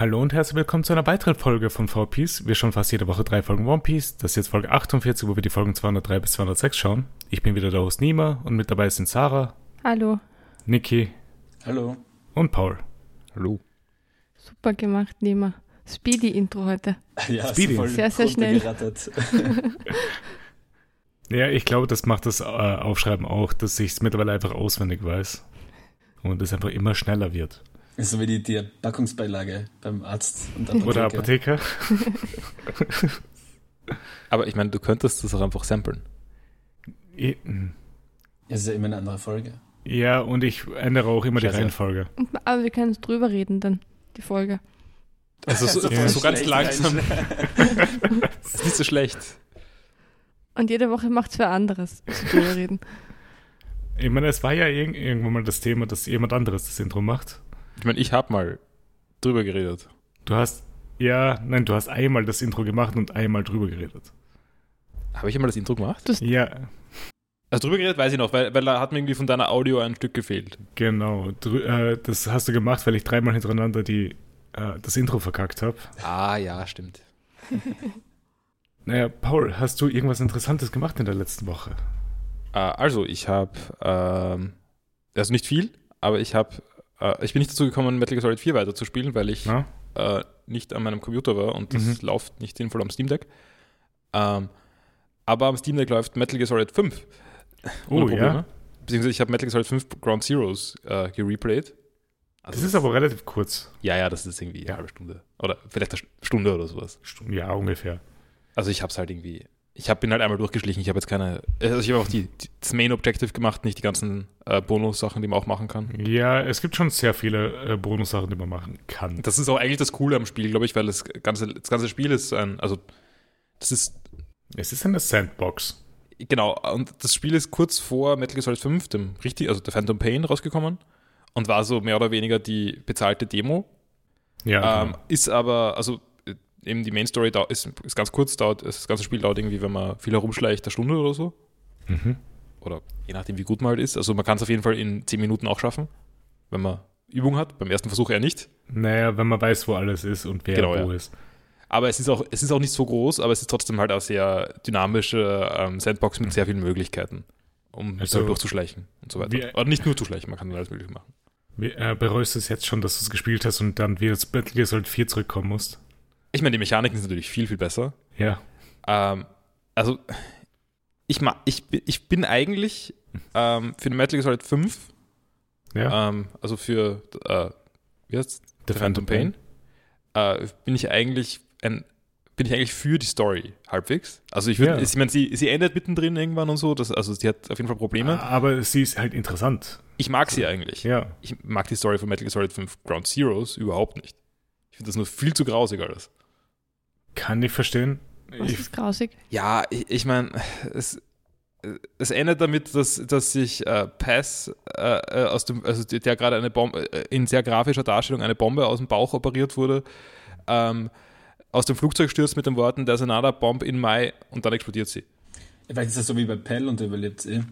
Hallo und herzlich willkommen zu einer weiteren Folge von Four Piece. Wir schauen fast jede Woche drei Folgen One Piece. Das ist jetzt Folge 48, wo wir die Folgen 203 bis 206 schauen. Ich bin wieder der Host Nima und mit dabei sind Sarah, Hallo. Niki Hallo. und Paul. Hallo. Super gemacht, Nima. Speedy-Intro heute. Ja, Speedy. voll Sehr, sehr schnell. Ja, ich glaube, das macht das äh, Aufschreiben auch, dass ich es mittlerweile einfach auswendig weiß. Und es einfach immer schneller wird. So wie die, die Packungsbeilage beim Arzt und Oder Apotheker. Aber ich meine, du könntest das auch einfach samplen. I- Das ist ja immer eine andere Folge. Ja, und ich ändere auch immer die Scheiße. Reihenfolge. Aber wir können es drüber reden dann, die Folge. Also so, Ja. so ganz langsam. rein- ist nicht so schlecht. Und jede Woche macht es wer anderes, so drüber reden. Ich meine, es war ja irg irgendwo mal das Thema, dass jemand anderes das Intro macht. Ich meine, ich habe mal drüber geredet. Du hast, ja, nein, du hast einmal das Intro gemacht und einmal drüber geredet. Habe ich einmal das Intro gemacht? Ja, Also drüber geredet weiß ich noch, weil, weil da hat mir irgendwie von deiner Audio ein Stück gefehlt. genau. Drü äh, das hast du gemacht, weil ich dreimal hintereinander die, äh, das Intro verkackt habe. Ah, ja, stimmt. Naja, Paul, hast du irgendwas Interessantes gemacht in der letzten Woche? Äh, also, ich habe, ähm, also nicht viel, aber ich habe, äh, ich bin nicht dazu gekommen, Metal Gear Solid 4 weiterzuspielen, weil ich Na? äh, nicht an meinem Computer war und das Mhm. läuft nicht sinnvoll am Steam Deck. Ähm, aber am Steam Deck läuft Metal Gear Solid 5. Oh, ja. Beziehungsweise ich habe Metal Gear Solid 5 Ground Zeroes äh, gereplayed. Das ist aber relativ kurz. Ja, ja, das ist irgendwie eine halbe Stunde. Oder vielleicht eine Stunde oder sowas. Stu- Ja, ungefähr. Also ich habe es halt irgendwie. Ich hab, bin halt einmal durchgeschlichen. Ich habe jetzt keine. Also ich habe auch die, die, das Main Objective gemacht, nicht die ganzen äh, Bonus-Sachen, die man auch machen kann. Ja, es gibt schon sehr viele äh, Bonussachen, die man machen kann. Das ist auch eigentlich das Coole am Spiel, glaube ich, weil das ganze, das ganze Spiel ist ein. Also, das ist. Es ist eine Sandbox. Genau, und das Spiel ist kurz vor Metal Gear Solid 5, dem richtig, also der Phantom Pain, rausgekommen. Und war so mehr oder weniger die bezahlte Demo. Ja, Ähm, genau. ist aber, also eben die Main Story ist, ist ganz kurz, dauert, das ganze Spiel dauert irgendwie, wenn man viel herumschleicht, eine Stunde oder so. Mhm. Oder je nachdem, wie gut man halt ist. Also man kann es auf jeden Fall in 10 Minuten auch schaffen, wenn man Übung hat. Beim ersten Versuch eher nicht. Naja, wenn man weiß, wo alles ist und wer Genau, wo ja. ist. Aber es ist auch, es ist auch nicht so groß, aber es ist trotzdem halt eine sehr dynamische ähm, Sandbox mit sehr vielen Möglichkeiten, um Also, also, durchzuschleichen und so weiter. wie- Oder nicht nur zu schleichen, man kann alles mögliche machen. Wie, äh, bereust du es jetzt schon, dass du es gespielt hast und dann wieder zu Metal Gear Solid 4 zurückkommen musst? Ich meine, die Mechaniken sind natürlich viel, viel besser. Ja. Ähm, also, ich, ma ich, ich bin eigentlich ähm, für Metal Gear Solid 5, Ja. ähm, also für, äh, wie heißt The Phantom Pain, äh, bin ich eigentlich ein, bin ich eigentlich für die Story halbwegs. Also ich würde, Ja. ich meine, sie, sie endet mittendrin irgendwann und so, das, also sie hat auf jeden Fall Probleme. Aber sie ist halt interessant. Ich mag sie eigentlich. Ja. Ich mag die Story von Metal Gear Solid 5 Ground Zeroes überhaupt nicht. Ich finde das nur viel zu grausig alles. Kann ich verstehen. Ich, ist grausig? Ja, ich, ich meine, es, es endet damit, dass, dass sich äh, Pass äh, äh, aus dem, also der, gerade eine Bombe, äh, in sehr grafischer Darstellung eine Bombe aus dem Bauch operiert wurde, ähm, aus dem Flugzeug stürzt mit den Worten, there's another bomb in my und dann explodiert sie. Vielleicht ist das so wie bei Pell und er überlebt. Der-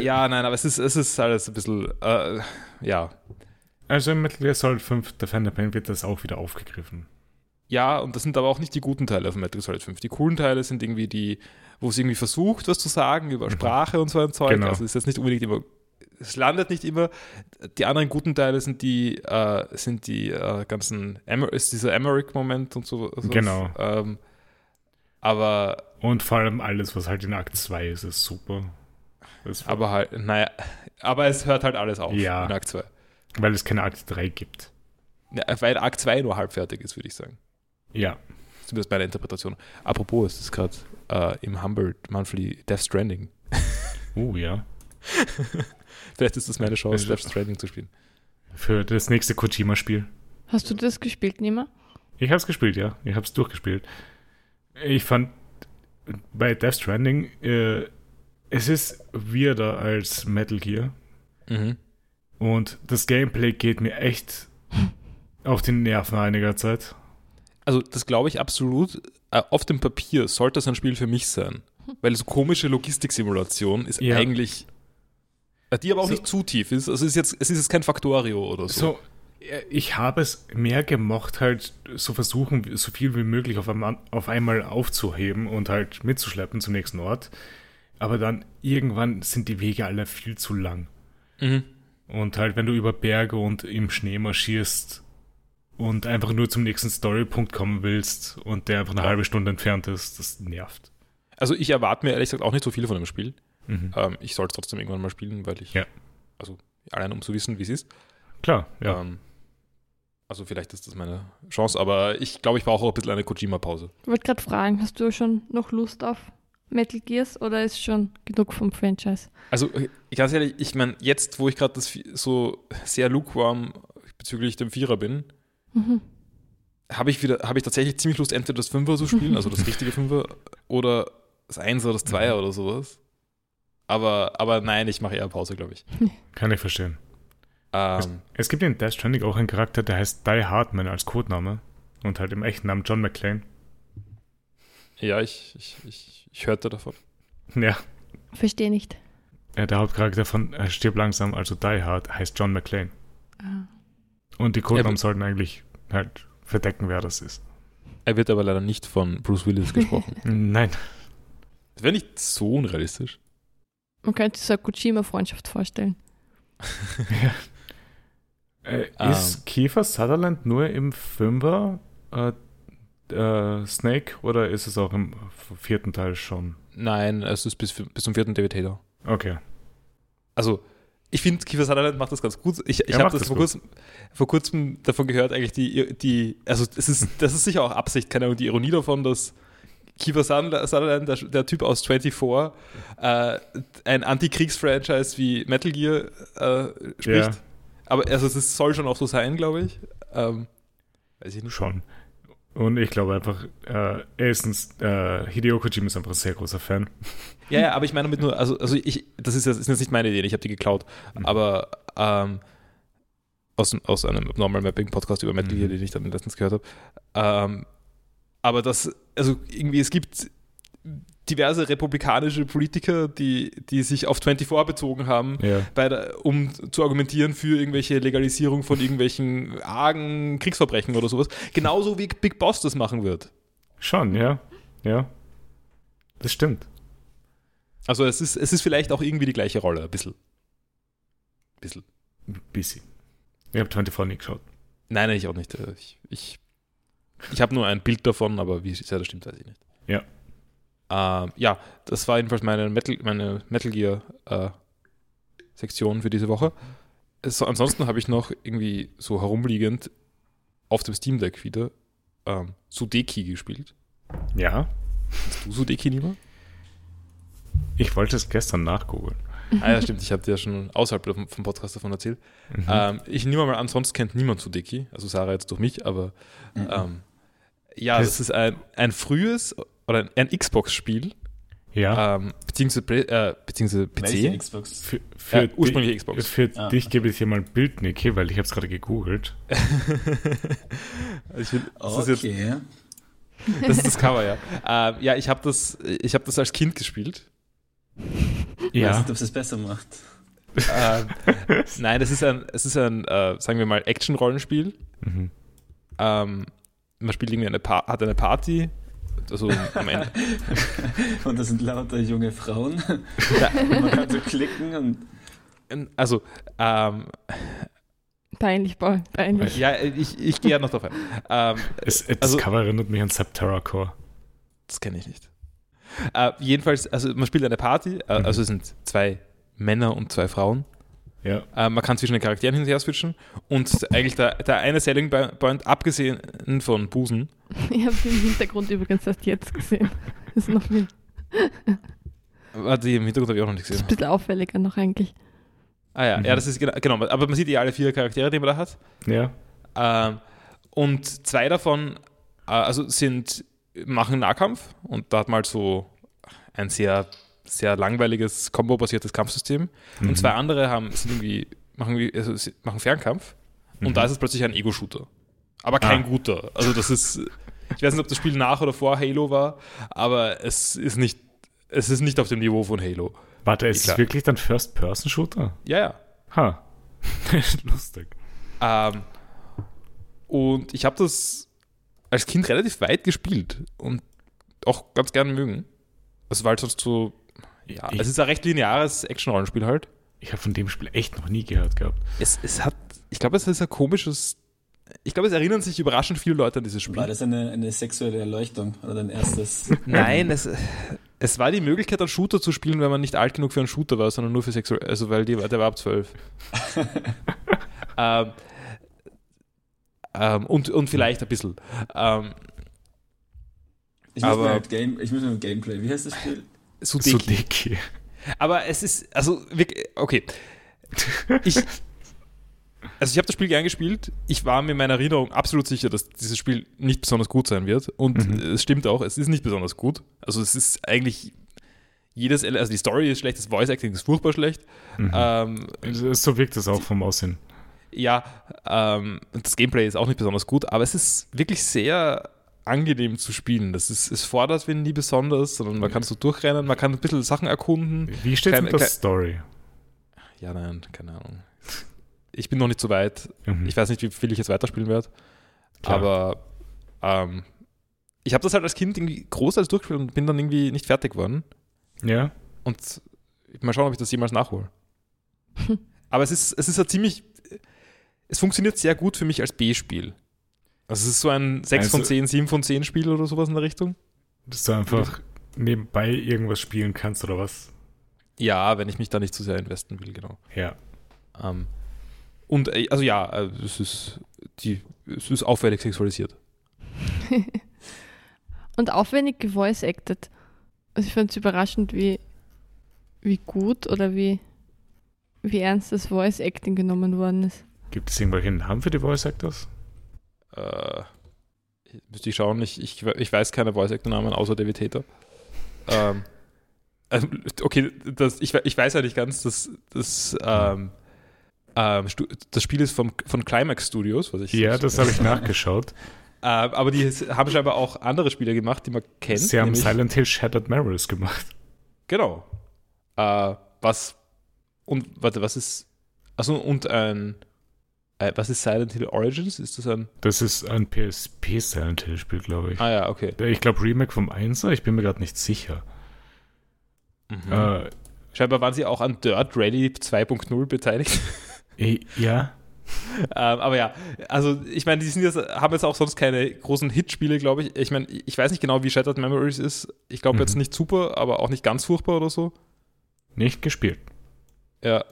Ja, nein, aber es ist, es ist alles ein bisschen, äh, ja. also in Metal Gear Solid 5, The Phantom Pain, wird das auch wieder aufgegriffen. Ja, und das sind aber auch nicht die guten Teile von Metal Gear Solid 5. Die coolen Teile sind irgendwie die, wo es irgendwie versucht, was zu sagen über Sprache und so ein Zeug. Genau. Also es ist jetzt nicht unbedingt immer, es landet nicht immer. Die anderen guten Teile sind die, äh, sind die äh, ganzen, Emer ist dieser Emmerich-Moment und so. sowas. Genau. Ähm, aber, Und vor allem alles, was halt in Akt 2 ist, ist super. Das aber halt, naja, aber es hört halt alles auf Ja. in Akt 2. weil es keine Akt 3 gibt. Ja, weil Akt 2 nur halb fertig ist, würde ich sagen. Ja. Zumindest meine Interpretation. Apropos, es ist gerade äh, im Humble Monthly Death Stranding. Oh ja. Vielleicht ist das meine Chance, Also- Death Stranding zu spielen. Für das nächste Kojima-Spiel. Hast du das gespielt, Nima? Ich hab's gespielt, ja. Ich hab's durchgespielt. Ich fand bei Death Stranding, äh, es ist weirder als Metal Gear. Mhm. Und das Gameplay geht mir echt auf die Nerven einiger Zeit. Also, das glaube ich absolut. Äh, auf dem Papier sollte das ein Spiel für mich sein. Weil so komische Logistiksimulation ist Ja. eigentlich. äh, Die aber auch So- nicht zu tief ist. Also, es ist jetzt, es ist jetzt kein Factorio oder so. So, ich habe es mehr gemocht, halt so versuchen, so viel wie möglich auf einmal, auf einmal aufzuheben und halt mitzuschleppen zum nächsten Ort. Aber dann irgendwann sind die Wege alle viel zu lang. Mhm. Und halt, wenn du über Berge und im Schnee marschierst und einfach nur zum nächsten Storypunkt kommen willst und der einfach eine halbe Stunde entfernt ist, das nervt. Also ich erwarte mir ehrlich gesagt auch nicht so viel von dem Spiel. Mhm. Ähm, ich soll es trotzdem irgendwann mal spielen, weil ich, Ja. also allein um zu wissen, wie es ist. Klar, ja. Ähm, also vielleicht ist das meine Chance, aber ich glaube, ich brauche auch ein bisschen eine Kojima-Pause. Ich wollte gerade fragen, hast du schon noch Lust auf Metal Gears oder ist schon genug vom Franchise? Also äh, ganz ehrlich, ich meine, jetzt, wo ich gerade so sehr lukewarm bezüglich dem Vierer bin, Mhm. habe ich wieder, habe ich tatsächlich ziemlich Lust, entweder das Fünfer zu spielen, also das richtige Fünfer, oder das Einser oder das Zweier oder sowas. Aber, aber nein, ich mache eher Pause, glaube ich. Kann ich verstehen. Ähm, Es gibt in Death Stranding auch einen Charakter, der heißt Die Hardman als Codename und halt im echten Namen John McClane. ja, ich, ich, ich, ich hörte davon. Ja, Verstehe nicht. äh, der Hauptcharakter von äh, Stirb langsam, also Die Hard, heißt John McClane. Ah. Und die Codenamen sollten eigentlich halt verdecken, wer das ist. Er wird aber leider nicht von Bruce Willis gesprochen. Nein. Das wäre nicht so unrealistisch. Man könnte sich eine Kojima-Freundschaft vorstellen. Äh, Ähm. Ist Kiefer Sutherland nur im Fünfer äh, äh, Snake oder ist es auch im vierten Teil schon? Nein, es ist bis, bis zum vierten David Hayter. Okay. Also, ich finde, Kiefer Sutherland macht das ganz gut. Ich, ich habe das, das vor, kurzem, vor kurzem davon gehört, eigentlich die, die also es ist, das ist sicher auch Absicht, keine Ahnung, die Ironie davon, dass Kiefer Sutherland, der, der Typ aus 24, äh, ein Anti-Kriegs-Franchise wie Metal Gear äh, spricht. Ja. Aber also es soll schon auch so sein, glaube ich. Ähm, weiß ich nicht. Schon. Und ich glaube einfach, äh, erstens, äh, Hideo Kojima ist einfach ein sehr großer Fan. Ja, ja, aber ich meine damit nur, also, also ich, das ist, jetzt- ist jetzt nicht meine Idee, ich habe die geklaut. Mhm. Aber ähm, aus, aus einem Normal Mapping Podcast über Metal Mhm. Gear, den ich dann letztens gehört habe. Ähm, aber das, also irgendwie, es gibt diverse republikanische Politiker, die, die sich auf 24 bezogen haben, Ja. der, um zu argumentieren für irgendwelche Legalisierung von irgendwelchen argen Kriegsverbrechen oder sowas. Genauso wie Big Boss das machen wird. Schon, ja. Ja. Das stimmt. Also es ist, es ist vielleicht auch irgendwie die gleiche Rolle, ein bisschen. Bisschen. Busy. Ich habe 24 nie geschaut. Nein, nein, ich auch nicht. Ich, ich, ich habe nur ein Bild davon, aber wie sehr das stimmt, weiß ich nicht. Ja. Ähm, ja, das war jedenfalls meine Metal, meine Metal Gear äh, Sektion für diese Woche. So, ansonsten habe ich noch irgendwie so herumliegend auf dem Steam Deck wieder ähm, Sudeki gespielt. Ja. Hast du Sudeki lieber? Ich wollte es gestern nachgoogeln. ah ja, stimmt, ich habe dir ja schon außerhalb vom, vom Podcast davon erzählt. Mhm. Ähm, ich nehme mal an, sonst kennt niemand Sudeki, also Sarah jetzt durch mich, aber Mhm. ähm, ja, Das- das ist ein, ein frühes oder ein, ein Xbox-Spiel, ja. ähm, beziehungsweise, äh, beziehungsweise Welche PC. Xbox? für für, Äh, ursprüngliche dich, Xbox. für Ah, dich gebe ich dir mal ein Bild, Niki, weil ich habe es gerade gegoogelt. Also ich will, das, ist jetzt, Okay. das ist das Cover, ja. Ähm, ja, ich habe das, ich hab das als Kind gespielt. Ich weiß nicht, ob es es besser macht. ähm, nein, das ist ein, es ist ein, äh, sagen wir mal, Action-Rollenspiel. Mhm. Ähm, man spielt irgendwie eine pa hat eine Party. Also am Ende. Und das sind lauter junge Frauen. Ja, Man kann so klicken und also, ähm, Peinlich, Paul, peinlich. ja, ich, ich gehe ja noch drauf ein. Ähm, Es, das Also- Cover erinnert mich an Subterra Core. das kenne ich nicht. Äh, jedenfalls, also man spielt eine Party, äh, Mhm. also es sind zwei Männer und zwei Frauen. Ja. Äh, man kann zwischen den Charakteren hin und her switchen und eigentlich der, der eine Selling Point, abgesehen von Busen, Ich habe den Hintergrund übrigens erst jetzt gesehen. Das ist noch ein warte, im Hintergrund habe ich auch noch nicht gesehen. bisschen auffälliger noch eigentlich. Ah ja, Mhm. ja, das ist genau, genau, aber man sieht ja alle vier Charaktere, die man da hat. Ja. Ähm, und zwei davon äh, also sind, machen Nahkampf und da hat man halt so ein sehr, sehr langweiliges Combo-basiertes Kampfsystem. Mhm. Und zwei andere haben, sind irgendwie, machen, also, machen Fernkampf und Mhm. da ist es plötzlich ein Ego-Shooter. Aber kein Ah. guter. Also das ist, ich weiß nicht, ob das Spiel nach oder vor Halo war, aber es ist nicht, es ist nicht auf dem Niveau von Halo. Warte, ist es wirklich dann First-Person-Shooter? Ja, ja. Ha. Lustig. Ähm, Und ich habe das als Kind relativ weit gespielt und auch ganz gern mögen. War halt sonst so, ja, Ich- es ist ein recht lineares Action-Rollenspiel halt. Ich habe von dem Spiel echt noch nie gehört gehabt. Es, es hat, ich glaube, es ist ein komisches, ich glaube, es erinnern sich überraschend viele Leute an dieses Spiel. War das eine, eine sexuelle Erleuchtung oder dein erstes? Nein, es, es war die Möglichkeit, einen Shooter zu spielen, wenn man nicht alt genug für einen Shooter war, sondern nur für sexuell, also weil die, der war ab 12. ähm, ähm, und, und vielleicht ein bisschen. Ähm, Ich muss, Aber- mir halt Game, ich muss mir ein Gameplay. Wie heißt das Spiel? Sudeki. Sudeki. Aber es ist, also, wirklich, okay. Ich, also ich habe das Spiel gern gespielt. Ich war mir in meiner Erinnerung absolut sicher, dass dieses Spiel nicht besonders gut sein wird. Und Mhm. es stimmt auch, es ist nicht besonders gut. Also es ist eigentlich jedes, also die Story ist schlecht, das Voice Acting ist furchtbar schlecht. Mhm. Ähm, so wirkt es auch vom Aussehen. ja, ähm, und das Gameplay ist auch nicht besonders gut, aber es ist wirklich sehr angenehm zu spielen. Das ist, es fordert wen nie besonders, sondern man kann so durchrennen, man kann ein bisschen Sachen erkunden. Wie steht Kein- denn das kein- Story? Ja, nein, keine Ahnung. Ich bin noch nicht so weit. Mhm. Ich weiß nicht, wie viel ich jetzt weiterspielen werde. Klar. Aber ähm, ich habe das halt als Kind irgendwie großteils durchgespielt und bin dann irgendwie nicht fertig geworden. ja, Und mal schauen, ob ich das jemals nachhole. Aber es ist, es ist ein ziemlich. Es funktioniert sehr gut für mich als B-Spiel. Also es ist so ein 6 von Also- 10, 7 von 10 Spiel oder sowas in der Richtung. dass du einfach nebenbei irgendwas spielen kannst oder was? Ja, wenn ich mich da nicht zu sehr investen will, genau. Ja. Ähm, und äh, also ja, äh, es ist die, es ist auffällig sexualisiert. Und aufwendig gevoice-acted. Also ich fand es überraschend, wie, wie gut oder wie, wie ernst das Voice-Acting genommen worden ist. Gibt es irgendwelche Namen für die Voice Actors? Äh, müsste ich schauen, ich, ich, ich weiß keine Voice Actor Namen außer David Hater. Ähm, also, okay, das, ich, ich weiß ja nicht ganz, dass das, ähm, ähm, das Spiel ist vom, von Climax Studios, was ich. Ja, das habe ich nachgeschaut. Äh, aber die haben scheinbar auch andere Spiele gemacht, die man kennt. Sie haben Silent Hill Shattered Memories gemacht. Genau. Äh, was und warte, was ist also und ein was ist Silent Hill Origins? Ist das ein Das ist ein PSP Silent Hill Spiel, glaube ich. Ah ja, okay. Ich glaube Remake vom 1er, ich bin mir gerade nicht sicher. Mhm. Äh, Scheinbar waren sie auch an Dirt Rally 2.0 beteiligt. eh, ja, ähm, aber ja, also ich meine, die sind jetzt, haben jetzt auch sonst keine großen Hitspiele, glaube ich. Ich meine, ich weiß nicht genau, wie Shattered Memories ist. Ich glaube Mhm. jetzt nicht super, aber auch nicht ganz furchtbar oder so. nicht gespielt. Ja,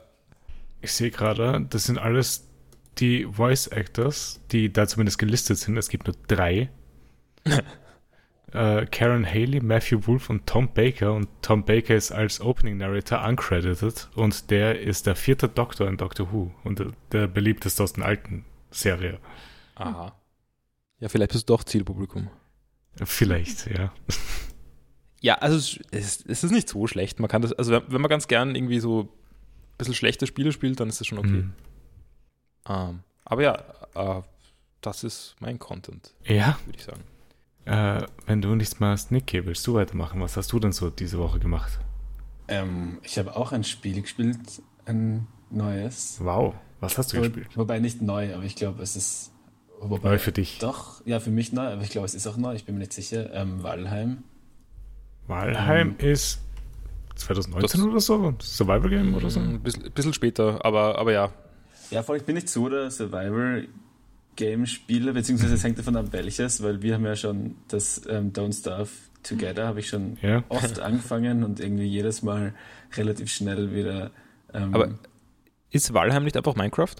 Ich sehe gerade, das sind alles die Voice Actors, die da zumindest gelistet sind. Es gibt nur drei. äh, Karen Haley, Matthew Wolf und Tom Baker. Und Tom Baker ist als Opening Narrator uncredited und der ist der vierte Doktor in Doctor Who und der- beliebteste aus den alten Serie. aha. Ja, vielleicht bist du doch Zielpublikum. Vielleicht, ja. Ja, also es, es, es ist nicht so schlecht. Man kann das, also wenn, wenn man ganz gern irgendwie so ein bisschen schlechte Spiele spielt, dann ist das schon okay. Mhm. Ähm, aber ja, äh, das ist mein Content, Ja, würde ich sagen. äh, wenn du nichts mehr hast, Nicky, willst du weitermachen? Was hast du denn so diese Woche gemacht? Ähm, ich habe auch ein Spiel gespielt, ein neues. Wow, was hast du Wo, gespielt? wobei nicht neu, aber ich glaube, es ist. Wobei, Neu für dich. Doch, ja, für mich neu, aber ich glaube, es ist auch neu, ich bin mir nicht sicher. Ähm, Valheim. Valheim Ähm, ist 2019 das- oder so? Survival Game oder so? Ein bisschen, bisschen später, aber, aber ja. Ja, voll, ich bin nicht so der Survival-Game-Spieler, beziehungsweise es hängt davon ab, welches, weil wir haben ja schon das ähm, Don't Starve Together, habe ich schon Ja. oft angefangen und irgendwie jedes Mal relativ schnell wieder. Ähm, Aber ist Valheim nicht einfach Minecraft?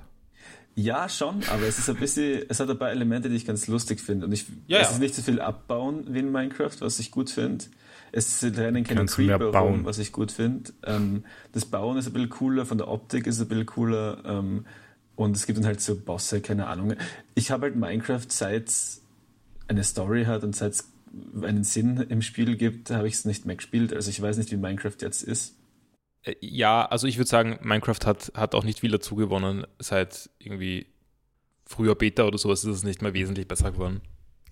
ja, schon, aber es ist ein bisschen, es hat ein paar Elemente, die ich ganz lustig finde. Und ich, Ja, es ja. ist nicht so viel abbauen wie in Minecraft, was ich gut finde. Es rennen keine Kannst Creeper rum, was ich gut finde. Ähm, das Bauen ist ein bisschen cooler, von der Optik ist ein bisschen cooler. Ähm, und es gibt dann halt so Bosse, keine Ahnung. Ich habe halt Minecraft, seit es eine Story hat und seit es einen Sinn im Spiel gibt, habe ich es nicht mehr gespielt. Also ich weiß nicht, wie Minecraft jetzt ist. Äh, Ja, also ich würde sagen, Minecraft hat, hat auch nicht viel dazu gewonnen. Seit irgendwie früher Beta oder sowas ist es nicht mehr wesentlich besser geworden.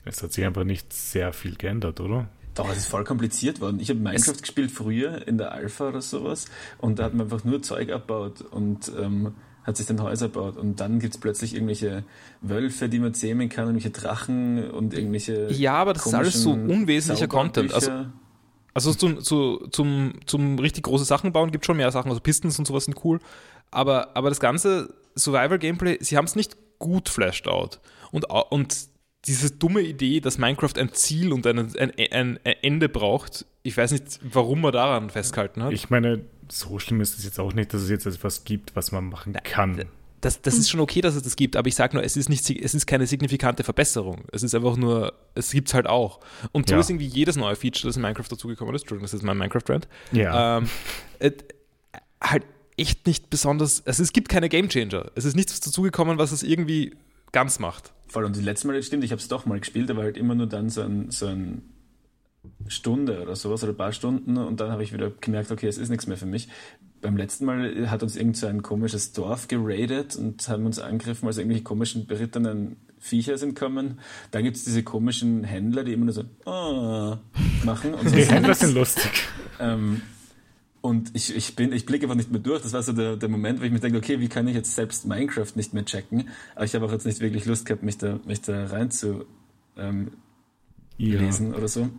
Es hat sich einfach nicht sehr viel geändert, oder? Doch, es ist voll kompliziert worden. Ich habe Minecraft gespielt früher in der Alpha oder sowas und da hat man einfach nur Zeug abbaut und ähm, hat sich dann Häuser baut und dann gibt es plötzlich irgendwelche Wölfe, die man zähmen kann, irgendwelche Drachen und irgendwelche. Ja, aber das ist alles so unwesentlicher Content. Also, also zum, zu, zum, zum richtig große Sachen bauen gibt schon mehr Sachen. Also Pistons und sowas sind cool. Aber, aber das ganze Survival-Gameplay, sie haben es nicht gut flashed out. Und, und diese dumme Idee, dass Minecraft ein Ziel und ein, ein, ein, ein Ende braucht, ich weiß nicht, warum man daran festgehalten hat. Ich meine, so schlimm ist es jetzt auch nicht, dass es jetzt etwas gibt, was man machen kann. Das, das ist schon okay, dass es das gibt, aber ich sage nur, es ist, nicht, es ist keine signifikante Verbesserung. Es ist einfach nur, es gibt es halt auch. Und so Ja. ist irgendwie jedes neue Feature, das in Minecraft dazugekommen ist, Entschuldigung, das ist mein Minecraft-Rant, Ja. ähm, äh, halt echt nicht besonders, also es gibt keine Gamechanger. Es ist nichts dazugekommen, was es irgendwie ganz macht. Voll, und die letzte Mal, das stimmt, ich habe es doch mal gespielt, aber halt immer nur dann so ein, so ein Stunde oder sowas oder ein paar Stunden und dann habe ich wieder gemerkt, okay, es ist nichts mehr für mich. Beim letzten Mal hat uns irgend so ein komisches Dorf geradet und haben uns angegriffen, also irgendwelche komischen berittenen Viecher sind kommen. Dann gibt es diese komischen Händler, die immer nur so ah, machen und so Die Händler sind lustig. ähm, und ich, ich, bin, ich blicke einfach nicht mehr durch. Das war so der, der Moment, wo ich mir denke, okay, wie kann ich jetzt selbst Minecraft nicht mehr checken? Aber ich habe auch jetzt nicht wirklich Lust gehabt, mich da, mich da rein zu ähm, Ja. lesen oder so.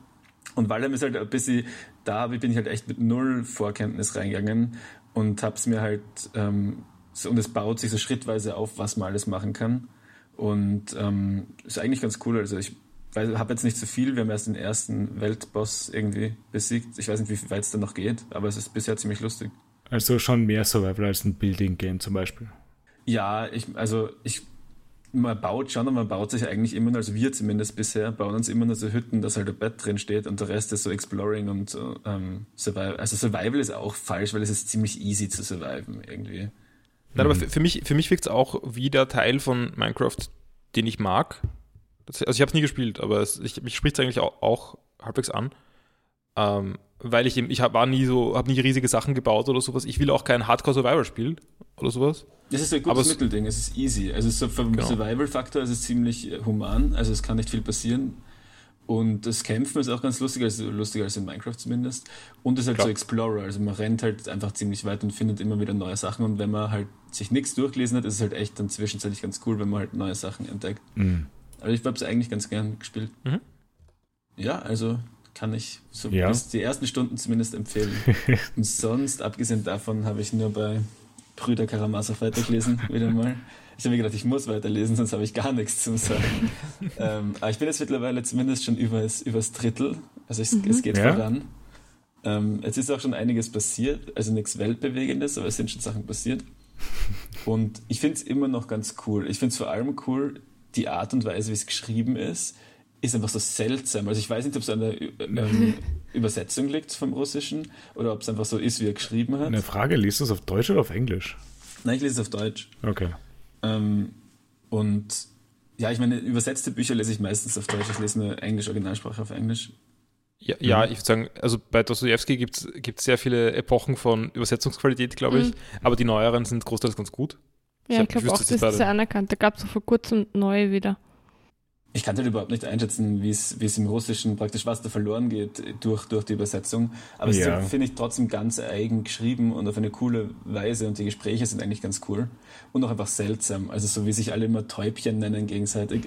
Und weil er ist halt ein bisschen da, bin ich halt echt mit null Vorkenntnis reingegangen und hab's mir halt, ähm, so, und es baut sich so schrittweise auf, was man alles machen kann. Und ähm, ist eigentlich ganz cool. Also ich habe jetzt nicht so viel, wir haben erst den ersten Weltboss irgendwie besiegt. Ich weiß nicht, wie weit es da noch geht, aber es ist bisher ziemlich lustig. Also schon mehr Survival als ein Building-Game zum Beispiel. Ja, ich, also ich, man baut schon und man baut sich eigentlich immer nur, also wir zumindest bisher, bauen uns immer nur so Hütten, dass halt ein Bett drin steht und der Rest ist so Exploring und so, ähm, Survival. Also Survival ist auch falsch, weil es ist ziemlich easy zu surviven irgendwie. Nein, aber für, für mich, für mich wirkt es auch wie der Teil von Minecraft, den ich mag. Also ich habe es nie gespielt, aber es, ich, mich spricht es eigentlich auch, auch halbwegs an. Ähm, weil ich eben, ich hab, war nie so, habe nie riesige Sachen gebaut oder sowas. Ich will auch kein Hardcore-Survival-Spiel oder sowas. Das ist ein Aber gutes es- Mittelding, es ist easy. Also so vom Genau. Survival-Faktor ist es ziemlich äh, human, also es kann nicht viel passieren. Und das Kämpfen ist auch ganz lustig, also lustiger als in Minecraft zumindest. Und es ist halt Klar. so Explorer, also man rennt halt einfach ziemlich weit und findet immer wieder neue Sachen. Und wenn man halt sich nichts durchgelesen hat, ist es halt echt dann zwischenzeitlich ganz cool, wenn man halt neue Sachen entdeckt. Mhm. Aber ich habe es eigentlich ganz gern gespielt. Mhm. Ja, also kann ich so Ja. bis die ersten Stunden zumindest empfehlen. Und sonst, abgesehen davon, habe ich nur bei Brüder Karamazov weitergelesen, wieder mal. Ich habe mir gedacht, ich muss weiterlesen, sonst habe ich gar nichts zu sagen. ähm, aber ich bin jetzt mittlerweile zumindest schon übers, übers Drittel. Also es, es geht Ja? voran. Ähm, jetzt ist auch schon einiges passiert, also nichts Weltbewegendes, aber es sind schon Sachen passiert. Und ich finde es immer noch ganz cool. Ich finde es vor allem cool, die Art und Weise, wie es geschrieben ist, ist einfach so seltsam. Also ich weiß nicht, ob es an der ähm, Übersetzung liegt vom Russischen oder ob es einfach so ist, wie er geschrieben hat. Eine Frage, liest du es auf Deutsch oder auf Englisch? Nein, ich lese es auf Deutsch. Okay. Ähm, und ja, ich meine, übersetzte Bücher lese ich meistens auf Deutsch. Ich lese nur Englisch, Originalsprache auf Englisch. Ja, ja ich würde sagen, also bei Dostoevsky gibt es sehr viele Epochen von Übersetzungsqualität, glaube ich. Mhm. Aber die neueren sind großteils ganz gut. Ich Ja, hab- ich glaube ich auch, das ist sehr anerkannt. Da gab es vor kurzem neue wieder. Ich kann halt überhaupt nicht einschätzen, wie es wie es im Russischen praktisch was da verloren geht durch, durch die Übersetzung. Aber es Ja. ist, finde ich, trotzdem ganz eigen geschrieben und auf eine coole Weise und die Gespräche sind eigentlich ganz cool. Und auch einfach seltsam. Also so wie sich alle immer Täubchen nennen gegenseitig.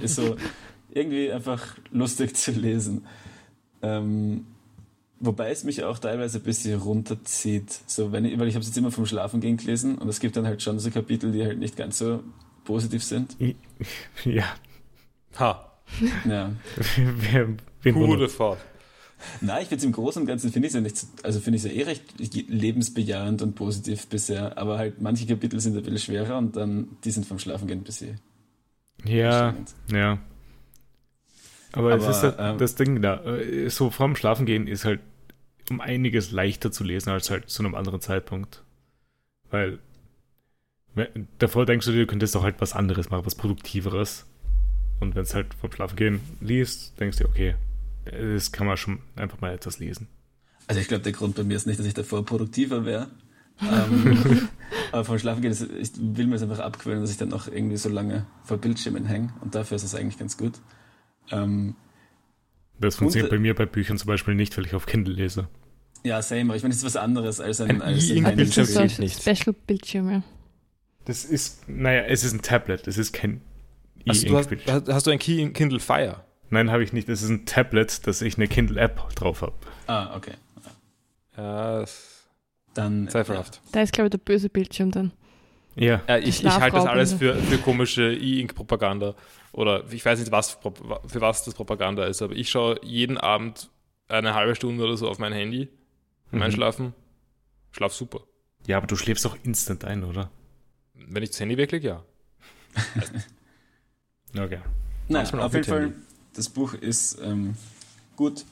ist so irgendwie einfach lustig zu lesen. Ähm, wobei es mich auch teilweise ein bisschen runterzieht. So, wenn ich, weil ich habe es jetzt immer vom Schlafen gehen gelesen und es gibt dann halt schon so Kapitel, die halt nicht ganz so positiv sind. Ja. Ha, Ja. Wer, wen gute wundert? Fahrt. Nein, ich finde es im Großen und Ganzen finde ich es ja nicht, so- also finde ich es ja eh recht lebensbejahend und positiv bisher, aber halt manche Kapitel sind ein bisschen schwerer und dann, die sind vom Schlafengehen ein bisschen Ja, ja. Aber, es Aber, ist halt ähm, das Ding da. äh, So vorm Schlafengehen ist halt um einiges leichter zu lesen als halt zu einem anderen Zeitpunkt. Weil davor denkst du dir, du könntest doch halt was anderes machen, was Produktiveres. Und wenn es halt vom Schlafengehen liest, denkst du dir, okay, das kann man schon einfach mal etwas lesen. Also ich glaube, der Grund bei mir ist nicht, dass ich davor produktiver wäre. ähm, aber vom Schlafengehen, ist, ich will mir es einfach abgewöhnen, dass ich dann auch irgendwie so lange vor Bildschirmen hänge und dafür ist es eigentlich ganz gut. Ähm, Das funktioniert Und- bei mir bei Büchern zum Beispiel nicht, weil ich auf Kindle lese. ja, same, aber ich meine, das ist was anderes als ein, Ein als E-Ink-Bildschirm Handy- Das ist ein. Special-Bildschirm, ja. Das ist, naja, es ist ein Tablet, es ist kein Also du hast, hast du ein Ki- Kindle Fire? Nein, habe ich nicht. Es ist ein Tablet, dass ich eine Kindle-App drauf habe. Ah, okay. Ja, das- Dann. zweifelhaft. Da ist, glaube ich, der böse Bildschirm dann. Ja. Ja, ich, ich halte das alles für, für komische E-Ink-Propaganda. Oder ich weiß nicht, was, für was das Propaganda ist, aber ich schaue jeden Abend eine halbe Stunde oder so auf mein Handy beim Mhm. Einschlafen. Schlaf super. Ja, aber du schläfst auch instant ein, oder? Wenn ich das Handy weglege, ja. Okay. Nein, auf jeden Fall, das Buch ist ähm, gut.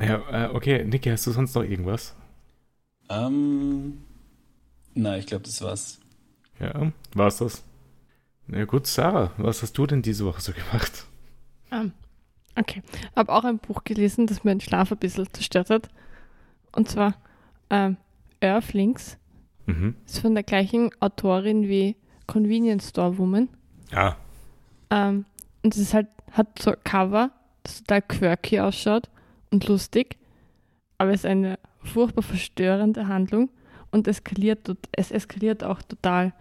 Ja, äh, okay. Niki, hast du sonst noch irgendwas? Ähm, nein, ich glaube, das war's. Ja, war's das? Na gut, Sarah, was hast du denn diese Woche so gemacht? Ah, okay. Habe auch ein Buch gelesen, das meinen Schlaf ein bisschen zerstört hat. Und zwar ähm, Earthlings. Mhm. Ist von der gleichen Autorin wie Convenience Store Woman. Ja. Ähm, und es ist halt, hat so ein Cover, das total quirky ausschaut und lustig. Aber es ist eine furchtbar verstörende Handlung und eskaliert, es eskaliert auch total.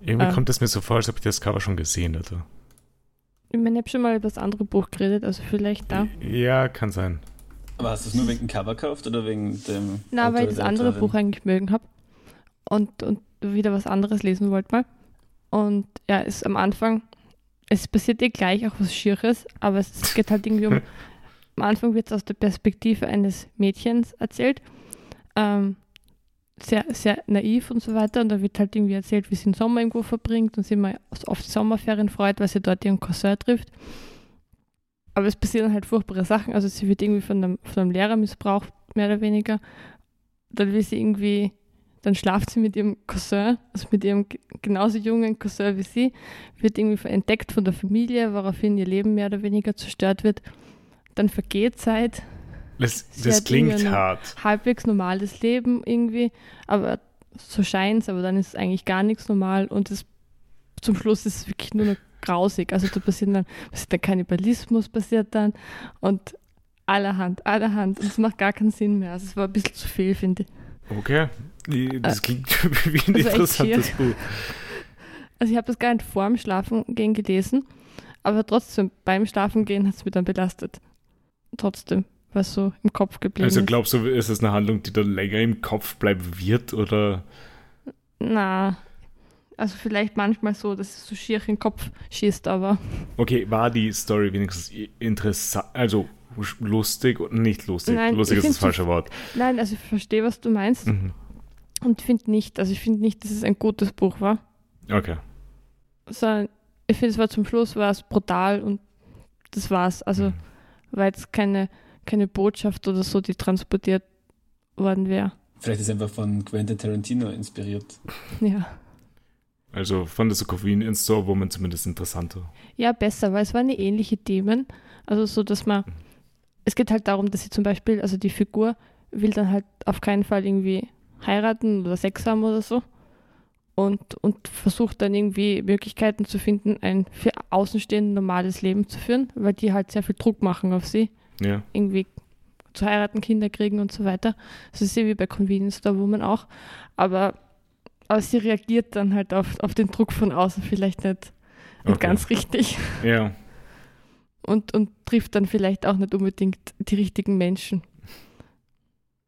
Irgendwie Ähm. kommt es mir so vor, als ob ich das Cover schon gesehen hätte. Ich meine, ich habe schon mal über das andere Buch geredet, also vielleicht da. Ja, kann sein. Aber hast du es nur wegen dem Cover gekauft oder wegen dem. Na, Autor weil ich das andere Autorin? Buch eigentlich mögen habe und, und wieder was anderes lesen wollte mal. Und ja, ist am Anfang, es passiert eh gleich auch was Schieres, aber es geht halt irgendwie um, am Anfang wird es aus der Perspektive eines Mädchens erzählt, ähm, sehr, sehr naiv und so weiter und da wird halt irgendwie erzählt, wie sie den Sommer irgendwo verbringt und sie mal auf die Sommerferien freut, weil sie dort ihren Cousin trifft. Aber es passieren halt furchtbare Sachen, also sie wird irgendwie von einem, von einem Lehrer missbraucht, mehr oder weniger dann will sie irgendwie, dann schlaft sie mit ihrem Cousin, also mit ihrem ge- genauso jungen Cousin wie sie, wird irgendwie entdeckt von der Familie, woraufhin ihr Leben mehr oder weniger zerstört wird. Dann vergeht Zeit, Das, Sie das klingt hart. halbwegs normales Leben irgendwie, aber so scheint es, aber dann ist es eigentlich gar nichts normal und es, zum Schluss ist es wirklich nur noch grausig. Also da passiert dann, passiert dann Kannibalismus passiert dann und allerhand, allerhand und es macht gar keinen Sinn mehr. Also es war ein bisschen zu viel, finde ich. Okay. Das klingt wie ein Also interessantes Buch. Also ich habe das gar nicht vor dem Schlafengehen gelesen, aber trotzdem, beim Schlafengehen hat es mich dann belastet. Trotzdem, was so im Kopf geblieben Also ist. glaubst du, ist es eine Handlung, die dann länger im Kopf bleiben wird oder? Na, also vielleicht manchmal so, dass es so schier in den Kopf schießt, aber Okay, war die Story wenigstens interessant, also lustig und nicht lustig? Nein, lustig ist das falsche Wort. nein, also ich verstehe, was du meinst Mhm. Und finde nicht, also ich finde nicht, dass es ein gutes Buch war, Okay. sondern ich finde, es war zum Schluss war es brutal und das war's. Also Mhm. war jetzt keine, keine Botschaft oder so, die transportiert worden wäre. Vielleicht ist es einfach von Quentin Tarantino inspiriert. Ja. Also von der Convenience Store Woman zumindest interessanter. Ja, besser, weil es waren ähnliche Themen. Also so, dass man, es geht halt darum, dass sie zum Beispiel, also die Figur will dann halt auf keinen Fall irgendwie heiraten oder Sex haben oder so. Und, und versucht dann irgendwie Möglichkeiten zu finden, ein für Außenstehende normales Leben zu führen, weil die halt sehr viel Druck machen auf sie. Ja. Irgendwie zu heiraten, Kinder kriegen und so weiter. Das ist ja wie bei Convenience Store Woman auch. Aber, aber sie reagiert dann halt auf, auf den Druck von außen vielleicht nicht, nicht Okay. ganz richtig Ja. und, und trifft dann vielleicht auch nicht unbedingt die richtigen Menschen.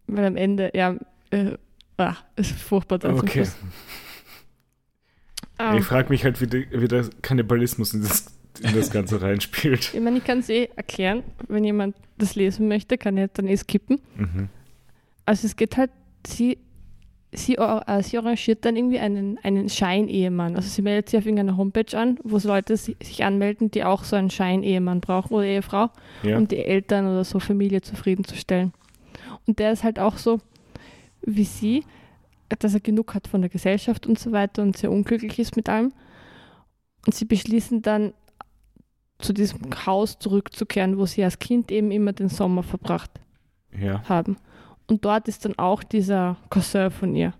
Weil am Ende, ja, äh, ah, ist furchtbar dann zum Okay. Ähm, Ich frage mich halt, wie, der- wie der Kannibalismus in das, in das Ganze reinspielt. ich meine, ich kann es eh erklären, wenn jemand das lesen möchte, kann er dann eh skippen. Mhm. Also es geht halt, sie, sie, äh, sie arrangiert dann irgendwie einen, einen Scheinehemann. Also sie meldet sich auf irgendeiner Homepage an, wo Leute si- sich anmelden, die auch so einen Scheinehemann brauchen oder Ehefrau. Ja. um die Eltern oder so Familie zufriedenzustellen. Und der ist halt auch so wie sie, dass er genug hat von der Gesellschaft und so weiter und sehr unglücklich ist mit allem. Und sie beschließen dann, zu diesem Haus zurückzukehren, wo sie als Kind eben immer den Sommer verbracht ja. haben. Und dort ist dann auch dieser Cousin von ihr.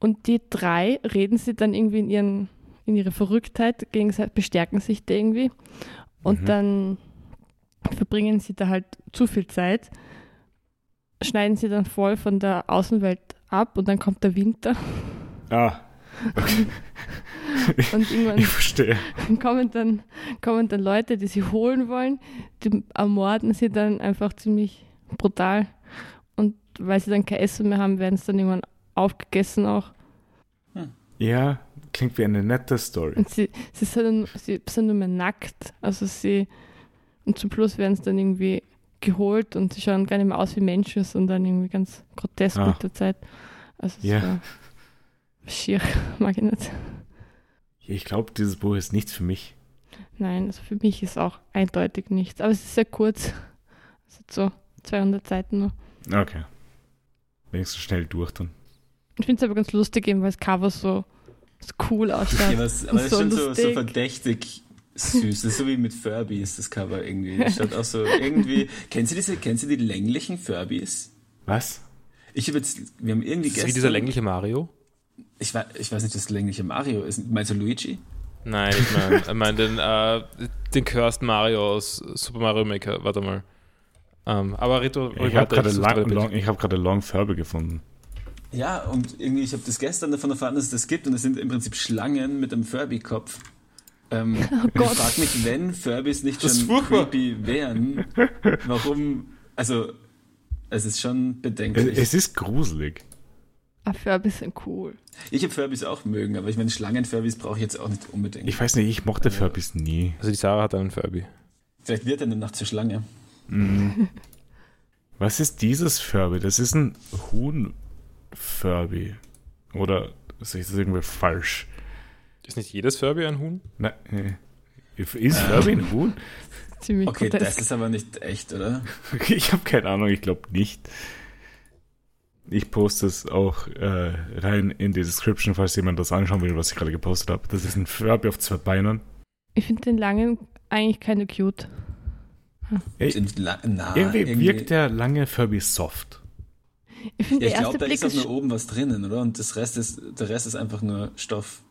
Und die drei reden sie dann irgendwie in, ihren, in ihre Verrücktheit, gegenseitig bestärken sich da irgendwie. Und Mhm. dann verbringen sie da halt zu viel Zeit, schneiden sie dann voll von der Außenwelt ab und dann kommt der Winter. Ah, Okay. Und irgendwann Ich verstehe. kommen dann, kommen dann Leute, die sie holen wollen, die ermorden sie dann einfach ziemlich brutal. Und weil sie dann kein Essen mehr haben, werden sie dann irgendwann aufgegessen auch. Ja, klingt wie eine nette Story. Und sie, sie, sind, sie sind nur mehr nackt. Also sie, und zum Schluss werden sie dann irgendwie geholt und sie schauen gar nicht mehr aus wie Menschen, sondern irgendwie ganz grotesk Ah. mit der Zeit. Also es Ja. war schier, mag ich nicht. Ich glaube, dieses Buch ist nichts für mich. Nein, also für mich ist auch eindeutig nichts. Aber es ist sehr kurz. Es hat so 200 Seiten nur. Okay. Wenigstens schnell durch dann. Ich finde es aber ganz lustig, eben, weil das Cover so, so cool ausschaut. Ja, aber das So ist schon so, so verdächtig süß. Das ist so wie mit Furbies, das Cover irgendwie. Das schaut auch so irgendwie. Kennen Sie diese, kennen Sie die länglichen Furbies? Was? Ich habe jetzt, wir haben irgendwie Das ist wie gestern. dieser längliche Mario? ich, weiß, ich weiß nicht, was das längliche Mario ist. Meinst du Luigi? Nein, ich meine ich mein den, äh, den Cursed Mario aus Super Mario Maker. Warte mal. Ähm, aber Rito, Ich habe gerade long, ich hab gerade Long Furby gefunden. Ja, und irgendwie, ich habe das gestern davon erfahren, dass es das gibt und es sind im Prinzip Schlangen mit einem Furby-Kopf. Ähm, Oh ich Gott. frage mich, wenn Furbies nicht Das schon furchtbar. creepy wären, warum, also, es ist schon bedenklich. es ist gruselig. Ah, Furbies sind cool. ich habe Furbies auch mögen, aber ich meine, Schlangen-Furbies brauche ich jetzt auch nicht unbedingt. Ich weiß nicht, ich mochte Furbys nie. Also die Sarah hat einen Furby. Vielleicht wird er eine Nacht zur Schlange. Mhm. Was ist dieses Furby? Das ist ein Huhn-Furby. Oder sehe ich das irgendwie falsch? Ist nicht jedes Furby ein Huhn? Nein. nee. Ist Furby ein Huhn? Ziemlich Okay, grotesk. das ist aber nicht echt, oder? Ich habe keine Ahnung, ich glaube nicht. Ich poste es auch äh, rein in die Description, falls jemand das anschauen will, was ich gerade gepostet habe. Das ist ein Furby auf zwei Beinen. Ich finde den langen eigentlich keine cute. Sind la- na, irgendwie, wirkt der lange Furby soft. Ich finde, Ja, ich der erste glaube, da Blick ist auch ist. nur oben was drinnen, oder? Und das Rest ist, der Rest ist einfach nur Stoff.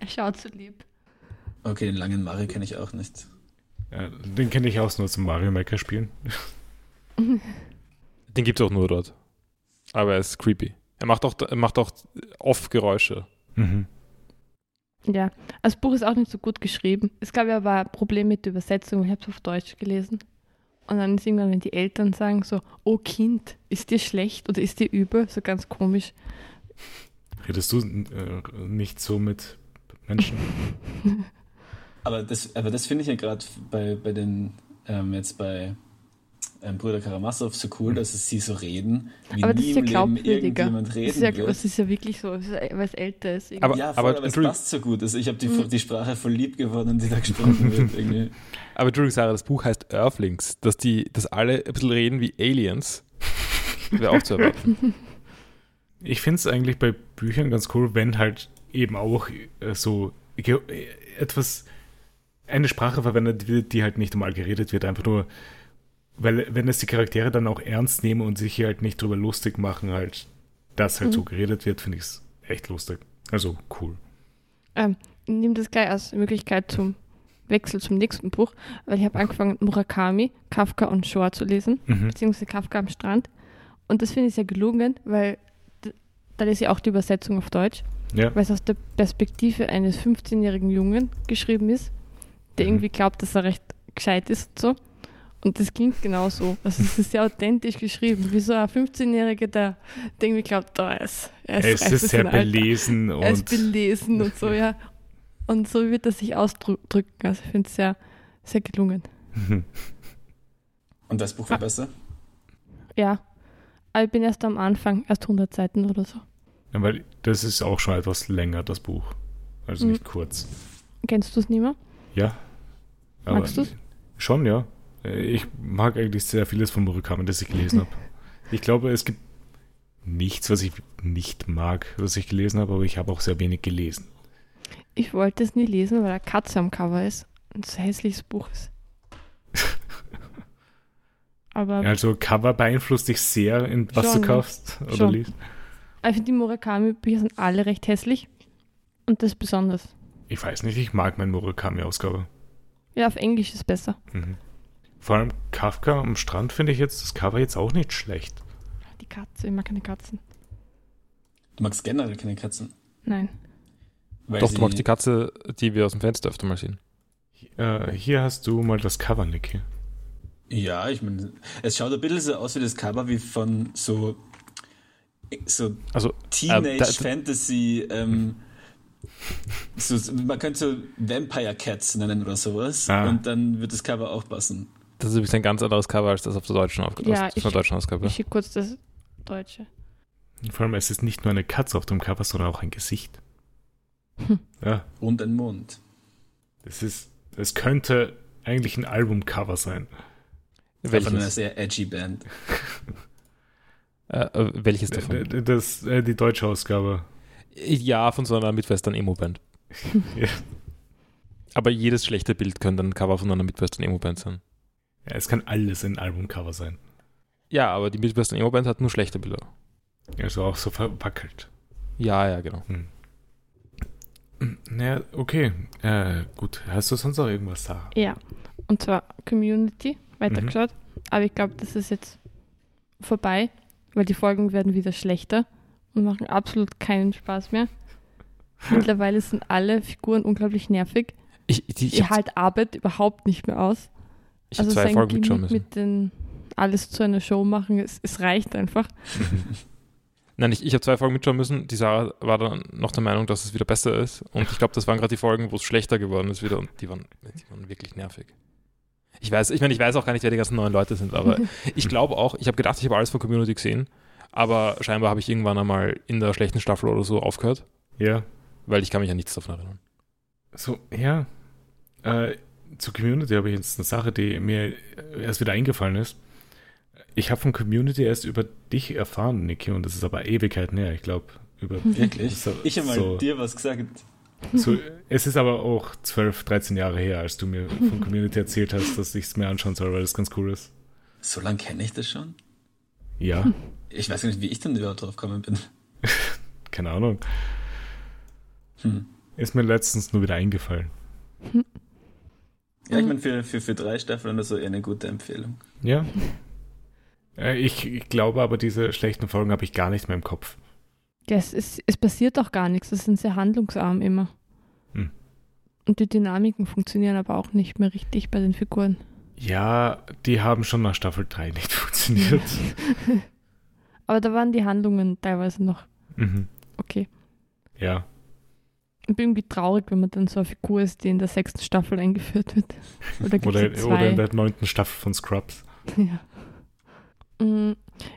Er schaut so lieb. Okay, den langen Mario kenne ich auch nicht. Ja, den kenne ich aus nur zum Mario Maker spielen. Den gibt es auch nur dort. Aber er ist creepy. Er macht auch, er macht auch oft Geräusche. Mhm. Ja, das Buch ist auch nicht so gut geschrieben. Es gab ja aber ein Problem mit der Übersetzung. Ich habe es auf Deutsch gelesen. Und dann ist irgendwann, wenn die Eltern sagen so, oh Kind, ist dir schlecht oder ist dir übel? So ganz komisch. Redest du äh, nicht so mit Menschen? Aber das, aber das finde ich ja gerade bei, bei den, ähm, jetzt bei ähm, Brüder Karamasow so cool, dass es sie so reden, wie aber das nie ist ja im Leben glaubwürdiger. irgendjemand Das reden ist, ja, wird. das ist ja wirklich so, weil es älter ist. irgendwie. Aber- ja, voll, aber- aber, es passt so gut. Also ich habe die, Mhm. die Sprache voll lieb gewonnen, die da gesprochen wird. Irgendwie. Aber Entschuldigung, Sarah, das Buch heißt Earthlings. Dass die, dass alle ein bisschen reden wie Aliens, wäre auch zu erwarten. Ich finde es eigentlich bei Büchern ganz cool, wenn halt eben auch äh, so äh, etwas, eine Sprache verwendet wird, die halt nicht normal geredet wird, einfach nur, weil wenn es die Charaktere dann auch ernst nehmen und sich hier halt nicht drüber lustig machen, halt, dass halt Mhm. so geredet wird, finde ich es echt lustig. Also cool. Ähm, ich nehme das gleich als Möglichkeit zum Wechsel zum nächsten Buch, weil ich habe angefangen, Murakami, Kafka und Shore zu lesen, Mhm. beziehungsweise Kafka am Strand. Und das finde ich sehr gelungen, weil da ist ja auch die Übersetzung auf Deutsch, Ja. weil es aus der Perspektive eines 15-jährigen Jungen geschrieben ist, der Mhm. irgendwie glaubt, dass er recht gescheit ist und so. Und das klingt genauso. Also es ist sehr authentisch geschrieben, wie so ein 15-Jähriger, der, der irgendwie glaubt, oh, er ist, er ist, Es ist sehr sein Alter. belesen Er ist und belesen und so, ja. Und so wird er sich ausdrücken. Also ich finde es sehr, sehr gelungen. Und das Buch war besser? Ja. Aber ich bin erst am Anfang, erst 100 Seiten oder so. Ja, weil das ist auch schon etwas länger, das Buch. Also Mhm. nicht kurz. Kennst du es nicht mehr? Ja. Magst du's? Schon, ja. Äh, Ich mag eigentlich sehr vieles von Murakami, das ich gelesen habe. Ich glaube, es gibt nichts, was ich nicht mag, was ich gelesen habe, aber ich habe auch sehr wenig gelesen. Ich wollte es nie lesen, weil eine Katze am Cover ist und es ein hässliches Buch ist. Aber Also Cover beeinflusst dich sehr, in was Schon, du kaufst oder schon. liest. Ich finde, die Murakami-Bücher sind alle recht hässlich. Und das besonders. Ich weiß nicht, ich mag meine Murakami-Ausgabe. Ja, auf Englisch ist besser. Mhm. Vor allem Kafka am Strand finde ich jetzt das Cover jetzt auch nicht schlecht. Die Katze, ich mag keine Katzen. Du magst generell keine Katzen. Nein. Weil Doch, du magst die Katze, die wir aus dem Fenster öfter mal sehen. Äh, hier hast du mal das Cover, Niki. Ja, ich meine, es schaut ein bisschen so aus wie das Cover wie von so, so Also, Teenage Ähm, da- Fantasy, ähm, so, man könnte so Vampire Cats nennen oder sowas. Ah. Und dann wird das Cover auch passen. das ist übrigens ein ganz anderes Cover als das auf der deutschen, Auf Ja, ich- von deutschen Ausgabe. Ich schicke kurz das Deutsche. Vor allem, es ist nicht nur eine Katze auf dem Cover, sondern auch ein Gesicht. Hm. Ja, Und ein Mond. das ist, es könnte eigentlich ein Albumcover sein. Von einer welches, sehr edgy Band. äh, äh, welches davon? D- d- Das, äh, die deutsche Ausgabe. Ja, von so einer Midwestern Emo-Band. Ja. Aber jedes schlechte Bild könnte ein Cover von einer Midwestern Emo-Band sein. Ja, es kann alles ein Albumcover sein. Ja, aber die Midwestern Emo-Band hat nur schlechte Bilder. Also auch so verpackelt. Ja, ja, genau. Naja, okay. Äh, gut. Hast du sonst noch irgendwas, Sarah? Ja. Und zwar Community, weitergeschaut. Aber ich glaube, das ist jetzt vorbei, weil die Folgen werden wieder schlechter und machen absolut keinen Spaß mehr. Mittlerweile sind alle Figuren unglaublich nervig. Ich, ich Ich halt Arbeit überhaupt nicht mehr aus. ich also zwei Folgen mitschauen Gimmick müssen. mit den alles zu einer Show machen, es, es reicht einfach. Nein, ich, ich habe zwei Folgen mitschauen müssen. Die Sarah war dann noch der Meinung, dass es wieder besser ist. Und ich glaube, das waren gerade die Folgen, wo es schlechter geworden ist wieder. Und die waren, die waren wirklich nervig. Ich weiß, ich meine, ich weiß auch gar nicht, wer die ganzen neuen Leute sind, aber ich glaube auch, ich habe gedacht, ich habe alles von Community gesehen, aber scheinbar habe ich irgendwann einmal in der schlechten Staffel oder so aufgehört, Ja. weil ich kann mich an nichts davon erinnern. So, ja. Äh, zur Community habe ich jetzt eine Sache, die mir erst wieder eingefallen ist. Ich habe von Community erst über dich erfahren, Niki, und das ist aber Ewigkeiten her, ich glaube. Über Wirklich? So- ich habe mal so. dir was gesagt. So, es ist aber auch 12, 13 Jahre her, als du mir von Community erzählt hast, dass ich es mir anschauen soll, weil das ganz cool ist. So lange kenne ich das schon? Ja, Ich weiß gar nicht, wie ich dann überhaupt drauf gekommen bin. keine Ahnung. Hm. Ist mir letztens nur wieder eingefallen. Ja, ich meine, für, für, für drei Staffeln oder so eher eine gute Empfehlung. Ja. Äh, Ich, ich glaube aber, diese schlechten Folgen habe ich gar nicht mehr im Kopf. Ja, es, ist, es passiert auch gar nichts. Es sind sehr handlungsarm immer. Und die Dynamiken funktionieren aber auch nicht mehr richtig bei den Figuren. Ja, die haben schon nach Staffel 3 nicht funktioniert. aber da waren die Handlungen teilweise noch mhm. okay. Ja. Ich bin irgendwie traurig, wenn man dann so eine Figur ist, die in der sechsten Staffel eingeführt wird. Oder Oder, oder in der neunten Staffel von Scrubs. ja. Mm,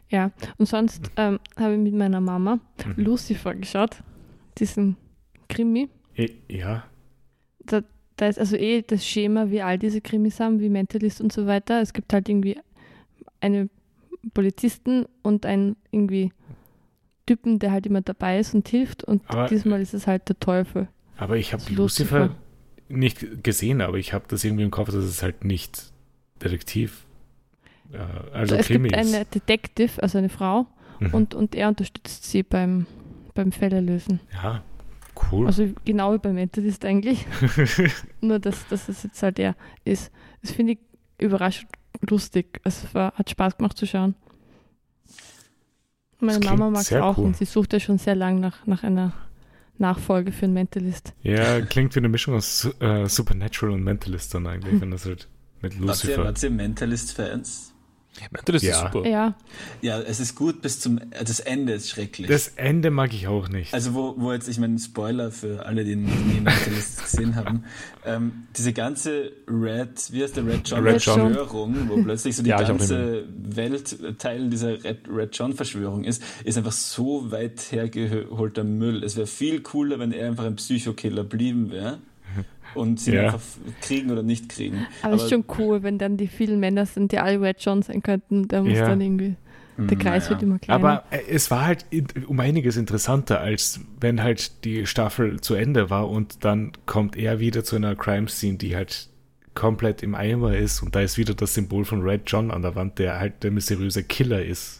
ja, und sonst ähm, habe ich mit meiner Mama Mhm. Lucifer geschaut, diesen Krimi. Eh, Ja. Da ist also eh das Schema, wie all diese Krimis haben, wie Mentalist und so weiter. Es gibt halt irgendwie eine Polizisten und einen irgendwie Typen, der halt immer dabei ist und hilft. Und Aber- diesmal ist es halt der Teufel. Aber ich habe Lucifer Lucifer. nicht gesehen, aber ich habe das irgendwie im Kopf, dass es halt nicht Detektiv, äh, also es Krimi gibt ist. eine Detective, also eine Frau, Mhm. und, und er unterstützt sie beim, beim Fälle lösen. ja, cool. Also genau wie beim Mentalist eigentlich. Nur, dass, dass es jetzt halt er ist. Das finde ich überraschend lustig. Es war, hat Spaß gemacht zu schauen. Meine Das Mama mag es auch cool. und sie sucht ja schon sehr lang nach, nach einer Nachfolge für einen Mentalist. ja, klingt wie eine Mischung aus äh, Supernatural und Mentalist dann eigentlich, wenn das halt mit Wart ihr, Lucifer. wart ihr Mentalist-Fans? Mentalist Ja. ist super. Ja, Ja, es ist gut bis zum. Das Ende ist schrecklich. Das Ende mag ich auch nicht. Also wo, wo jetzt, ich meine, Spoiler für alle, die nie Mentalist gesehen haben, ähm, diese ganze Red, wie heißt der Red John Red John. Verschwörung, wo plötzlich so die Ja, ganze Welt Teil dieser Red, Red John Verschwörung ist, ist einfach so weit hergeholter Müll. Es wäre viel cooler, wenn er einfach ein Psychokiller blieben wäre und sie Ja. einfach kriegen oder nicht kriegen. aber, es ist schon cool, wenn dann die vielen Männer sind, die alle Red John sein könnten. Da muss Ja. dann irgendwie, der Kreis naja. wird immer kleiner. Aber äh, es war halt um einiges interessanter, als wenn halt die Staffel zu Ende war und dann kommt er wieder zu einer Crime-Scene, die halt komplett im Eimer ist und da ist wieder das Symbol von Red John an der Wand, der halt der mysteriöse Killer ist.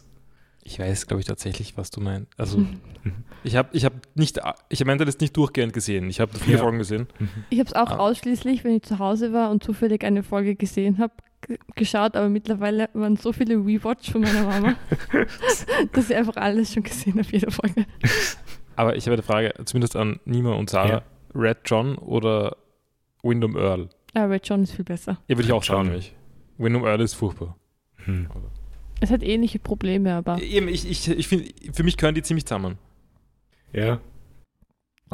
Ich weiß, glaube ich, tatsächlich, was du meinst. Also, ich habe ich hab nicht, ich habe Mentalist nicht durchgehend gesehen. Ich habe viele Ja. Folgen gesehen. Ich habe es auch Ah. ausschließlich, wenn ich zu Hause war und zufällig eine Folge gesehen habe, geschaut, aber mittlerweile waren so viele Rewatch von meiner Mama, dass ich einfach alles schon gesehen habe, jede Folge. Aber ich habe eine Frage, zumindest an Nima und Sarah. Ja. Red John oder Wyndham Earl? Ja, Red John ist viel besser. Ja, würde ich auch sagen, nämlich. Wyndham Earl ist furchtbar. Hm. Es hat ähnliche Probleme, aber, Eben, ich, ich, ich finde, für mich gehören die ziemlich zusammen. Ja.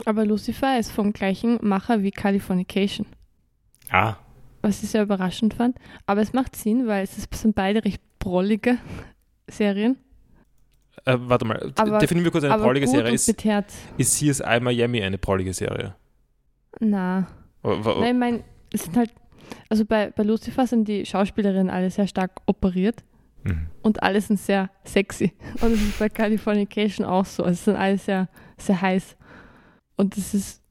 aber Lucifer ist vom gleichen Macher wie Californication. Ah, was ich sehr überraschend fand. Aber es macht Sinn, weil es sind beide recht brollige Serien. Äh, warte mal, Aber- definieren wir kurz eine prollige Serie. Ist, ist CSI Miami eine prollige Serie? Na. Wa- wa- Nein, ich meine, es sind halt, also bei, bei Lucifer sind die Schauspielerinnen alle sehr stark operiert mhm. und alle sind sehr sexy. Und es ist bei Californication auch so. Also es sind alle sehr, sehr heiß. Und es ist,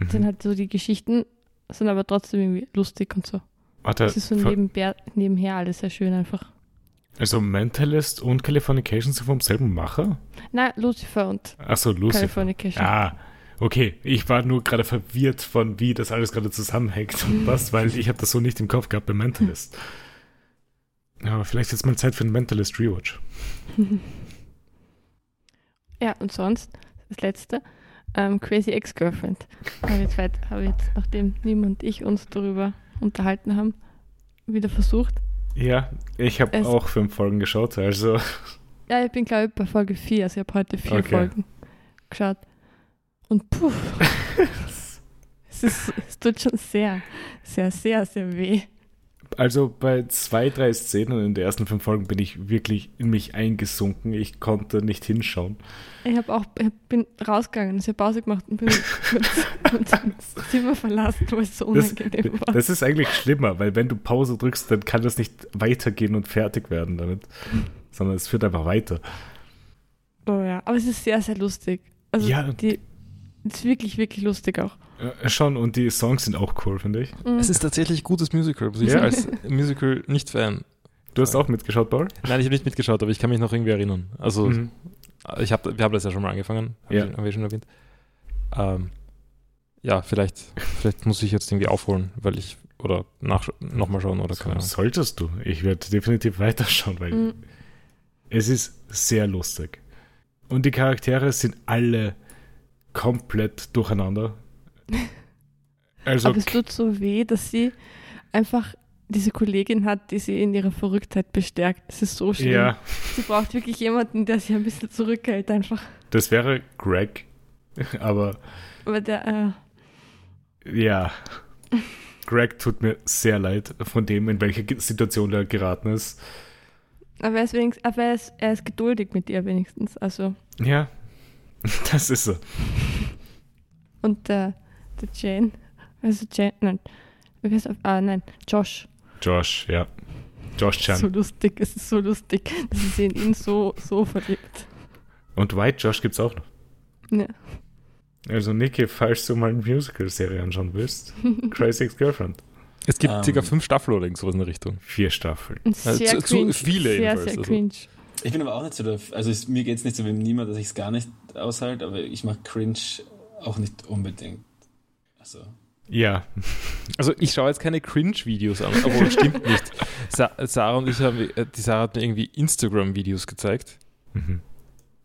Mhm. sind halt so die Geschichten, sind aber trotzdem irgendwie lustig und so. Warte, Es ist so nebenher, nebenher alles sehr schön einfach. also Mentalist und Californication sind vom selben Macher? Na, Lucifer und Achso, Lucifer. Californication. Ah, okay. Ich war nur gerade verwirrt von, wie das alles gerade zusammenhängt und was, weil ich habe das so nicht im Kopf gehabt bei Mentalist. Aber vielleicht ist mal Zeit für einen Mentalist Rewatch. Ja, und sonst, das letzte, ähm, Crazy Ex-Girlfriend. Habe jetzt, weit, habe jetzt, nachdem Nim und ich uns darüber unterhalten haben, wieder versucht. Ja, ich habe auch fünf Folgen geschaut, also Ja, ich bin, glaube ich, bei Folge 4, also ich habe heute vier Okay. Folgen geschaut. Und puh, es, ist, es tut schon sehr, sehr, sehr, sehr weh. Also bei zwei, drei Szenen in den ersten fünf Folgen bin ich wirklich in mich eingesunken. Ich konnte nicht hinschauen. Ich habe auch, ich bin rausgegangen, ich habe Pause gemacht und bin und das Zimmer verlassen, weil es so Das, unangenehm war. das ist eigentlich schlimmer, weil wenn du Pause drückst, dann kann das nicht weitergehen und fertig werden damit, sondern es führt einfach weiter. Oh ja, aber es ist sehr, sehr lustig. Also Ja. die ist wirklich, wirklich lustig auch. Äh, schon, und die Songs sind auch cool, finde ich. Mhm. Es ist tatsächlich gutes Musical, muss ich Ja. als Musical-Nicht-Fan. Du hast auch mitgeschaut, Paul? Nein, ich habe nicht mitgeschaut, aber ich kann mich noch irgendwie erinnern. Also, Mhm. ich hab, wir haben das ja schon mal angefangen, haben, Ja. wir, haben wir schon erwähnt. Ähm, ja, vielleicht, vielleicht muss ich jetzt irgendwie aufholen, weil ich, oder nach, nochmal schauen oder keine Ahnung. solltest du. Ich werde definitiv weiterschauen, weil Mhm. es ist sehr lustig. Und die Charaktere sind alle komplett durcheinander. Also, Aber es tut so weh, dass sie einfach diese Kollegin hat, die sie in ihrer Verrücktheit bestärkt. Das ist so schlimm. ja, Sie braucht wirklich jemanden, der sie ein bisschen zurückhält einfach. das wäre Greg. Aber Aber der, äh, ja, Greg tut mir sehr leid von dem, in welche Situation er geraten ist. aber, er ist wenigstens, aber er, ist, er ist geduldig mit ihr wenigstens. Also, Ja, das ist so. und der, der Jane, also Jane, nein, wie heißt er? Ah, nein, Josh. Josh, ja. Josh Chan. So lustig, es ist so lustig, dass sie sich in ihn so, so verliebt. Und White Josh gibt's auch noch. Ja. Also Niki, falls du mal eine Musical-Serie anschauen willst, Crazy Ex-Girlfriend. Es gibt Ähm. circa fünf Staffeln oder irgend sowas in der Richtung. Vier Staffeln. Und sehr zu- zu cringe. viele sehr, jedenfalls, sehr also. cringe. Ich bin aber auch nicht so der, also es, mir geht es nicht so wie niemand, dass ich es gar nicht aushalte, aber ich mag Cringe auch nicht unbedingt. Also, Ja, Also ich schaue jetzt keine Cringe-Videos an, obwohl stimmt nicht. Sa Sarah und ich haben, äh, die Sarah hat mir irgendwie Instagram-Videos gezeigt. mhm.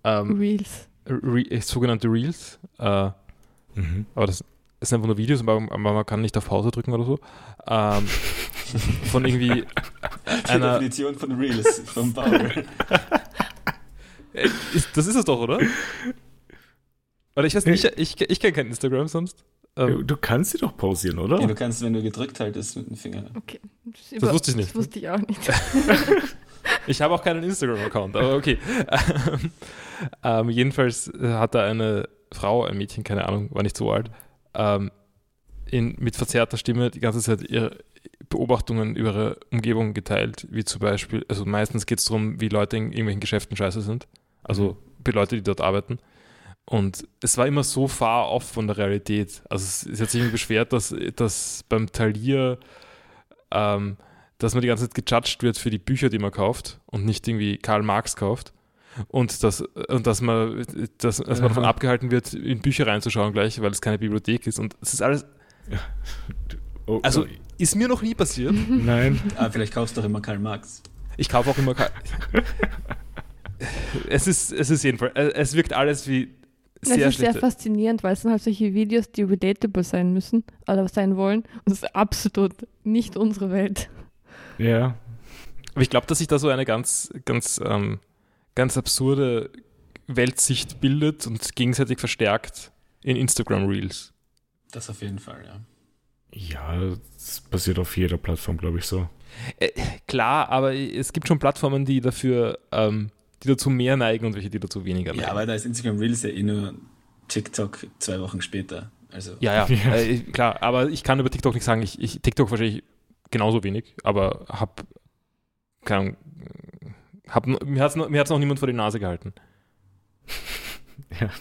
Ähm, Reels. Re äh, sogenannte Reels. Äh, Mhm. aber das, das sind einfach nur Videos, aber, aber man kann nicht auf Pause drücken oder so. Ähm, von irgendwie die einer. Definition von Reels vom Paul. Äh, das ist es doch, oder? Oder ich weiß nicht, ich, ich, ich kenne kein Instagram sonst. Ähm, Du kannst sie doch pausieren, oder? ja, du kannst, wenn du gedrückt haltest mit dem Finger. Okay. Das wusste ich nicht. Das wusste ich auch nicht. Ich habe auch keinen Instagram-Account, aber okay. Ähm, jedenfalls hat da eine Frau, ein Mädchen, keine Ahnung, war nicht so alt, ähm, in, mit verzerrter Stimme die ganze Zeit ihre Beobachtungen über ihre Umgebung geteilt, wie zum Beispiel, also meistens geht es darum, wie Leute in irgendwelchen Geschäften scheiße sind, also die Leute, die dort arbeiten. Und es war immer so far off von der Realität. Also es, es hat sich irgendwie beschwert, dass, dass beim Talier ähm, dass man die ganze Zeit gejudged wird für die Bücher, die man kauft und nicht irgendwie Karl Marx kauft. Und, dass, und dass, man, dass, dass man davon abgehalten wird, in Bücher reinzuschauen gleich, weil es keine Bibliothek ist. Und es ist alles, Oh, also oh, ist mir noch nie passiert. nein. Ah, vielleicht kaufst du doch immer Karl Marx. Ich kaufe auch immer Karl. es ist, es ist jedenfalls, äh, es wirkt alles wie Es sehr ist sehr faszinierend, weil es sind halt solche Videos, die relatable sein müssen oder sein wollen. Und das ist absolut nicht unsere Welt. Ja, Aber ich glaube, dass sich da so eine ganz, ganz, ähm, ganz absurde Weltsicht bildet und gegenseitig verstärkt in Instagram Reels. Das auf jeden Fall, ja. ja, das passiert auf jeder Plattform, glaube ich, so. Äh, klar, aber es gibt schon Plattformen, die dafür, ähm, die dazu mehr neigen und welche, die dazu weniger neigen. Ja, aber da ist Instagram Reels ja eh nur TikTok zwei Wochen später. Also, Ja, ja, Ja. Äh, klar, aber ich kann über TikTok nicht sagen, ich, ich TikTok wahrscheinlich genauso wenig, aber hab, keine Ahnung, hab, mir hat es noch, mir hat's noch niemand vor die Nase gehalten. Ja,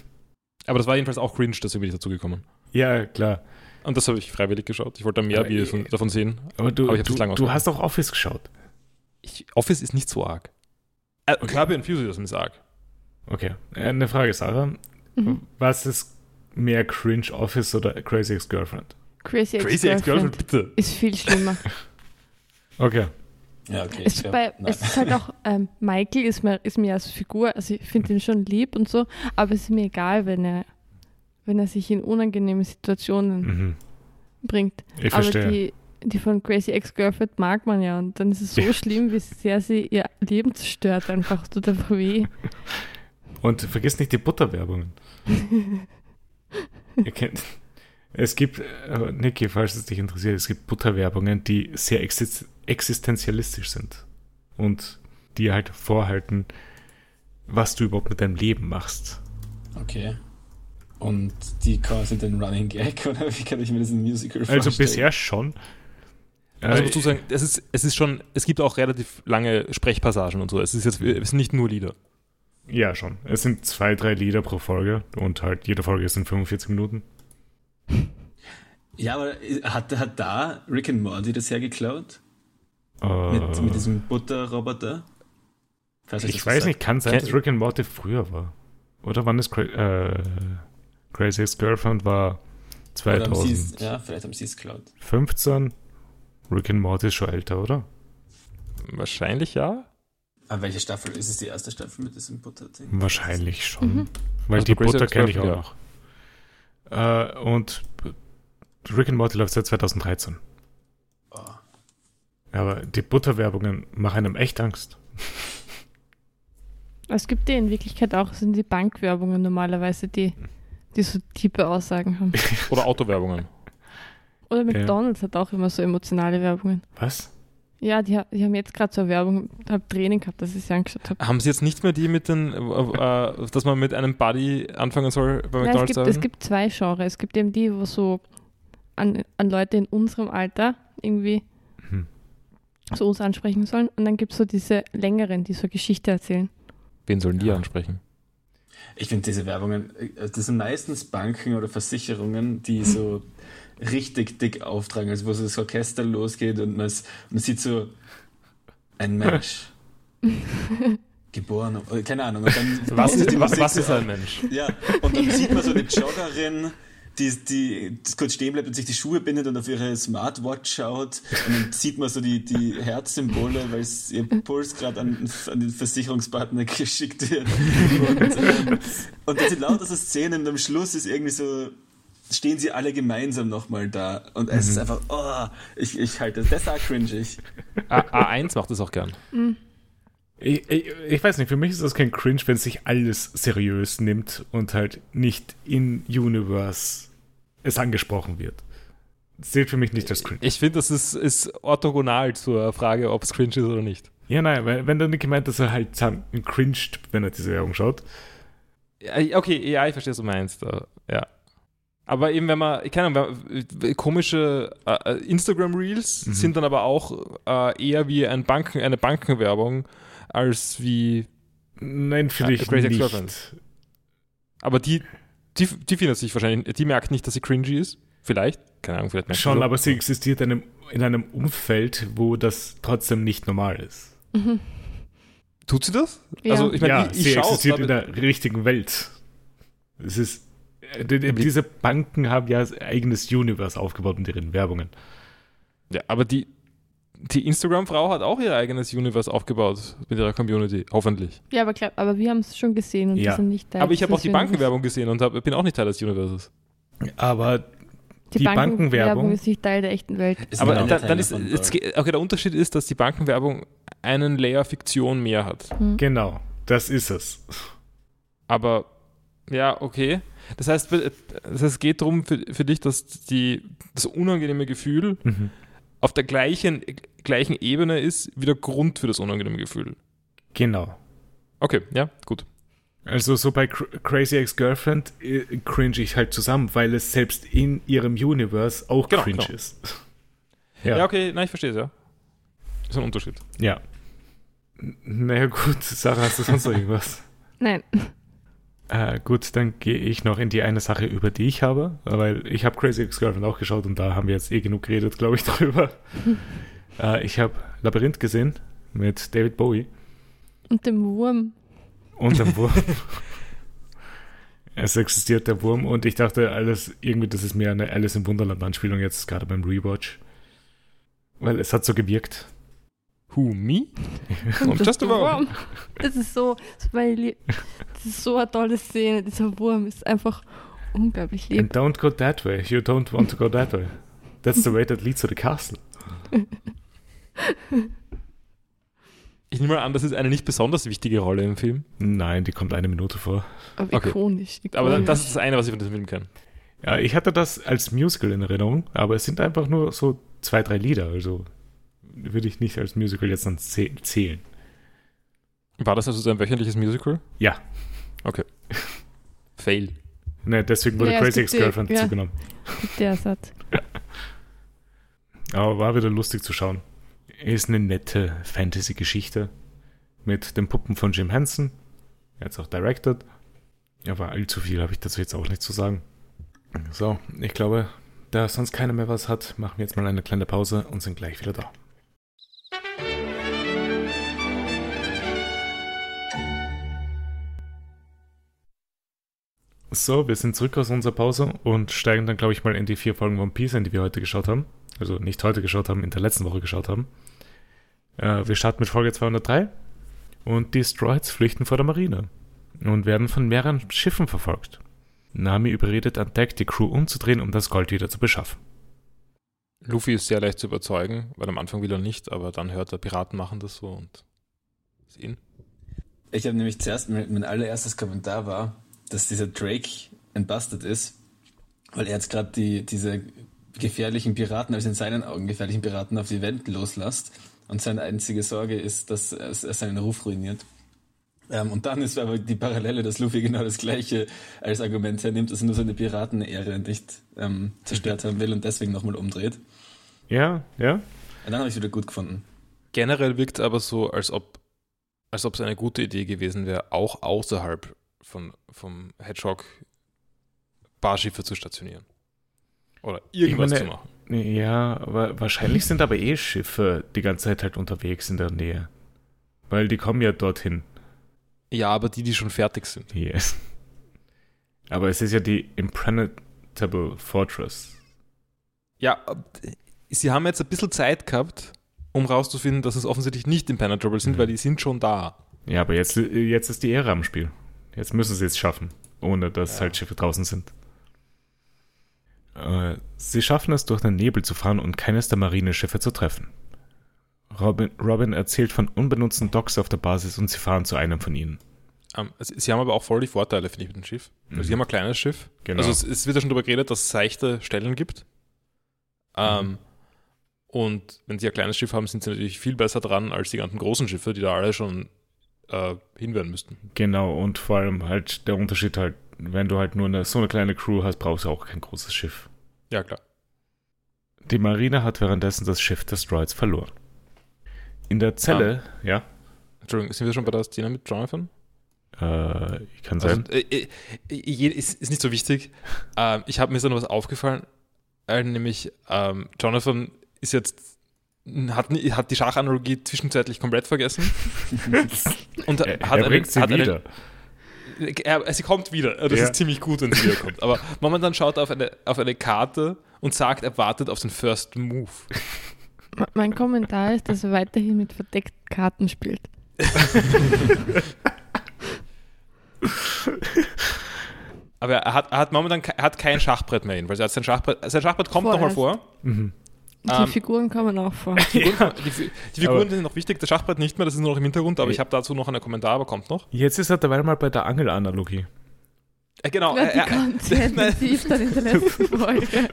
Aber das war jedenfalls auch cringe, deswegen bin ich dazu gekommen. ja klar. Und das habe ich freiwillig geschaut. Ich wollte da mehr Aber, Videos äh, von, davon sehen. Aber du, Aber du, du hast auch Office geschaut. Ich, Office ist nicht so arg. Äh, Okay. Kirby Enthusiasm ist arg. Okay, äh, eine Frage, Sarah. Mhm. Was ist mehr Cringe Office oder Crazy Ex-Girlfriend? Crazy, Crazy Ex-Girlfriend bitte. ist viel schlimmer. Okay. ja, okay. es, glaub, bei, es ist halt auch, ähm, Michael ist mir, ist mir als Figur, also ich finde ihn schon lieb und so, aber es ist mir egal, wenn er, wenn er sich in unangenehme Situationen Mhm. bringt. Ich aber verstehe. die, die von Crazy Ex-Girlfriend mag man ja und dann ist es so Ja. schlimm, wie sehr sie ihr Leben zerstört. Einfach tut einfach weh. Und vergiss nicht die Butterwerbungen. Ihr kennt, es gibt, äh, Niki, falls es dich interessiert, es gibt Butterwerbungen, die sehr exist existenzialistisch sind. Und die halt vorhalten, was du überhaupt mit deinem Leben machst. Okay. Und die sind ein Running Gag, oder wie kann ich mir das in Musical Also vorstellen? bisher schon. Also Äh, dazu sagen, es ist, es ist schon, es gibt auch relativ lange Sprechpassagen und so. Es ist jetzt, es sind nicht nur Lieder. ja, schon. Es sind zwei, drei Lieder pro Folge und halt jede Folge sind 45 Minuten. Ja, aber hat, hat da Rick and Morty das hergeklaut? Äh, Mit, mit diesem Butterroboter? Ich das weiß nicht, kann sein, dass Rick and Morty früher war. Oder wann ist Cra äh, Crazy Ex-Girlfriend war sagt. Oder haben sie's- 2015. Ja, vielleicht haben sie es geklaut. Rick and Morty ist schon älter, oder? Wahrscheinlich ja. Aber welche Staffel? Ist es die erste Staffel mit diesem Butter-Ding? Wahrscheinlich schon. Mhm. Weil Also die Butter kenne ich auch Ex-Girlfriend, noch. Äh, und Rick and Morty läuft seit 2013. Oh. Aber die Butterwerbungen machen einem echt Angst. Es gibt die in Wirklichkeit auch, sind die Bankwerbungen normalerweise, die, die so tiefe Aussagen haben. Oder Autowerbungen. Oder McDonalds hat auch immer so emotionale Werbungen. Was? Ja, die, die haben jetzt gerade so eine Werbung, ich habe Training gehabt, dass ich sie angeschaut habe. Haben sie jetzt nicht mehr die mit den, äh, äh, dass man mit einem Buddy anfangen soll bei Ja, es, McDonalds? gibt, es gibt zwei Genres. Es gibt eben die, wo so an, an Leute in unserem Alter irgendwie Hm. so uns ansprechen sollen. Und dann gibt es so diese längeren, die so Geschichte erzählen. Wen sollen die Ja. ansprechen? Ich finde diese Werbungen, äh, das sind meistens Banken oder Versicherungen, die so richtig dick auftragen, also wo so das Orchester losgeht und man, sieht so ein Mensch. Geboren, keine Ahnung. Und dann Was, ist, was, was ist ein Mensch? Ja, und dann sieht man so eine Joggerin, die, die kurz stehen bleibt und sich die Schuhe bindet und auf ihre Smartwatch schaut. Und dann sieht man so die, die Herzsymbole, weil ihr Puls gerade an, an den Versicherungspartner geschickt wird. Und, ähm, und das sind lauter so Szenen und am Schluss ist irgendwie so, stehen sie alle gemeinsam nochmal da. Und es ist einfach, oh, ich, ich halte das, das ist auch cringig. A, A1 macht das auch gern. Ich, ich, ich weiß nicht, für mich ist das kein Cringe, wenn sich alles seriös nimmt und halt nicht in Universe es angesprochen wird. Das zählt für mich nicht als Cringe. Ich finde, das ist, ist orthogonal zur Frage, ob es cringe ist oder nicht. Ja, nein, weil wenn der Nicky meint, dass er halt cringed, wenn er diese Werbung schaut. Ja, Okay, ja, ich verstehe, was du meinst. Ja. Aber eben, wenn man, keine Ahnung, wenn- komische äh, Instagram-Reels Mhm. sind dann aber auch äh, eher wie ein Banken, eine Bankenwerbung als wie. Nein, finde ich Crazy nicht. Aber die, die, die findet sich wahrscheinlich, die merkt nicht, dass sie cringy ist. Vielleicht. Keine Ahnung, vielleicht merkt Schon, so. aber sie existiert in einem, in einem Umfeld, wo das trotzdem nicht normal ist. Mhm. Tut sie das? Ja. Also, ich meine, ja, ich, ich sie existiert in der richtigen Welt. Es ist, diese Banken haben ja ein eigenes Universe aufgebaut mit ihren Werbungen. Ja, aber die. die Instagram-Frau hat auch ihr eigenes Universe aufgebaut mit ihrer Community, hoffentlich. Ja, aber klar, aber wir haben es schon gesehen und Ja. wir sind nicht Teil Aber ich habe auch die. Bankenwerbung gesehen und hab, bin auch nicht Teil des Universes. Aber Die, die Bankenwerbung Bankenwerbung- ist nicht Teil der echten Welt. Ist Aber auch da, dann ist, jetzt, okay, der Unterschied ist, dass die Bankenwerbung einen Layer Fiktion mehr hat. genau, das ist es. Aber ja, okay. Das heißt, das heißt es geht darum für, für dich, dass die, das unangenehme Gefühl Mhm. auf der gleichen, gleichen Ebene ist wie der Grund für das unangenehme Gefühl. Genau. Okay, ja, gut. Also so bei Cr Crazy Ex-Girlfriend äh, cringe ich halt zusammen, weil es selbst in ihrem Universe auch Genau, cringe genau. ist. Ja, Ja, okay, nein, ich verstehe es, ja. Ist ein Unterschied. ja. Naja gut, Sarah, hast du sonst noch irgendwas? Nein, Äh, gut, dann gehe ich noch in die eine Sache, über die ich habe, weil ich habe Crazy Ex-Girlfriend auch geschaut und da haben wir jetzt eh genug geredet, glaube ich, drüber. äh, ich habe Labyrinth gesehen mit David Bowie und dem Wurm. und dem Wurm. es existiert der Wurm und ich dachte, alles irgendwie, das ist mehr eine Alice im Wunderland-Anspielung jetzt gerade beim Rewatch. Weil es hat so gewirkt. Who, me? Und just das a. Wurm. Das ist so, das ist so eine tolle Szene. Dieser Wurm ist einfach unglaublich lieb. And don't go that way. You don't want to go that way. That's the way that leads to the castle. Ich nehme mal an, das ist eine nicht besonders wichtige Rolle im Film. Nein, die kommt eine Minute vor. Aber Okay. ikonisch, ikonisch. Aber das ist das eine, was ich von diesem Film kenne. Ja, ich hatte das als Musical in Erinnerung, aber es sind einfach nur so zwei, drei Lieder, also würde ich nicht als Musical jetzt dann zäh- zählen. War das also so ein wöchentliches Musical? Ja, Fail. ne, deswegen wurde Ja, Crazy Ex-Girlfriend ja. dazu genommen. der Satz. Aber war wieder lustig zu schauen. Ist eine nette Fantasy-Geschichte mit den Puppen von Jim Henson. Er hat es auch directed. Aber allzu viel habe ich dazu jetzt auch nicht zu sagen. So, ich glaube, da sonst keiner mehr was hat, machen wir jetzt mal eine kleine Pause und sind gleich wieder da. So, wir sind zurück aus unserer Pause und steigen dann, glaube ich, mal in die vier Folgen One Piece ein, die wir heute geschaut haben. Also nicht heute geschaut haben, in der letzten Woche geschaut haben. Äh, wir starten mit Folge 203 und die Stroids flüchten vor der Marine und werden von mehreren Schiffen verfolgt. Nami überredet an Deck, die Crew umzudrehen, um das Gold wieder zu beschaffen. Luffy ist sehr leicht zu überzeugen, weil am Anfang will er nicht, aber dann hört er, Piraten machen das so und ist ihn. Ich habe nämlich zuerst, mein, mein allererstes Kommentar war, dass dieser Drake entbustet ist, weil er jetzt gerade die, diese gefährlichen Piraten, also in seinen Augen gefährlichen Piraten auf die Welt loslässt und seine einzige Sorge ist, dass er, er seinen Ruf ruiniert. Ähm, und dann ist aber die Parallele, dass Luffy genau das gleiche als Argument hernimmt, dass er nur seine Piratenehre nicht ähm, zerstört haben will und deswegen nochmal umdreht. Ja, ja. Und dann habe ich es wieder gut gefunden. Generell wirkt es aber so, als ob als ob es eine gute Idee gewesen wäre, auch außerhalb von, vom Hedgehog Barschiffe zu stationieren. Oder irgendwas meine- zu machen. Ja, aber wahrscheinlich sind aber eh Schiffe die ganze Zeit halt unterwegs in der Nähe. Weil die kommen ja dorthin. Ja, aber die, die schon fertig sind. Yes. Aber es ist ja die Impregnable Fortress. Ja, sie haben jetzt ein bisschen Zeit gehabt, um rauszufinden, dass es offensichtlich nicht impenetrable sind, Mhm. weil die sind schon da. Ja, aber jetzt, jetzt ist die Ehre am Spiel. Jetzt müssen sie es schaffen, ohne dass Ja. halt Schiffe draußen sind. Äh, sie schaffen es, durch den Nebel zu fahren und keines der Marineschiffe zu treffen. Robin, Robin erzählt von unbenutzten Docks auf der Basis und sie fahren zu einem von ihnen. Ähm, sie sie haben aber auch voll die Vorteile, finde ich, mit dem Schiff. Also Sie Mhm. haben ein kleines Schiff. Genau. Also es, es wird ja schon darüber geredet, dass es seichte Stellen gibt. Ähm, Mhm. Und wenn sie ein kleines Schiff haben, sind sie natürlich viel besser dran als die ganzen großen Schiffe, die da alle schon äh, hinwerden müssten. Genau, und vor allem halt der Unterschied halt, wenn du halt nur eine, so eine kleine Crew hast, brauchst du auch kein großes Schiff. Ja, klar. Die Marine hat währenddessen das Schiff des Droids verloren. In der Zelle, ja, Entschuldigung, sind wir schon bei der Szene mit Jonathan? äh, kann Also, sein. äh, äh, äh, ist, ist nicht so wichtig. Ähm, ich habe mir so noch was aufgefallen, äh, nämlich ähm, Jonathan ist jetzt hat, hat die Schachanalogie zwischenzeitlich komplett vergessen und er, hat er einen- bringt sie hat einen- wieder. Er, sie kommt wieder. Das Ja. ist ziemlich gut, wenn sie wiederkommt. Aber momentan schaut er auf eine, auf eine Karte und sagt, er wartet auf den First Move. Mein Kommentar ist, dass er weiterhin mit verdeckten Karten spielt. Aber er hat, er hat momentan er hat kein Schachbrett mehr hin, weil er hat sein Schachbrett, sein Schachbrett kommt nochmal vor. Mhm. Die Ähm, Figuren kommen auch vor. Die Figuren, die, die Figuren sind noch wichtig, das Schachbrett nicht mehr, das ist nur noch im Hintergrund, aber Ey. ich habe dazu noch einen Kommentar, aber kommt noch. Jetzt ist er dabei mal bei der Angelanalogie. Äh, genau, Ja, äh, die äh, kommt äh, dann in der letzten Folge.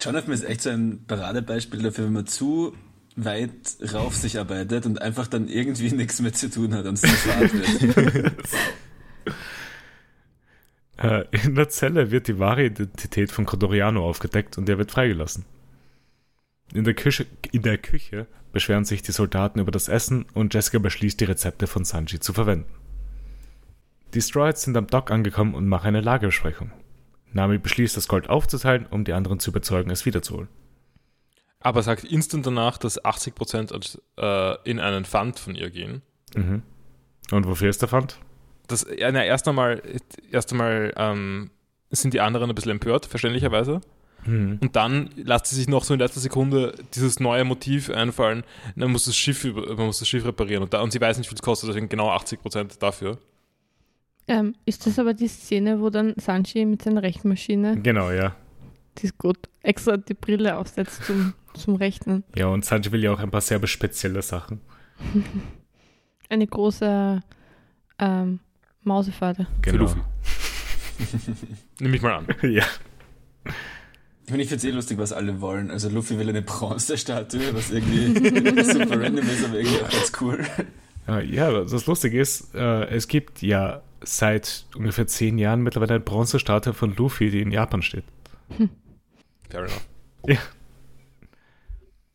Jonathan ist echt so ein Paradebeispiel dafür, wenn man zu weit rauf sich arbeitet und einfach dann irgendwie nichts mehr zu tun hat und es schwarz wird. Äh, in der Zelle wird die wahre Identität von Codoriano aufgedeckt und er wird freigelassen. In der, Küche, in der Küche beschweren sich die Soldaten über das Essen und Jessica beschließt, die Rezepte von Sanji zu verwenden. Die Straws sind am Dock angekommen und machen eine Lagerbesprechung. Nami beschließt, das Gold aufzuteilen, um die anderen zu überzeugen, es wiederzuholen. aber sagt instant danach, dass 80% als, äh, in einen Fund von ihr gehen. Mhm. Und wofür ist der Pfand? Das, ja, na, erst einmal, erst einmal ähm, sind die anderen ein bisschen empört, verständlicherweise. Mhm. Und dann lässt sie sich noch so in letzter Sekunde dieses neue Motiv einfallen, man muss das Schiff, über, man muss das Schiff reparieren. Und, da, und sie weiß nicht, wie viel es kostet, deswegen genau 80% dafür. Ähm, ist das aber die Szene, wo dann Sanji mit seiner Rechenmaschine, Genau, ja. die ist gut, extra die Brille aufsetzt zum, zum Rechnen? Ja, und Sanji will ja auch ein paar sehr spezielle Sachen. Eine große ähm, Mausepfade. Für Genau. Luffy. Nehme ich mal an. ja. Ich meine, ich finde es eh lustig, was alle wollen. Also Luffy will eine Bronzestatue, was irgendwie super random ist, aber irgendwie auch ganz cool. Äh, Ja, das Lustige ist, äh, es gibt ja seit ungefähr zehn Jahren mittlerweile eine Bronzestatue von Luffy, die in Japan steht. Fair enough. Ja.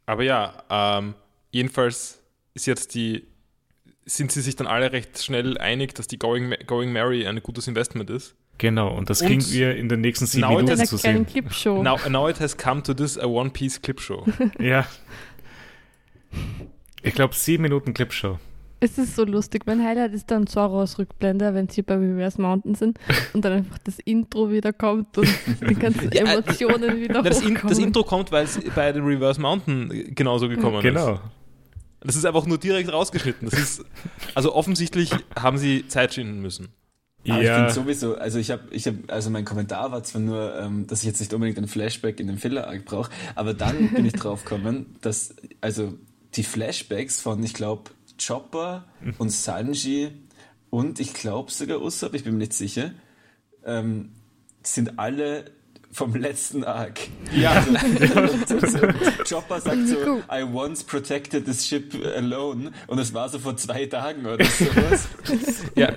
Aber ja, ähm, jedenfalls ist jetzt die, sind sie sich dann alle recht schnell einig, dass die Going, Going Mary ein gutes Investment ist. Genau, und das Und kriegen wir in den nächsten sieben Minuten zu sehen. Clipshow. Now, now it has come to this, a One Piece Clip Show. Ja. Ich glaube, sieben Minuten Clipshow. Es ist so lustig. Mein Highlight ist dann Zoros Rückblende, wenn sie bei Reverse Mountain sind und dann einfach das Intro wieder kommt und die ganzen Ja, äh, Emotionen wieder Na, das, In, hochkommen. das Intro kommt, weil es bei den Reverse Mountain genauso gekommen ist. Genau. Das ist einfach nur direkt rausgeschnitten. Das ist, also offensichtlich haben sie Zeit schinden müssen. Aber ich Ja, finde sowieso, also ich habe, ich hab, also mein Kommentar war zwar nur, ähm, dass ich jetzt nicht unbedingt ein Flashback in dem Filler-Arc brauche, aber dann bin ich drauf gekommen, dass, also die Flashbacks von, ich glaube, Chopper und Sanji und ich glaube sogar Usopp, ich bin mir nicht sicher, ähm, sind alle vom letzten Arc. Ja. Also, so, so, Chopper sagt so. I once protected this ship alone und es war so vor zwei Tagen oder sowas. Ja,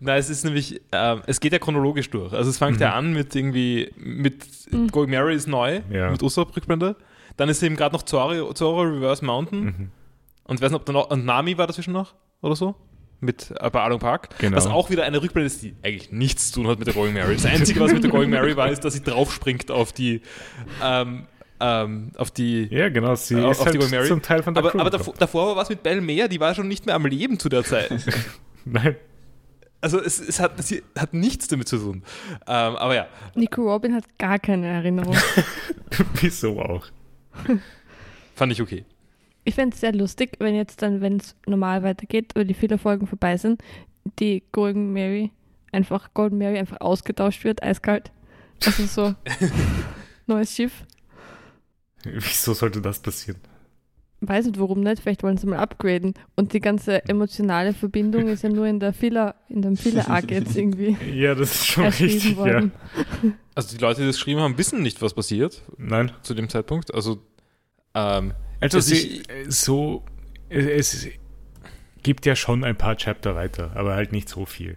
na, es ist nämlich, ähm, es geht ja chronologisch durch. Also es fängt ja an mit irgendwie, mit Going Mary ist neu, Ja. mit Usopp Rückblende. Dann ist eben gerade noch Zoro, Zoro Reverse Mountain. Und ich weiß nicht, ob da noch, und Nami war dazwischen noch oder so. Mit äh, bei Along Park. Genau. Was auch wieder eine Rückblende ist, die eigentlich nichts zu tun hat mit der Going Mary. Das Einzige, was mit der Going Mary war, ist, dass sie draufspringt auf die, ähm, ähm, auf die, ja, genau. Sie Auf- ist auf die halt Going Mary. zum Teil von der aber, Crew aber davor, davor war was mit Belle Mare, die war schon nicht mehr am Leben zu der Zeit. Nein. Also es, es hat, sie hat nichts damit zu tun. Ähm, aber ja, Nico Robin hat gar keine Erinnerung. Wieso auch? fand ich okay. Ich fände es sehr lustig, wenn jetzt dann, wenn es normal weitergeht, oder die viele Folgen vorbei sind, die Golden Mary einfach, Golden Mary einfach ausgetauscht wird, eiskalt. Also so, neues Schiff. Wieso sollte das passieren? Weiß nicht, warum nicht, vielleicht wollen sie mal upgraden. Und die ganze emotionale Verbindung ist ja nur in der Filler, in dem Filler-Arc jetzt irgendwie Ja, das ist schon richtig, ja. worden. Also die Leute, die das geschrieben haben, wissen nicht, was passiert Nein. zu dem Zeitpunkt. Also ähm, Also sie, so, es gibt ja schon ein paar Chapter weiter, aber halt nicht so viel.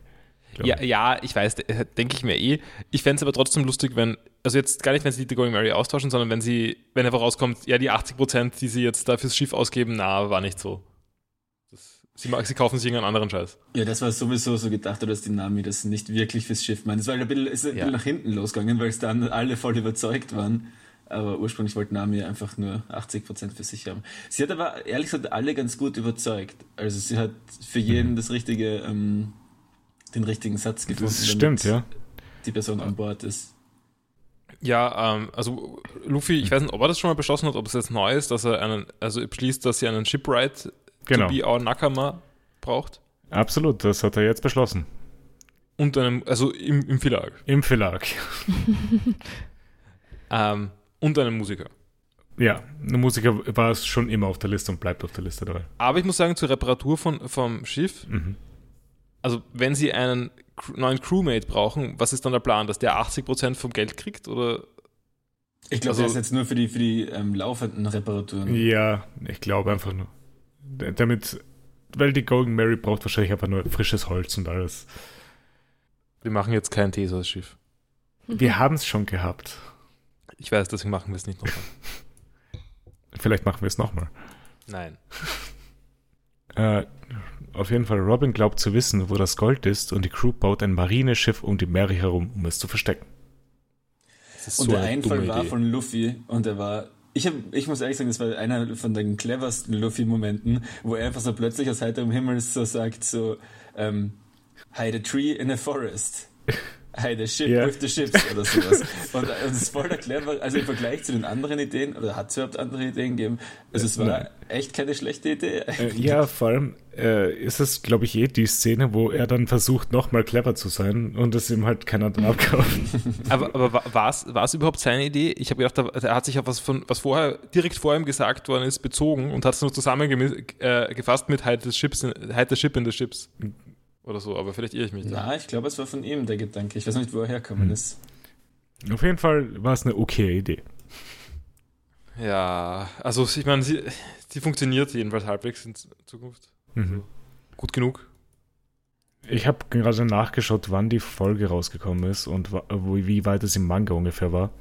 ja, ich. ja, ich weiß, äh, denke ich mir eh. Ich fände es aber trotzdem lustig, wenn, also jetzt gar nicht, wenn sie die Going Mary austauschen, sondern wenn sie, wenn einfach rauskommt, ja, die 80 Prozent, die sie jetzt da fürs Schiff ausgeben, na, war nicht so. Das, sie, mag- sie kaufen sich irgendeinen anderen Scheiß. Ja, das war sowieso so gedacht, dass die Nami das nicht wirklich fürs Schiff meint. Es war halt ein bisschen, ist ein Ja. bisschen nach hinten losgegangen, weil es dann alle voll überzeugt waren. Aber ursprünglich wollte Nami einfach nur 80% für sich haben. Sie hat aber ehrlich gesagt alle ganz gut überzeugt. Also sie hat für jeden das richtige, ähm, den richtigen Satz gefunden. Das stimmt, ja. Die Person an Bord ist. Ja, ähm, also Luffy, ich weiß nicht, ob er das schon mal beschlossen hat, ob es jetzt neu ist, dass er einen, also beschließt, dass sie einen Shipwright Genau. to be our Nakama braucht. Absolut, das hat er jetzt beschlossen. Und einem, also im, im Verlag. Im Verlag. Ähm, und einem Musiker. Ja, ein Musiker war es schon immer auf der Liste und bleibt auf der Liste dabei. Aber ich muss sagen, zur Reparatur von, vom Schiff, Mhm. also wenn sie einen neuen Crewmate brauchen, was ist dann der Plan, dass der 80% vom Geld kriegt? Oder Ich glaube, Also- das ist jetzt nur für die, für die ähm, laufenden Reparaturen. Ja, ich glaube einfach nur. Damit, weil die Golden Mary braucht wahrscheinlich einfach nur frisches Holz und alles. wir machen jetzt kein Thesos-Schiff. Wir haben es schon gehabt. Ich weiß, deswegen machen wir es nicht nochmal. Vielleicht machen wir es nochmal. Nein. Äh, auf jeden Fall, Robin glaubt zu wissen, wo das Gold ist und die Crew baut ein Marineschiff um die Mary herum, um es zu verstecken. Das ist Und so der eine Einfall dumme war Idee. von Luffy und er war. Ich, hab, ich muss ehrlich sagen, das war einer von den cleversten Luffy-Momenten, wo er einfach so plötzlich aus heiterem Himmel so sagt: so, ähm, hide a tree in a forest. Hide a ship Ja. with the ships oder sowas. Und, und das ist voll der clever, also im Vergleich zu den anderen Ideen, oder hat es überhaupt andere Ideen gegeben? Also es war Nein. echt keine schlechte Idee. Äh, ja, vor allem äh, ist es, glaube ich, eh die Szene, wo er dann versucht, nochmal clever zu sein und es ihm halt keiner dann abkauft. Aber, aber war es überhaupt seine Idee? Ich habe gedacht, er, hat sich auf was von was vorher direkt vor ihm gesagt worden ist bezogen und hat es nur zusammengefasst äh, mit Hide the Ships, in, Hide the Ship in the Ships oder so. Aber vielleicht irre ich mich. Da. Na, ich glaube, es war von ihm der Gedanke. Ich weiß nicht, wo er herkommen Hm. ist. Auf jeden Fall war es eine okay Idee. Ja, also ich meine, sie, sie funktioniert jedenfalls halbwegs in Zukunft. Mhm. Gut genug. Ich habe gerade nachgeschaut, wann die Folge rausgekommen ist und wie weit es im Manga ungefähr war.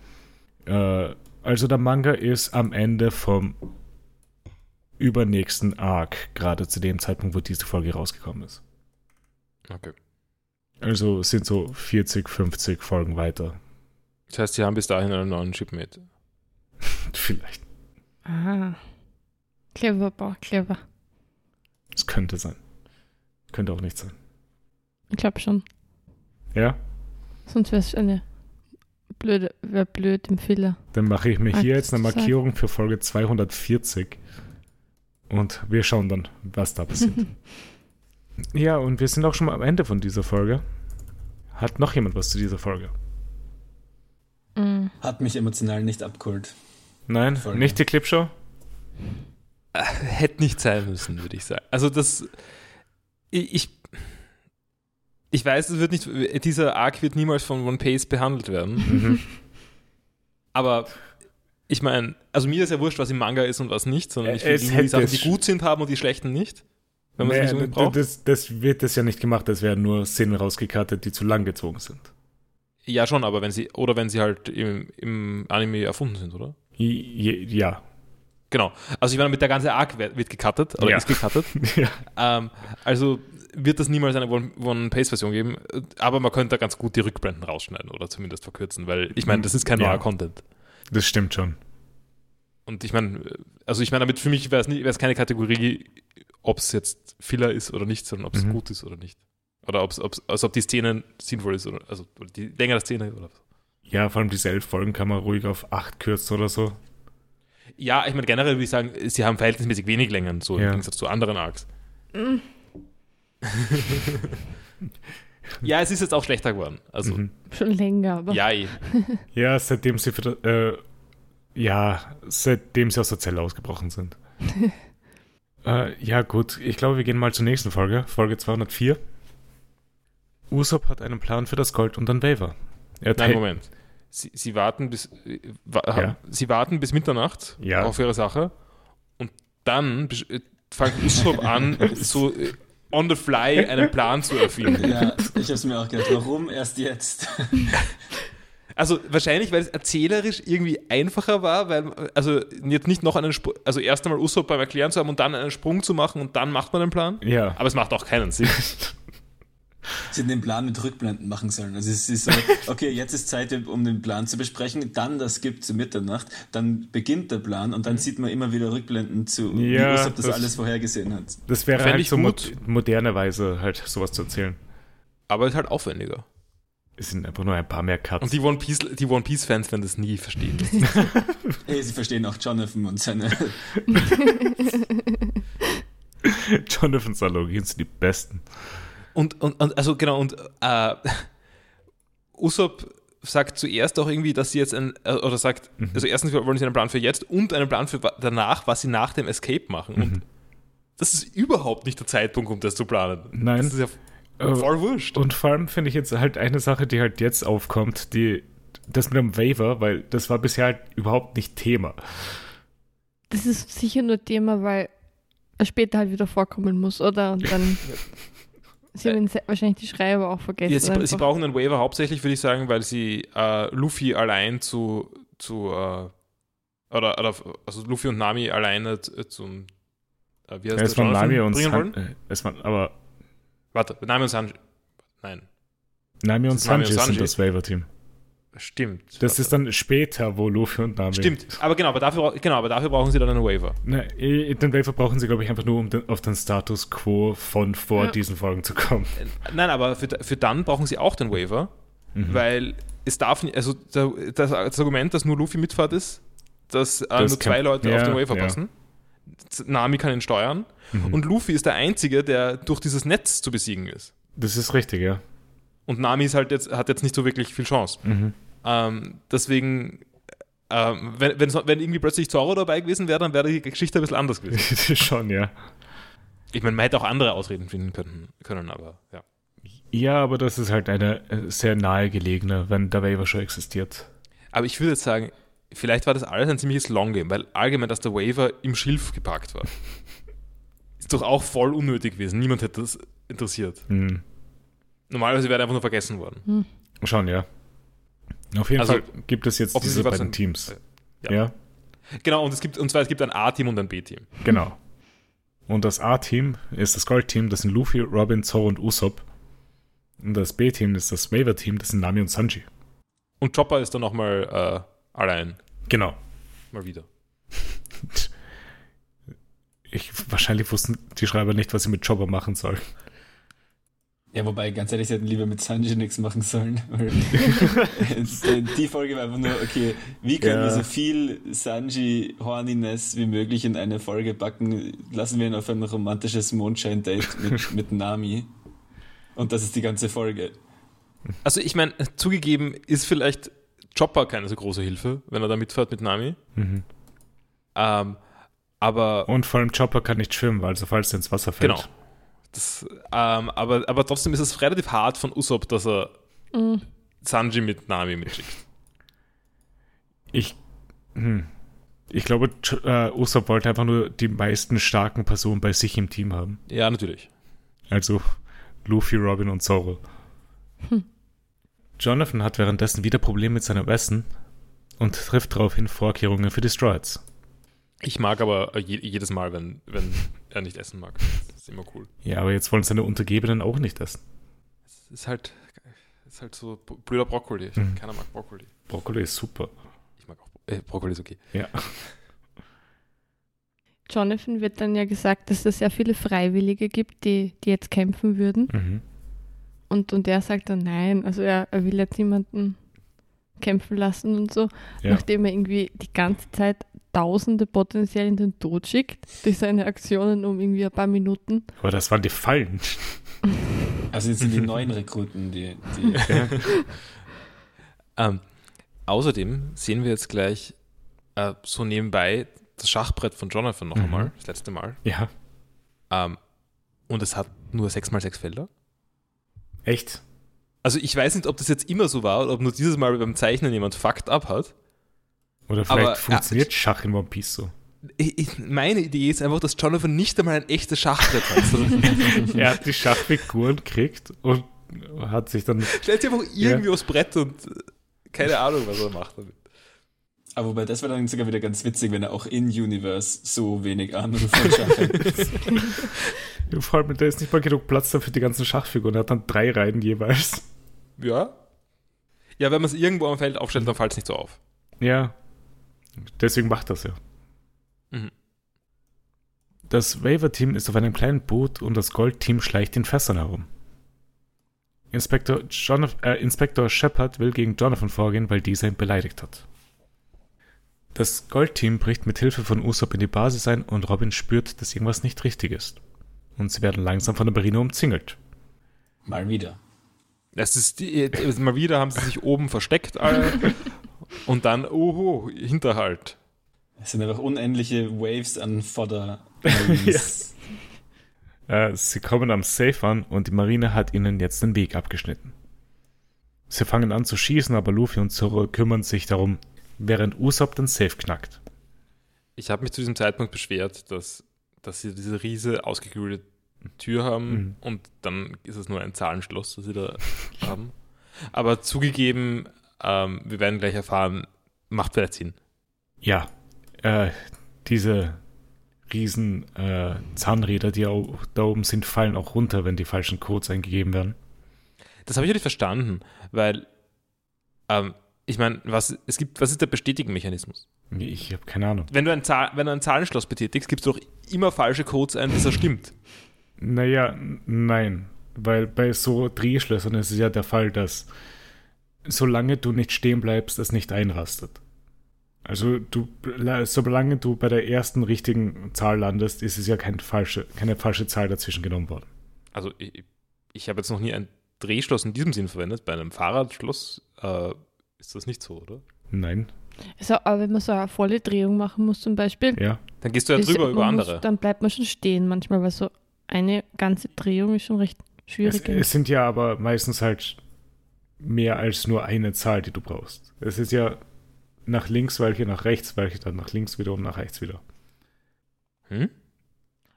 Äh, also der Manga ist am Ende vom übernächsten Arc, gerade zu dem Zeitpunkt, wo diese Folge rausgekommen ist. Okay. Also es sind so 40, 50 Folgen weiter. Das heißt, sie haben bis dahin einen neuen Shipmate. Vielleicht. Ah. Clever, boah, clever. Es könnte sein. Könnte auch nicht sein. Ich glaube schon. Ja? Sonst wäre es eine blöde, wäre blöd im Filler. Dann mache ich mir hier jetzt eine. Markierung für Folge 240. Und wir schauen dann, was da passiert. ja, und wir sind auch schon mal am Ende von dieser Folge. Hat noch jemand was zu dieser Folge? Mm. Hat mich emotional nicht abgeholt. Nein, Folge. nicht die Clipshow? Äh, hätte nicht sein müssen, würde ich sagen. Also das, ich, ich, weiß, es wird nicht, dieser Arc wird niemals von One Piece behandelt werden. Mhm. Aber ich meine, also mir ist ja wurscht, was im Manga ist und was nicht, sondern ich will die Sachen, die gut sind, haben und die schlechten nicht. Wenn man Nee, nicht braucht. das, das wird das ja nicht gemacht, es werden nur Szenen rausgekartet, die zu lang gezogen sind. Ja, schon, aber wenn sie, oder wenn sie halt im, im Anime erfunden sind, oder? Ja. Genau. Also ich meine, mit der ganze Arc wird, wird gecuttet, oder Ja. ist gecuttet. ja. ähm, also wird es niemals eine One- One-Pace-Version geben, aber man könnte da ganz gut die Rückblenden rausschneiden oder zumindest verkürzen, weil ich meine, das ist kein Ja. neuer Content. Das stimmt schon. Und ich meine, also ich meine, damit für mich wäre es keine Kategorie, ob es jetzt Filler ist oder nicht, sondern ob es Mhm. gut ist oder nicht. Oder ob's, ob's, also ob die Szene sinnvoll ist oder also oder die Länge der Szene oder was. Ja, vor allem diese elf Folgen kann man ruhig auf acht kürzen oder so. Ja, ich meine, generell würde ich sagen, sie haben verhältnismäßig wenig Längen, so Ja. im Gegensatz zu anderen Arcs. Mm. Ja, es ist jetzt auch schlechter geworden. Also, Mhm. Schon länger, aber. ja, eh. Ja, seitdem sie für, äh, ja, seitdem sie aus der Zelle ausgebrochen sind. äh, ja, gut, ich glaube, wir gehen mal zur nächsten Folge, Folge 204. Usopp hat einen Plan für das Gold und dann Waver. Er Nein, Moment. Sie, sie warten bis äh, wa, Ja. sie warten bis Mitternacht Ja. auf ihre Sache und dann äh, fängt Usopp an, so äh, on the fly einen Plan zu erfinden. Ja, ich habe es mir auch gedacht. Warum erst jetzt? Also wahrscheinlich, weil es erzählerisch irgendwie einfacher war, weil also jetzt nicht noch einen Sprung, also erst einmal Usopp beim Erklären zu haben und dann einen Sprung zu machen und dann macht man den Plan. Ja, Aber es macht auch keinen Sinn. Sie hätten den Plan mit Rückblenden machen sollen. Also es ist so, okay, jetzt ist Zeit, um den Plan zu besprechen, dann das gibt zu Mitternacht, dann beginnt der Plan und dann sieht man immer wieder Rückblenden zu, Ja, wie Usopp das, das- alles vorhergesehen hat. das wäre halt ich so mo gut. moderne Weise, halt sowas zu erzählen. Aber ist halt aufwendiger. Es sind einfach nur ein paar mehr Cuts. Und die One Piece, die One Piece Fans werden das nie verstehen. Hey, sie verstehen auch Jonathan und seine. Jonathans Analogien sind die besten. Und, und, und also genau, und äh, Usopp sagt zuerst auch irgendwie, dass sie jetzt ein, äh, oder sagt, Mhm. also erstens wollen sie einen Plan für jetzt und einen Plan für danach, was sie nach dem Escape machen. Mhm. Und das ist überhaupt nicht der Zeitpunkt, um das zu planen. Nein. Das ist ja voll wurscht. Und vor allem finde ich jetzt halt eine Sache, die halt jetzt aufkommt, die das mit dem Waiver, weil das war bisher halt überhaupt nicht Thema. Das ist sicher nur Thema, weil er später halt wieder vorkommen muss, oder? Und dann. Sie haben se- wahrscheinlich die Schreiber auch vergessen. Ja, sie, sie brauchen einen Waiver hauptsächlich, würde ich sagen, weil sie äh, Luffy allein zu, zu äh, oder, oder also Luffy und Nami alleine zu- zum äh, wie heißt es das, waren Jonathan Nami und bringen wollen? äh, es waren aber Warte, Nami und Sanji. Nein, Nami und ist Nami und Sanji sind Sanji. das Waiver-Team. stimmt. Das Warte. ist dann später, wo Luffy und Nami. Stimmt, aber genau, aber dafür, genau, aber dafür brauchen sie dann einen Waiver. Ne, eh, den Waiver brauchen sie, glaube ich, einfach nur, um den, auf den Status quo von vor Ja. diesen Folgen zu kommen. Äh, Nein, aber für, für dann brauchen sie auch den Waiver, Mhm. weil es darf nicht, also das, das Argument, dass nur Luffy mitfahrt ist, dass äh, nur zwei Leute ja, auf den Waiver ja. passen. Nami kann ihn steuern Mhm. und Luffy ist der Einzige, der durch dieses Netz zu besiegen ist. Das ist richtig, ja. Und Nami ist halt jetzt, hat jetzt nicht so wirklich viel Chance. Mhm. Ähm, deswegen, ähm, wenn, wenn, wenn irgendwie plötzlich Zoro dabei gewesen wäre, dann wäre die Geschichte ein bisschen anders gewesen. Schon, ja. Ich meine, man hätte auch andere Ausreden finden können, können aber ja. Ja, aber das ist halt eine äh, sehr nahegelegene, wenn der Waiver schon existiert. Aber ich würde jetzt sagen, vielleicht war das alles ein ziemliches Long Game, weil allgemein, dass der Waiver im Schilf gepackt war. ist doch auch voll unnötig gewesen. Niemand hätte das interessiert. Mhm. Normalerweise wäre er einfach nur vergessen worden. Schon, ja. Auf jeden Also, Fall gibt es jetzt diese beiden ein- Teams. ja. ja, Genau, und es gibt, und zwar es gibt ein A-Team und ein B-Team. genau. Und das A-Team ist das Gold-Team, das sind Luffy, Robin, Zoro und Usopp. Und das B-Team ist das Waiver-Team, das sind Nami und Sanji. Und Chopper ist dann nochmal äh, allein. Genau. Mal wieder. Ich, wahrscheinlich wussten die Schreiber nicht, was sie mit Chopper machen sollen. Ja, wobei, ganz ehrlich, sie hätten lieber mit Sanji nichts machen sollen. Die Folge war einfach nur, okay, wie können Ja. wir so viel Sanji-Horniness wie möglich in eine Folge packen? Lassen wir ihn auf ein romantisches Mondschein-Date mit, mit Nami. Und das ist die ganze Folge. Also ich meine, zugegeben ist vielleicht Chopper keine so große Hilfe, wenn er da mitfährt mit Nami. Mhm. Ähm, aber Und vor allem Chopper kann nicht schwimmen, also falls er ins Wasser fällt. genau. Das, ähm, aber, aber trotzdem ist es relativ hart von Usopp, dass er Mhm. Sanji mit Nami mitschickt. Ich, hm. ich glaube, Ch äh, Usopp wollte einfach nur die meisten starken Personen bei sich im Team haben. Ja, natürlich. Also Luffy, Robin und Zoro. Jonathan hat währenddessen wieder Probleme mit seinem Essen und trifft daraufhin Vorkehrungen für die Stroids. Ich mag aber je, jedes Mal, wenn, wenn er nicht essen mag. Das ist immer cool. Ja, aber jetzt wollen seine Untergebenen auch nicht essen. Es ist halt, es ist halt so blöder Brokkoli. Mhm. Keiner mag Brokkoli. Brokkoli ist super. Ich mag auch äh, Brokkoli ist okay. Ja. Jonathan wird dann ja gesagt, dass es sehr viele Freiwillige gibt, die, die jetzt kämpfen würden. Mhm. Und, und er sagt dann nein, also er, er will jetzt niemanden kämpfen lassen und so, Ja. nachdem er irgendwie die ganze Zeit Tausende potenziell in den Tod schickt durch seine Aktionen um irgendwie ein paar Minuten. Aber das waren die Fallen. Also jetzt sind die neuen Rekruten, die, die Ähm, außerdem sehen wir jetzt gleich äh, so nebenbei das Schachbrett von Jonathan noch Mhm. einmal, das letzte Mal. Ja. Ähm, und es hat nur 6x6 Felder. Echt? Also ich weiß nicht, ob das jetzt immer so war oder ob nur dieses Mal beim Zeichnen jemand fucked up hat. Oder vielleicht Aber, funktioniert Schach in One Piece so. Ich, ich, meine Idee ist einfach, dass Jonathan nicht einmal ein echtes Schachbrett hat. sondern er hat die Schachfiguren gekriegt und hat sich dann. stellt sich einfach irgendwie aufs Brett und äh, keine Ahnung, was er macht damit. Aber wobei, das wäre dann sogar wieder ganz witzig, wenn er auch in Universe so wenig Ahnung von Schach hat. Vor allem, da ist nicht mal genug Platz da für die ganzen Schachfiguren. Er hat dann drei Reihen jeweils. Ja. Ja, wenn man es irgendwo am Feld aufstellt, dann fällt es nicht so auf. Ja. Deswegen macht das ja. Mhm. Das Waiver-Team ist auf einem kleinen Boot und das Gold-Team schleicht in Fässern herum. Inspektor, Jonathan, äh, Inspektor Shepard will gegen Jonathan vorgehen, weil dieser ihn beleidigt hat. Das Goldteam bricht mit Hilfe von Usopp in die Basis ein und Robin spürt, dass irgendwas nicht richtig ist. Und sie werden langsam von der Marine umzingelt. Mal wieder. Das ist die, mal wieder haben sie sich oben versteckt alle und dann, oho, Hinterhalt. Es sind einfach unendliche Waves an Fodder. Äh, sie kommen am Safe an und die Marine hat ihnen jetzt den Weg abgeschnitten. Sie fangen an zu schießen, aber Luffy und Zoro kümmern sich darum, während Usopp den Safe knackt. Ich habe mich zu diesem Zeitpunkt beschwert, dass, dass sie diese riese ausgekühlte Tür haben Mhm. und dann ist es nur ein Zahlenschloss, das sie da haben. Aber zugegeben, ähm, wir werden gleich erfahren, macht vielleicht Sinn. Ja, äh, diese riesen äh, Zahnräder, die da oben sind, fallen auch runter, wenn die falschen Codes eingegeben werden. Das habe ich nicht verstanden, weil ähm, ich meine, was es gibt, was ist der Bestätigenmechanismus? Ich habe keine Ahnung. Wenn du ein Zahl, wenn du ein Zahlenschloss betätigst, gibst du doch immer falsche Codes ein, bis er stimmt. Naja, nein. Weil bei so Drehschlössern ist es ja der Fall, dass solange du nicht stehen bleibst, es nicht einrastet. Also du, solange du bei der ersten richtigen Zahl landest, ist es ja kein falsche, keine falsche Zahl dazwischen genommen worden. Also ich, ich habe jetzt noch nie ein Drehschloss in diesem Sinn verwendet. Bei einem Fahrradschloss äh, ist das nicht so, oder? Nein, Also, aber wenn man so eine volle Drehung machen muss zum Beispiel, ja. Dann gehst du ja drüber über muss- andere. dann bleibt man schon stehen manchmal, weil so eine ganze Drehung ist schon recht Es, schwierig. es sind ja aber meistens halt mehr als nur eine Zahl, die du brauchst. Es ist ja nach links welche, nach rechts welche, dann nach links wieder und nach rechts wieder. Hm?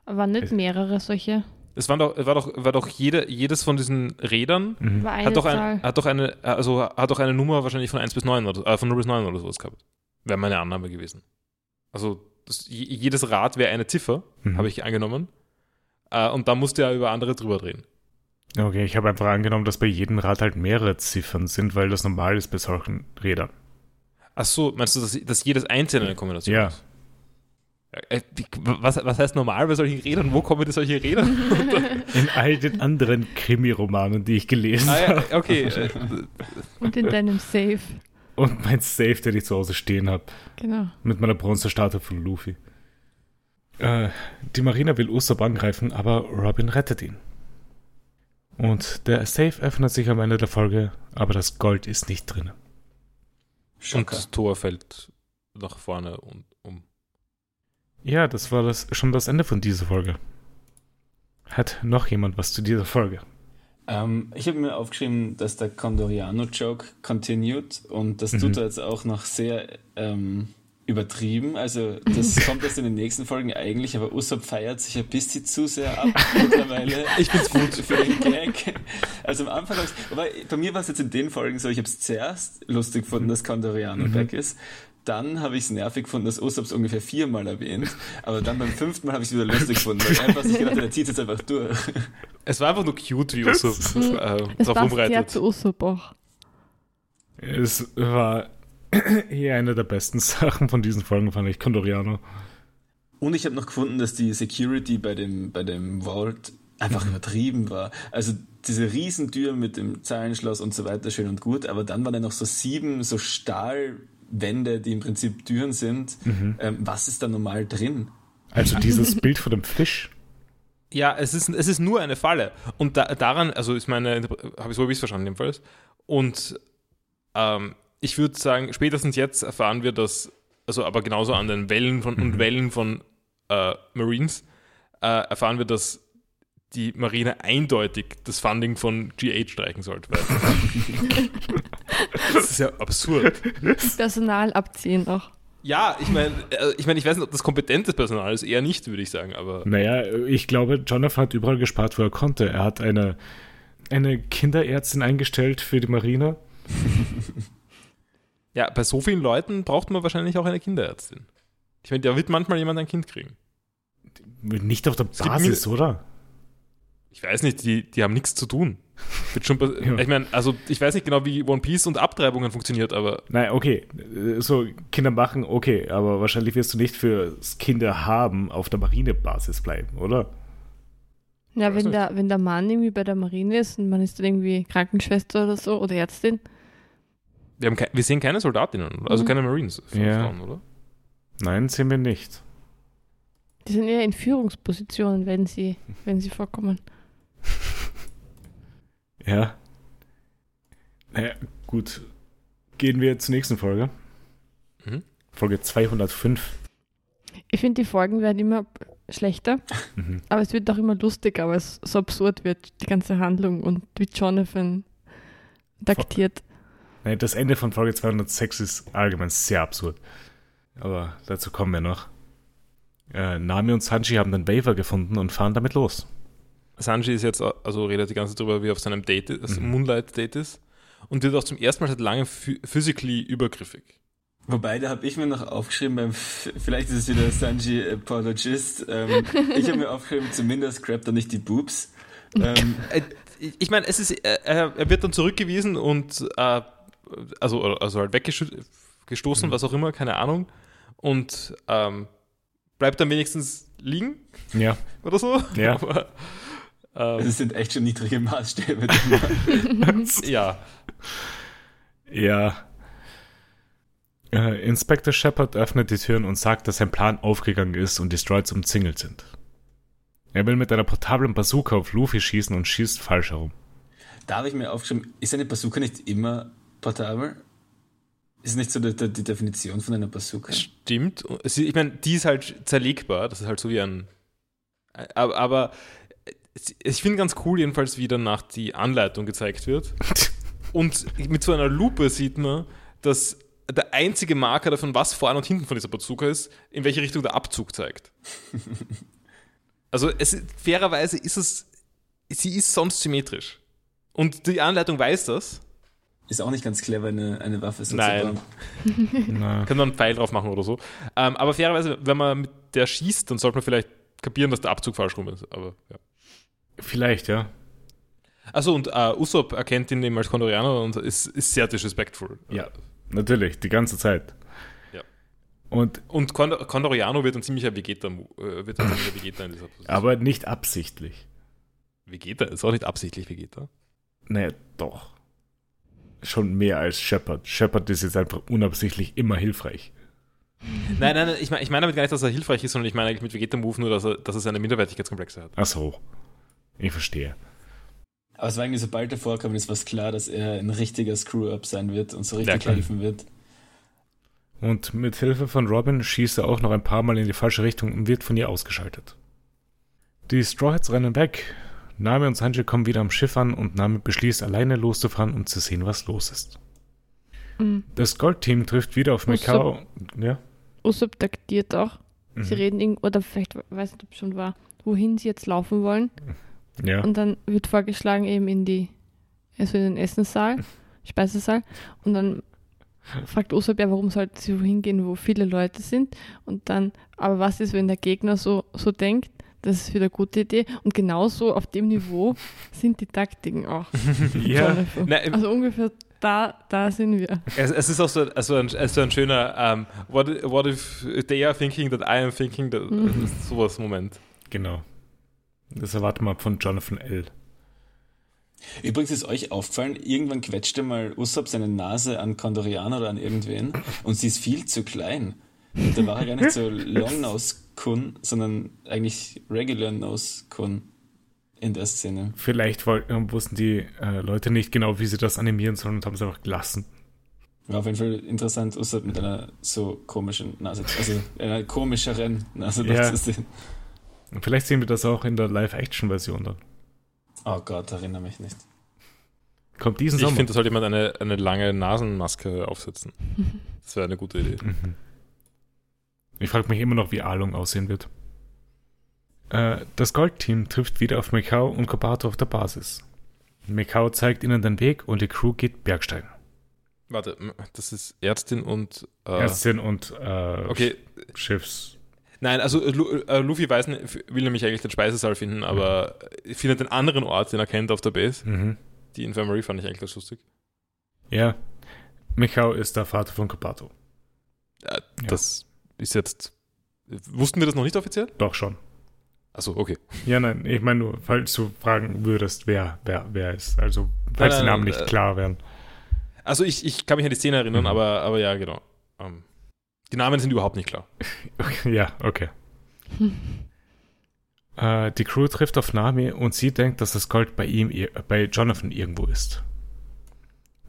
Aber nicht Es- mehrere solche. Es war doch, war doch, war doch jede, jedes von diesen Rädern Mhm. Hat doch, ein, hat, doch eine, also hat doch eine Nummer wahrscheinlich von 1 bis 9 oder äh, von 0 bis 9 oder sowas gehabt. Wäre meine Annahme gewesen. Also das, je- jedes Rad wäre eine Ziffer, Mhm. habe ich angenommen. Äh, und da musste er über andere drüber drehen. Okay, ich habe einfach angenommen, dass bei jedem Rad halt mehrere Ziffern sind, weil das normal ist bei solchen Rädern. Ach so, meinst du, dass, dass jedes einzelne eine Kombination Ja. ist? Äh, wie- Was, was heißt normal bei solchen Rädern? Wo kommen die solche Räder? In all den anderen Krimi-Romanen, die ich gelesen ah, habe. ja, okay. Äh, Und in deinem Safe. Und mein Safe, den ich zu Hause stehen habe. Genau. Mit meiner Bronzestatue von Luffy. Äh, die Marine will Usopp angreifen, aber Robin rettet ihn. Und der Safe öffnet sich am Ende der Folge, aber das Gold ist nicht drin. und Schocker. das Tor fällt nach vorne und. Ja, das war das, schon das Ende von dieser Folge. Hat noch jemand was zu dieser Folge? Ähm, ich habe mir aufgeschrieben, dass der Condoriano-Joke continued und das Mhm. tut er jetzt auch noch sehr ähm, übertrieben. Also das kommt erst in den nächsten Folgen eigentlich, aber Usopp feiert sich ein bisschen zu sehr ab mittlerweile. Ich find's gut. Für den Gag. Also am Anfang, wobei bei mir war es jetzt in den Folgen so, ich habe es zuerst lustig gefunden, dass Condoriano Mhm. weg ist. Dann habe ich es nervig gefunden, dass Usopp es ungefähr viermal erwähnt. Aber dann beim fünften Mal habe ich es wieder lustig gefunden, weil ich einfach sich gedacht der zieht jetzt einfach durch. Es war einfach nur cute, wie Usopp äh, Es drauf sehr rumreitet. zu Usopp auch. Es war eher eine der besten Sachen von diesen Folgen, fand ich, Condoriano. Und ich habe noch gefunden, dass die Security bei dem, bei dem Vault einfach übertrieben war. Also diese Riesentür mit dem Zahlenschloss und so weiter, schön und gut, aber dann waren da noch so sieben so Stahlwände, die im Prinzip Türen sind. Ähm, was ist da normal drin? Also dieses Bild von dem Fisch. Ja, es ist, es ist nur eine Falle. Und da, daran, also ist meine, habe ich so wie ich es verstanden jedenfalls. Und ähm, ich würde sagen, spätestens jetzt erfahren wir, dass, also aber genauso an den Wellen von und Wellen von äh, Marines, äh, erfahren wir, dass die Marine eindeutig das Funding von G8 streichen sollte. Weil das ist ja absurd. Personal abziehen auch. Ja, ich meine, äh, ich meine, ich weiß nicht, ob das kompetentes Personal ist, eher nicht, würde ich sagen, aber Naja, ich glaube, Jonathan hat überall gespart, wo er konnte. Er hat eine, eine Kinderärztin eingestellt für die Marine. Ja, bei so vielen Leuten braucht man wahrscheinlich auch eine Kinderärztin. Ich meine, da wird manchmal jemand ein Kind kriegen. Nicht auf der Basis, oder? Ich weiß nicht, die, die haben nichts zu tun. Wird schon, pas- Ja. Ich meine, also ich weiß nicht genau, wie One Piece und Abtreibungen funktioniert, aber Nein, okay. So, Kinder machen, okay, aber wahrscheinlich wirst du nicht fürs Kinder haben auf der Marinebasis bleiben, oder? Ja, wenn der, wenn der Mann irgendwie bei der Marine ist und man ist dann irgendwie Krankenschwester oder so oder Ärztin, Wir, haben wir sehen keine Soldatinnen, also Mhm. keine Marines, Ja. Frauen, oder? Nein, sehen wir nicht. die sind eher in Führungspositionen, wenn sie, wenn sie vorkommen. Ja. Naja, gut. Gehen wir zur nächsten Folge. Mhm. Folge 205. Ich finde, die Folgen werden immer schlechter, Mhm. aber es wird auch immer lustiger, weil es so absurd wird, die ganze Handlung und wie Jonathan taktiert. Nee, das Ende von Folge 206 ist allgemein sehr absurd. Aber dazu kommen wir noch. Äh, Nami und Sanji haben den Waver gefunden und fahren damit los. Sanji ist jetzt, also redet die ganze Zeit darüber, wie er auf seinem Date, ist, Mhm. Moonlight-Date ist und wird auch zum ersten Mal seit langem phy- physically übergriffig. Wobei, da habe ich mir noch aufgeschrieben, beim vielleicht ist es wieder Sanji Apologist. Ähm, ich habe mir aufgeschrieben, zumindest grabt er nicht die Boobs. Ähm, Äh, Ich meine, es ist, äh, er er wird dann zurückgewiesen und äh, also, also halt weggestoßen, Mhm. was auch immer, keine Ahnung. Und ähm, bleibt dann wenigstens liegen Ja, oder so. Ja. Aber, das sind echt schon niedrige Maßstäbe. ja. ja. Äh, Inspector Shepard öffnet die Türen und sagt, dass sein Plan aufgegangen ist und die Stroids umzingelt sind. Er will mit einer portablen Bazooka auf Luffy schießen und schießt falsch herum. Da habe ich mir aufgeschrieben, ist eine Bazooka nicht immer portabel? Ist nicht so die, die, Definition von einer Bazooka? Stimmt. Ich meine, die ist halt zerlegbar. Das ist halt so wie ein. Aber, aber ich finde ganz cool, jedenfalls, wie danach die Anleitung gezeigt wird. Und mit so einer Lupe sieht man, dass der einzige Marker davon, was vorne und hinten von dieser Bazooka ist, in welche Richtung der Abzug zeigt. Also es, ist- fairerweise ist es, sie ist sonst symmetrisch. Und die Anleitung weiß das. Ist auch nicht ganz clever, eine, eine Waffe so Nein. zu bauen. Na, Kann man einen Pfeil drauf machen oder so. Ähm, aber fairerweise, wenn man mit der schießt, dann sollte man vielleicht kapieren, dass der Abzug falsch rum ist. Aber ja. Vielleicht, ja. Achso, und äh, Usopp erkennt ihn eben als Kondorianer und ist, ist sehr disrespectful. Ja. Natürlich, die ganze Zeit. Ja. Und Und Kondor Kondoriano wird ein ziemlicher Vegeta, äh, wird ein ziemlicher Vegeta in dieser Position. aber nicht absichtlich. Vegeta ist auch nicht absichtlich Vegeta. Naja, doch. Schon mehr als Shepard. Shepard ist jetzt einfach unabsichtlich immer hilfreich. Nein, nein, nein, ich meine ich mein damit gar nicht, dass er hilfreich ist, sondern ich meine eigentlich mit Vegeta-Move nur, dass er, dass er seine Minderwertigkeitskomplexe hat. Ach so. Ich verstehe. Aber es war irgendwie, sobald er vorkam, ist was klar, dass er ein richtiger Screw-Up sein wird und so Ja, richtig klar. helfen wird. Und mit Hilfe von Robin schießt er auch noch ein paar Mal in die falsche Richtung und wird von ihr ausgeschaltet. Die Straw Hats rennen weg. Nami und Sanji kommen wieder am Schiff an und Nami beschließt, alleine loszufahren, um zu sehen, was los ist. Mhm. Das Gold-Team trifft wieder auf. Mikao. Ja. Usopp taktiert auch. Sie Mhm. reden irgend oder vielleicht, weiß nicht, ob es schon war, wohin sie jetzt laufen wollen. Ja. Und dann wird vorgeschlagen eben in die, also in den Essenssaal, Speisesaal. Und dann fragt ja, warum sollten sie wohin gehen, wo viele Leute sind. Und dann, aber was ist, wenn der Gegner so, so denkt? Das ist wieder eine gute Idee. Und genauso auf dem Niveau sind die Taktiken auch. ja. Nein, Also ungefähr da, da sind wir. Es, es ist auch so, also ein, also ein schöner ähm, what, what if they are thinking that I am thinking that Mhm. sowas Moment. Genau. Das erwarten wir von Jonathan L. Übrigens ist euch aufgefallen, irgendwann quetschte mal Usopp seine Nase an Kondorianer oder an irgendwen und sie ist viel zu klein. Und da war er gar nicht so Long-Nose-Kun, sondern eigentlich Regular Nose-Kun in der Szene. Vielleicht wollten, wussten die äh, Leute nicht genau, wie sie das animieren sollen und haben es einfach gelassen. War auf jeden Fall interessant, Usopp mit einer so komischen Nase, also einer komischeren Nase Ja. zu sehen. Und vielleicht sehen wir das auch in der Live-Action-Version dann. Oh Gott, erinnere mich nicht. Kommt diesen Ich Sommer. finde, da sollte jemand eine, eine lange Nasenmaske aufsetzen. Das wäre eine gute Idee. Mhm. Ich frage mich immer noch, wie Alung aussehen wird. Äh, das Goldteam trifft wieder auf Mikao und Kobato auf der Basis. Mikao zeigt ihnen den Weg und die Crew geht Bergsteigen. Warte, das ist Ärztin und. Äh, Ärztin und äh, okay, Schiffs. Nein, also äh, äh, Luffy weiß nicht, will nämlich eigentlich den Speisesaal finden, aber findet den anderen Ort, den er kennt auf der Base. Mhm. Die Infirmary fand ich eigentlich ganz lustig. Ja. Mikao ist der Vater von Kobato. Äh, Ja. Das ist jetzt. Wussten wir das noch nicht offiziell? Doch schon. Achso, okay. Ja, nein, ich meine nur, falls du fragen würdest, wer, wer, wer ist. Also, falls Nein, die Namen nein, nicht äh, klar wären. Also ich, ich kann mich an die Szene erinnern, Mhm. aber, aber ja, genau. Ähm, die Namen sind überhaupt nicht klar. Okay, ja, okay. Äh, die Crew trifft auf Nami und sie denkt, dass das Gold bei ihm, bei Jonathan irgendwo ist.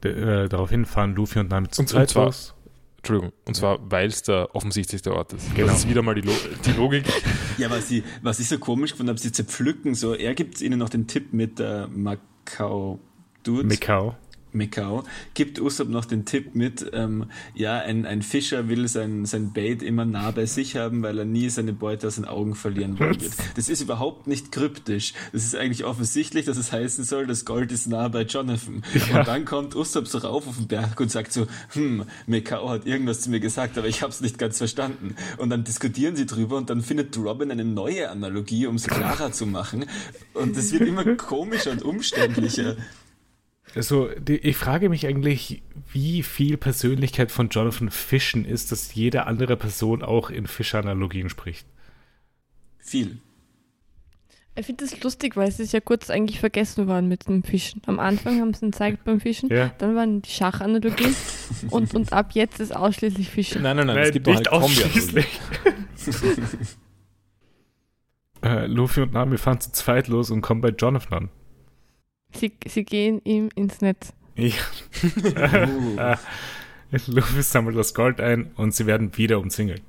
D äh, daraufhin fahren Luffy und Nami zu Und- und zweit zwar- los. Entschuldigung. Und zwar, weil es der offensichtlichste Ort ist. Genau. Das ist wieder mal die, Lo die Logik. Ja, was, sie, was ich so komisch gefunden habe, sie zerpflücken so. Er gibt ihnen noch den Tipp mit der Macau Dude. Mikau. Mikau, gibt Usopp noch den Tipp mit, ähm, ja, ein, ein Fischer will sein, sein Bait immer nah bei sich haben, weil er nie seine Beute aus den Augen verlieren wollen wird. Das ist überhaupt nicht kryptisch. Das ist eigentlich offensichtlich, dass es heißen soll, das Gold ist nah bei Jonathan. Ja. Und dann kommt Usopp so rauf auf den Berg und sagt so, hm, Mikau hat irgendwas zu mir gesagt, aber ich habe es nicht ganz verstanden. Und dann diskutieren sie drüber und dann findet Robin eine neue Analogie, um es klarer zu machen. Und es wird immer komischer und umständlicher. Also, die, ich frage mich eigentlich, wie viel Persönlichkeit von Jonathan Fischen ist, dass jede andere Person auch in Fischanalogien spricht. Viel. Ich finde das lustig, weil es ist ja kurz eigentlich vergessen worden mit dem Fischen. Am Anfang haben sie ihn gezeigt beim Fischen, Ja. dann waren die Schachanalogien und, und ab jetzt ist ausschließlich Fischen. Nein, nein, nein, es Nein, gibt noch eine nicht Kombi. ausschließlich. äh, Luffy und Nami fahren zu zweit los und kommen bei Jonathan an. Sie, sie gehen ihm ins Netz. Ja. Uh. Luffy sammelt das Gold ein und sie werden wieder umzingelt.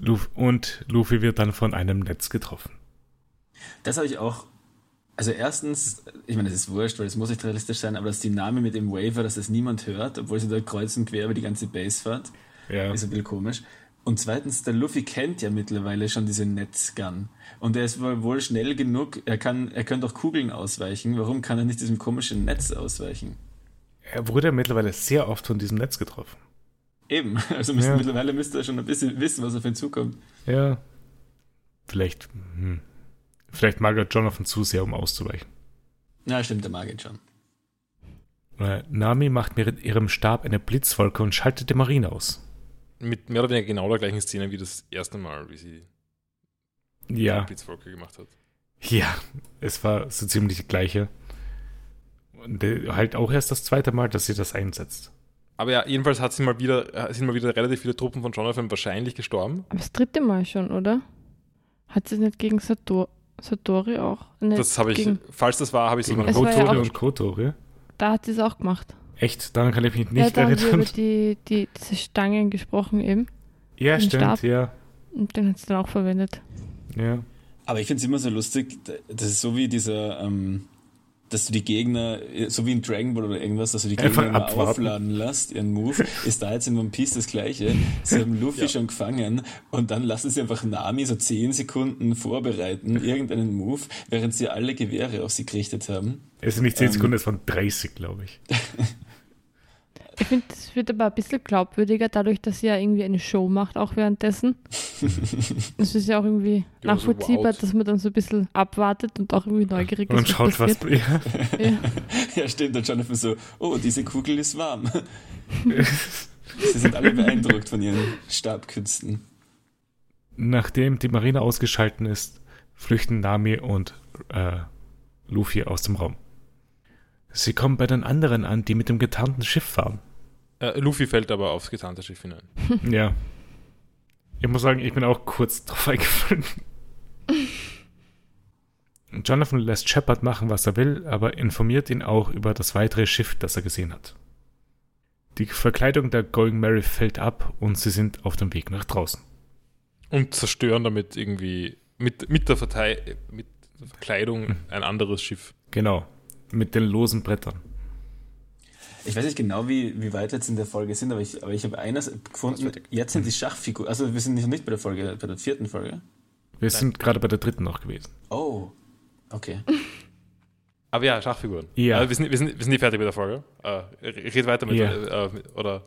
Luffy, und Luffy wird dann von einem Netz getroffen. Das habe ich auch. Also erstens, ich meine, es ist wurscht, weil es muss nicht realistisch sein, aber dass die Name mit dem Waver, dass das niemand hört, obwohl sie da kreuz und quer über die ganze Base fährt, Ja. ist ein bisschen komisch. Und zweitens, der Luffy kennt ja mittlerweile schon diese Netzgun. Und er ist wohl schnell genug, er kann, er könnte auch Kugeln ausweichen. Warum kann er nicht diesem komischen Netz ausweichen? Er wurde mittlerweile sehr oft von diesem Netz getroffen. Eben, also müsste, Ja. mittlerweile müsste er schon ein bisschen wissen, was auf ihn zukommt. Ja. Vielleicht, hm. vielleicht mag er Jonathan zu sehr, um auszuweichen. Na, stimmt, der mag ihn schon. Äh, Nami macht mit ihrem Stab eine Blitzwolke und schaltet die Marine aus. Mit mehr oder weniger genau der gleichen Szene wie das erste Mal, wie sie die Ja, Blitzwolke gemacht hat. ja, es war so ziemlich die gleiche. Und halt auch erst das zweite Mal, dass sie das einsetzt. Aber ja, jedenfalls hat sie mal wieder, äh, sind mal wieder relativ viele Truppen von Jonathan wahrscheinlich gestorben. Aber das dritte Mal schon, oder? Hat sie es nicht gegen Sator Satori auch? Nicht Das habe ich, gegen, falls das war, habe ich Es ja Kotori auch- und Kotori. Da hat sie es auch gemacht. Echt? Daran kann ich mich ja, nicht da haben sie erinnern. über die, die, diese Stangen gesprochen eben. Ja, den stimmt, Stab. ja. Und den hat sie dann auch verwendet. ja. Aber ich finde es immer so lustig, das ist so wie dieser, ähm, dass du die Gegner, so wie in Dragon Ball oder irgendwas, dass du die Gegner immer aufladen lässt, ihren Move, ist da jetzt in One Piece das gleiche. Sie haben Luffy Ja. schon gefangen und dann lassen sie einfach Nami so 10 Sekunden vorbereiten, irgendeinen Move, während sie alle Gewehre auf sie gerichtet haben. Es sind nicht 10 Ähm. Sekunden, es waren 30, glaube ich. Ich finde, es wird aber ein bisschen glaubwürdiger, dadurch, dass sie ja irgendwie eine Show macht, auch währenddessen. Es ist ja auch irgendwie Ja, so nachvollziehbar, wow. dass man dann so ein bisschen abwartet und auch irgendwie neugierig Und ist. schaut, was. passiert. Ja. Ja. Ja, stimmt, und Jonathan so, oh, diese Kugel ist warm. sie sind alle beeindruckt von ihren Stabkünsten. Nachdem die Marine ausgeschalten ist, flüchten Nami und äh, Luffy aus dem Raum. Sie kommen bei den anderen an, die mit dem getarnten Schiff fahren. Äh, Luffy fällt aber aufs getarnte Schiff hinein. Ja. Ich muss sagen, ich bin auch kurz drauf eingefallen. Jonathan lässt Shepard machen, was er will, aber informiert ihn auch über das weitere Schiff, das er gesehen hat. Die Verkleidung der Going Mary fällt ab und sie sind auf dem Weg nach draußen. Und zerstören damit irgendwie mit, mit, der, mit der Verkleidung ein anderes Schiff. Genau, mit den losen Brettern. Ich weiß nicht genau, wie, wie weit wir jetzt in der Folge sind, aber ich, aber ich habe eines gefunden. Jetzt sind die Schachfiguren, also wir sind noch nicht bei der Folge, bei der vierten Folge. Wir sind gerade bei der dritten noch gewesen. Oh, okay. Aber ja, Schachfiguren. Ja. Wir, sind, wir, sind, wir sind nicht fertig mit der Folge. Äh, red weiter mit. Ja. Äh, äh, oder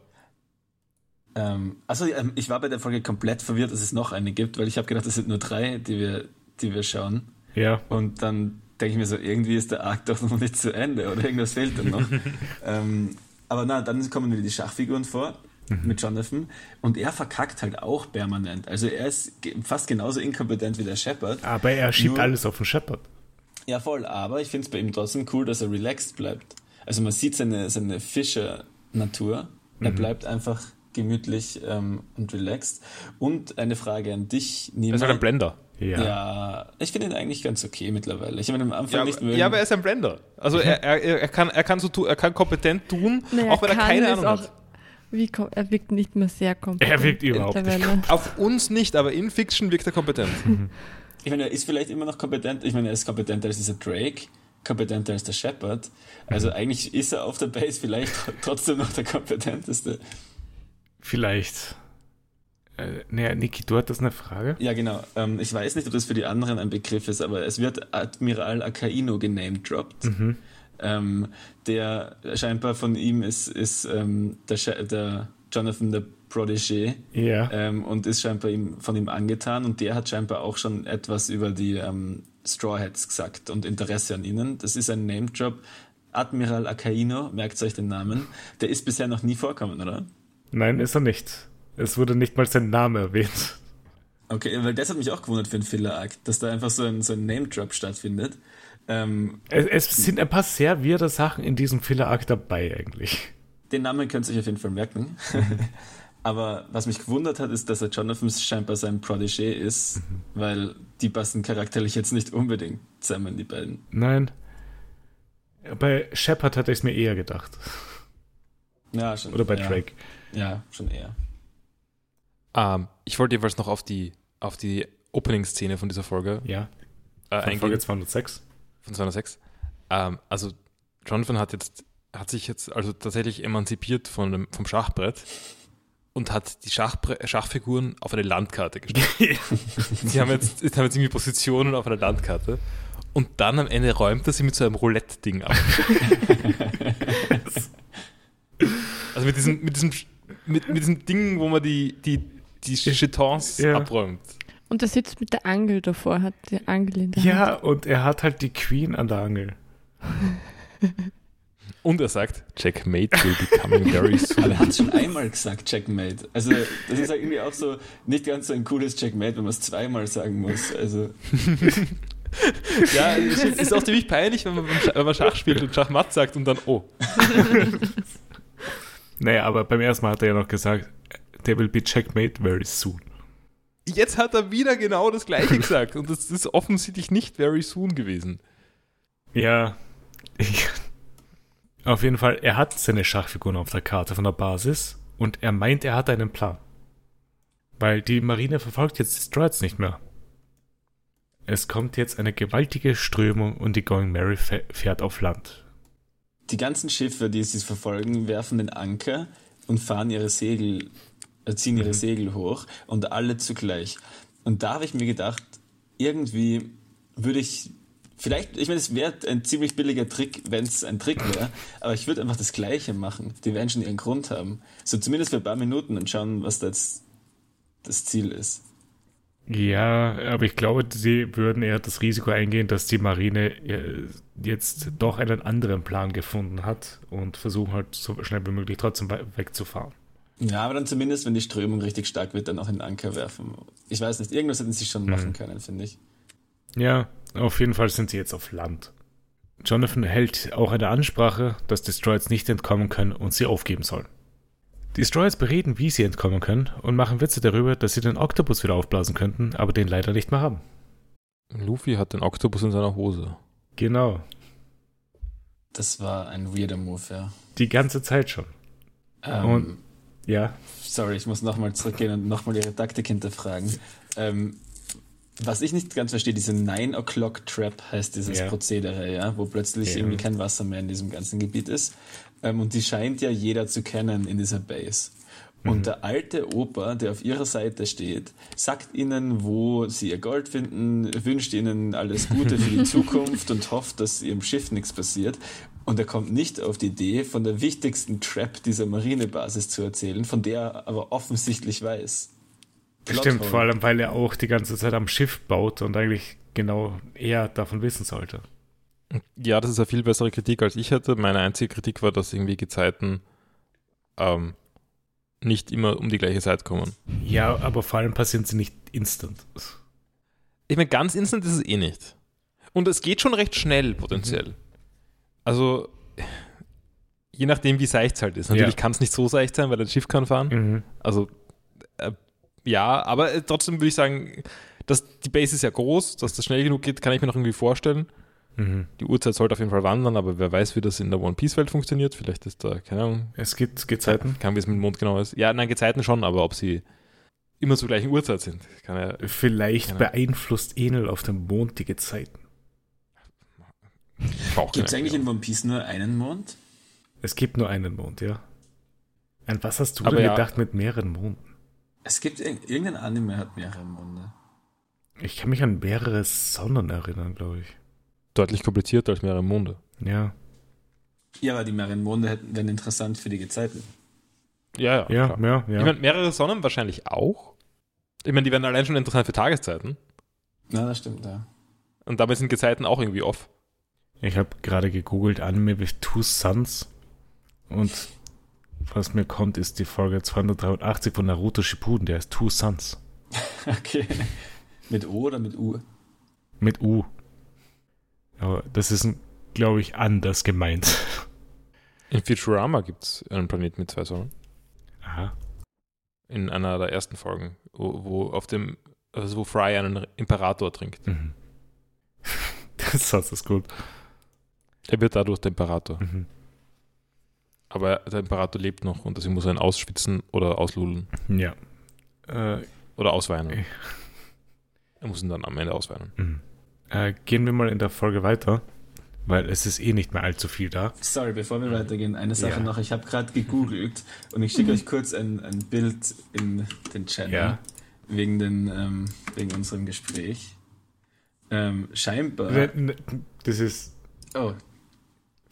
Ähm, also ähm, ich war bei der Folge komplett verwirrt, dass es noch eine gibt, weil ich habe gedacht, es sind nur drei, die wir, die wir schauen. Ja, Und dann denke ich mir so, irgendwie ist der Arc doch noch nicht zu Ende oder irgendwas fehlt dann noch. ähm, aber na, dann kommen wieder die Schachfiguren vor mhm. mit Jonathan und er verkackt halt auch permanent. Also er ist fast genauso inkompetent wie der Shepard. Aber er schiebt Nur, alles auf den Shepard. Ja, voll, aber ich finde es bei ihm trotzdem cool, dass er relaxed bleibt. Also man sieht seine, seine Fischer-Natur. Er mhm. bleibt einfach gemütlich ähm, und relaxed. Und eine Frage an dich, Nima. Er ist halt ein Blender. Ja. ja, ich finde ihn eigentlich ganz okay mittlerweile. Ich ihn am Anfang ja, nicht mögen. Ja, aber er ist ein Blender. Also er, er, er, kann, er, kann, so tu, er kann kompetent tun, naja, auch wenn er keine Ahnung auch, hat. Wie, er wirkt nicht mehr sehr kompetent. Er wirkt überhaupt nicht. Auf uns nicht, aber in Fiction wirkt er kompetent. ich meine, er ist vielleicht immer noch kompetent. Ich meine, er ist kompetenter als dieser Drake, kompetenter als der Shepard. Also mhm. eigentlich ist er auf der Base vielleicht trotzdem noch der kompetenteste. Vielleicht. Äh, naja, Niki, du hattest eine Frage? Ja, genau. Ähm, ich weiß nicht, ob das für die anderen ein Begriff ist, aber es wird Admiral Akaino genamedroppt. Mhm. Ähm, der scheinbar von ihm ist, ist ähm, der, der, Jonathan der Protégé ja. ähm, und ist scheinbar ihm, von ihm angetan und der hat scheinbar auch schon etwas über die ähm, Straw Hats gesagt und Interesse an ihnen. Das ist ein Name-Drop. Admiral Akaino, merkt euch den Namen, der ist bisher noch nie vorkommen, oder? Nein, ist er nicht. Es wurde nicht mal sein Name erwähnt. Okay, weil das hat mich auch gewundert für einen Filler-Akt, dass da einfach so ein, so ein Name-Drop stattfindet. Ähm, es, es, sind ein paar sehr weirde Sachen in diesem Filler-Akt dabei eigentlich. Den Namen könnt ihr euch auf jeden Fall merken. Aber was mich gewundert hat, ist, dass er Jonathan scheinbar sein Protégé ist, mhm. weil die passen charakterlich jetzt nicht unbedingt zusammen, die beiden. Nein. Bei Shepard hatte ich es mir eher gedacht. Ja, schon. Oder bei ja. Drake. Ja, schon eher. Ähm, ich wollte jeweils noch auf die, auf die Opening-Szene von dieser Folge ja. äh, eingehen. Folge 206. Von 206. Ähm, also Jonathan hat jetzt hat sich jetzt also tatsächlich emanzipiert von dem, vom Schachbrett und hat die Schachbre Schachfiguren auf eine Landkarte gestellt. sie haben jetzt, haben jetzt irgendwie Positionen auf einer Landkarte und dann am Ende räumt er sie mit so einem Roulette-Ding ab. also mit diesem, mit diesem, mit, mit diesem Ding, wo man die, die, die Jetons ja. abräumt. Und er sitzt mit der Angel davor, hat die Angel in der Ja, Hand. und er hat halt die Queen an der Angel. Und er sagt, Checkmate will be coming very soon. Aber er hat es schon einmal gesagt, Checkmate. Also, das ist halt irgendwie auch so nicht ganz so ein cooles Checkmate, wenn man es zweimal sagen muss. Also. ja, es ist auch ziemlich peinlich, wenn man, wenn man Schach spielt und Schachmatt sagt und dann, oh. naja, aber beim ersten Mal hat er ja noch gesagt, there will be Checkmate very soon. Jetzt hat er wieder genau das Gleiche gesagt und das ist offensichtlich nicht very soon gewesen. Ja, ich, auf jeden Fall, er hat seine Schachfiguren auf der Karte von der Basis und er meint, er hat einen Plan. Weil die Marine verfolgt jetzt die Straits nicht mehr. Es kommt jetzt eine gewaltige Strömung und die Going Mary fährt auf Land. Die ganzen Schiffe, die sie verfolgen, werfen den Anker und fahren ihre Segel, ziehen ihre mhm. Segel hoch und alle zugleich. Und da habe ich mir gedacht, irgendwie würde ich Vielleicht, ich meine, es wäre ein ziemlich billiger Trick, wenn es ein Trick wäre, aber ich würde einfach das Gleiche machen. Die werden schon ihren Grund haben. So zumindest für ein paar Minuten und schauen, was da jetzt das Ziel ist. Ja, aber ich glaube, sie würden eher das Risiko eingehen, dass die Marine äh, jetzt doch einen anderen Plan gefunden hat und versuchen halt so schnell wie möglich trotzdem wegzufahren. Ja, aber dann zumindest, wenn die Strömung richtig stark wird, dann auch in den Anker werfen. Ich weiß nicht, irgendwas hätten sie schon machen mhm. können, finde ich. Ja, auf jeden Fall sind sie jetzt auf Land. Jonathan hält auch eine Ansprache, dass die Destroyers nicht entkommen können und sie aufgeben sollen. Die Destroyers bereden, wie sie entkommen können und machen Witze darüber, dass sie den Oktopus wieder aufblasen könnten, aber den leider nicht mehr haben. Luffy hat den Oktopus in seiner Hose. Genau. Das war ein weirder Move, ja. Die ganze Zeit schon. Ähm, und, ja. Sorry, ich muss nochmal zurückgehen und nochmal ihre Taktik hinterfragen. Ähm, was ich nicht ganz verstehe, diese Nine O'Clock Trap heißt dieses ja. Prozedere, ja, wo plötzlich ja. irgendwie kein Wasser mehr in diesem ganzen Gebiet ist. Ähm, und die scheint ja jeder zu kennen in dieser Base. Und mhm. der alte Opa, der auf ihrer Seite steht, sagt ihnen, wo sie ihr Gold finden, wünscht ihnen alles Gute für die Zukunft und hofft, dass ihrem Schiff nichts passiert. Und er kommt nicht auf die Idee, von der wichtigsten Trap dieser Marinebasis zu erzählen, von der er aber offensichtlich weiß. Stimmt, vor allem, weil er auch die ganze Zeit am Schiff baut und eigentlich genau eher davon wissen sollte. Ja, das ist eine viel bessere Kritik, als ich hatte. Meine einzige Kritik war, dass irgendwie Gezeiten ähm, nicht immer um die gleiche Zeit kommen. Ja, aber vor allem passieren sie nicht instant. Ich meine, ganz instant ist es eh nicht. Und es geht schon recht schnell potenziell. Also, je nachdem, wie seicht es halt ist. Natürlich Ja. kann es nicht so seicht sein, weil ein Schiff kann fahren. Mhm. Also, äh, ja, aber äh, trotzdem würde ich sagen, dass die Base ist ja groß, dass das schnell genug geht, kann ich mir noch irgendwie vorstellen. Mhm. Die Uhrzeit sollte auf jeden Fall wandern, aber wer weiß, wie das in der One Piece-Welt funktioniert. Vielleicht ist da, keine Ahnung, Es gibt Gezeiten. kann wie es mit dem Mond genau ist. Ja, nein, Gezeiten schon, aber ob sie immer zur gleichen Uhrzeit sind, kann ja. Vielleicht beeinflusst Enel auf dem Mond die Gezeiten. Gibt es eigentlich in One Piece nur einen Mond? Es gibt nur einen Mond, ja. An was hast du Aber denn ja. gedacht mit mehreren Monden? Es gibt irg- irgendein Anime hat mehrere Monde. Ich kann mich an mehrere Sonnen erinnern, glaube ich. deutlich komplizierter als mehrere Monde. Ja. Ja, aber die mehreren Monde hätten, wären interessant für die Gezeiten. Ja, Ja, klar. ja, ja. Ich meine, mehrere Sonnen wahrscheinlich auch. Ich meine, die werden allein schon interessant für Tageszeiten. Ja, das stimmt, ja. Und damit sind Gezeiten auch irgendwie off. Ich habe gerade gegoogelt Anime with Two Suns und was mir kommt, ist die Folge 283 von Naruto Shippuden, der ist Two Suns Okay. Mit O oder mit U? mit U. Aber das ist, glaube ich, anders gemeint. In Futurama gibt es einen Planeten mit zwei Sonnen. Aha. In einer der ersten Folgen, wo, wo auf dem, also wo Fry einen Imperator trinkt. Mhm. Das ist gut. Er wird dadurch der Imperator. Mhm. Aber der Imperator lebt noch und deswegen muss er ihn ausschwitzen oder ausludeln Ja. Äh, oder ausweinen. Okay. Er muss ihn dann am Ende ausweinen. mhm. äh, gehen wir mal in der Folge weiter, weil es ist eh nicht mehr allzu viel da. Sorry, bevor wir weitergehen, eine Sache Ja. noch. Ich habe gerade gegoogelt und ich schicke euch kurz ein, ein Bild in den Channel Ja. wegen, den, ähm, wegen unserem Gespräch. Ähm, scheinbar. Das ist Oh,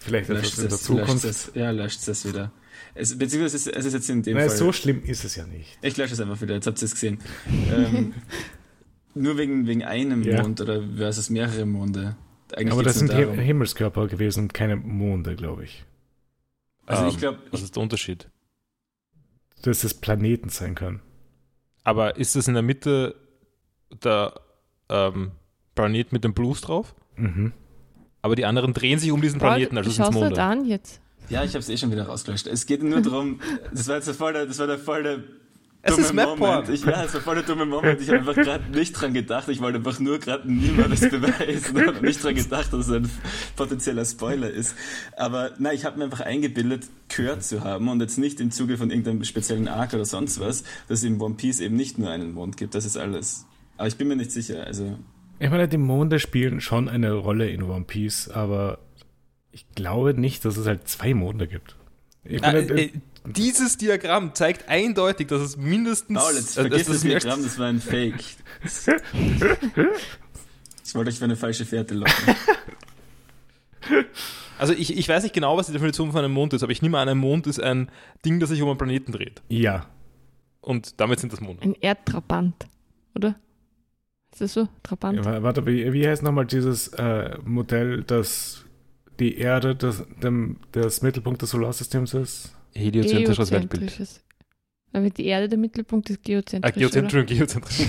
vielleicht löscht der es, löscht Zukunft. es. Ja, löscht es wieder. Es, beziehungsweise es ist, es ist jetzt in dem Nein, Fall. so schlimm ist es ja nicht. Ich lösche es einfach wieder, jetzt habt ihr es gesehen. ähm, nur wegen, wegen einem Ja. Mond oder versus mehrere Monde. Eigentlich Aber das sind darum. Him Himmelskörper gewesen und keine Monde, glaube ich. Also ich Ähm, glaube, Was ist der Unterschied? Dass es Planeten sein können. Aber ist das in der Mitte der ähm, Planet mit dem Blues drauf? Mhm. Aber die anderen drehen sich um diesen Planeten, also sind du Monde. da an jetzt? ja, ich habe es eh schon wieder rausgelöscht. Es geht nur darum, das war jetzt der voll der, das war der voll der Es dumme ist Map-Porn. Moment. Ich, ja, es war voll der dumme Moment. Ich habe einfach gerade nicht dran gedacht. Ich wollte einfach nur gerade niemandem das beweisen. Ich habe nicht dran gedacht, dass es ein potenzieller Spoiler ist. Aber nein, ich habe mir einfach eingebildet, gehört zu haben und jetzt nicht im Zuge von irgendeinem speziellen Arc oder sonst was, dass es in One Piece eben nicht nur einen Mond gibt. Das ist alles. Aber ich bin mir nicht sicher. Also Ich meine, die Monde spielen schon eine Rolle in One Piece, aber ich glaube nicht, dass es halt zwei Monde gibt. Ich Ah, meine, äh, dieses Diagramm zeigt eindeutig, dass es mindestens. Paul, jetzt äh, vergiss das mehr- Diagramm, das war ein Fake. Ich wollte euch für eine falsche Fährte locken. Also ich, ich weiß nicht genau, was die Definition von einem Mond ist, aber ich nehme an, ein Mond ist ein Ding, das sich um einen Planeten dreht. ja, Und damit sind das Monde. Ein Erdtrabant, oder? Ist das so? Trabant? wa- warte, wie, wie heißt nochmal dieses äh, Modell, das die Erde das, dem, das Mittelpunkt des Solarsystems ist? Heliozentrisches Weltbild. Geozentrisches. Aber die Erde der Mittelpunkt ist Ah, geozentrisch. geozentrisch, geozentrisch.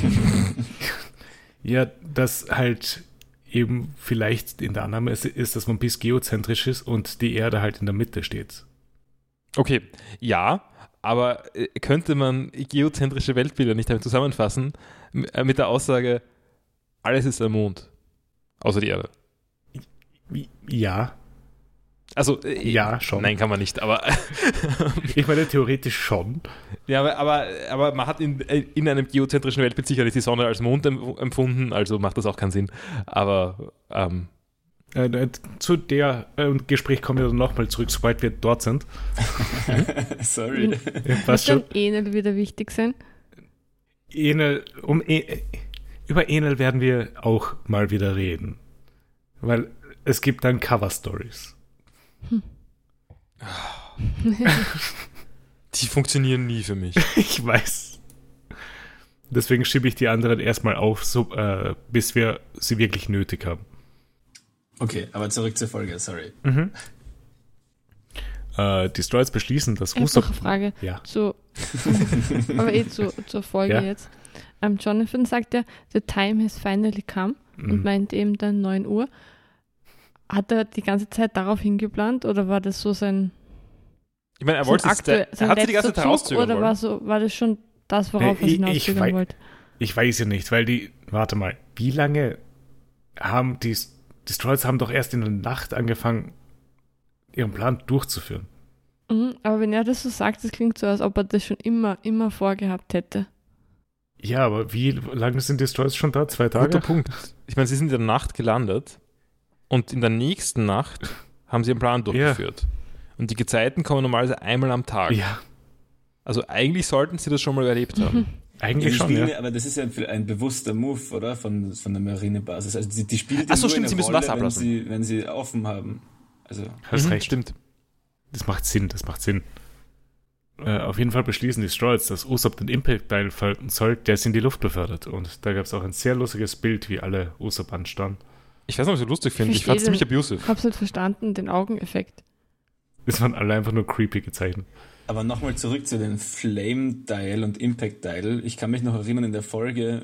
Ja, das halt eben vielleicht in der Annahme ist, ist, dass One Piece geozentrisch ist und die Erde halt in der Mitte steht. Okay, ja, aber äh, könnte man geozentrische Weltbilder nicht damit zusammenfassen äh, mit der Aussage, alles ist ein Mond, außer die Erde? Ja, Also, äh, Ja, schon. Nein, kann man nicht, aber, ich meine theoretisch schon. ja, aber, aber, aber man hat in, äh, in einem geozentrischen Weltbild sicherlich die Sonne als Mond em- empfunden, also macht das auch keinen Sinn. Aber, ähm, Äh, äh, zu der äh, Gespräch kommen wir dann nochmal zurück, sobald wir dort sind. Sorry. Schon. dann Enel wieder wichtig sein? Enel, um e über Enel werden wir auch mal wieder reden. Weil es gibt dann Cover-Stories. die funktionieren nie für mich. Ich weiß. Deswegen schiebe ich die anderen erstmal auf, so, äh, bis wir sie wirklich nötig haben. Okay, aber zurück zur Folge, sorry. Äh, die Stories beschließen, dass Ich habe noch eine Frage. Ja. So, Aber eh zu, zur Folge Ja. jetzt. Ähm, Jonathan sagt ja, the time has finally come und Mhm. meint eben dann 9 Uhr. Hat er die ganze Zeit darauf hingeplant oder war das so sein, Ich meine, er wollte es, aktuell- er hat die ganze Zeit rauszögern oder wollen. war, so, war das schon das, worauf Nee, er hinauszögern wollte? Ich weiß ja nicht, weil die, warte mal, wie lange haben die Destroyers haben doch erst in der Nacht angefangen, ihren Plan durchzuführen. Mhm, aber wenn er das so sagt, das klingt so, als ob er das schon immer, immer vorgehabt hätte. Ja, aber wie lange sind die Destroyers schon da? Zwei Guter Tage? Punkt. Ich meine, sie sind in der Nacht gelandet und in der nächsten Nacht haben sie ihren Plan durchgeführt. Und die Gezeiten kommen normalerweise einmal am Tag. Ja, Also eigentlich sollten sie das schon mal erlebt haben. eigentlich die schon, spielen, ja. Aber das ist ja ein, ein bewusster Move, oder? Von, von der Marinebasis. Also die, die spielen Ach so, stimmt, sie müssen Rolle, Wasser wenn ablassen. sie, wenn sie offen haben. Also, Hast Mhm, recht. Stimmt. Das macht Sinn, das macht Sinn. Äh, auf jeden Fall beschließen die Destroyers, dass Usopp den Impact-Teil folgen soll, der es in die Luft befördert. Und da gab es auch ein sehr lustiges Bild, wie alle Usopp anstarren. Ich weiß nicht, ob ich es lustig finde. Ich fand es ziemlich abusive. Ich hab's halt verstanden, den Augeneffekt. Es waren alle einfach nur creepy gezeichnet. Aber nochmal zurück zu den Flame Dial und Impact Dial. Ich kann mich noch erinnern in der Folge,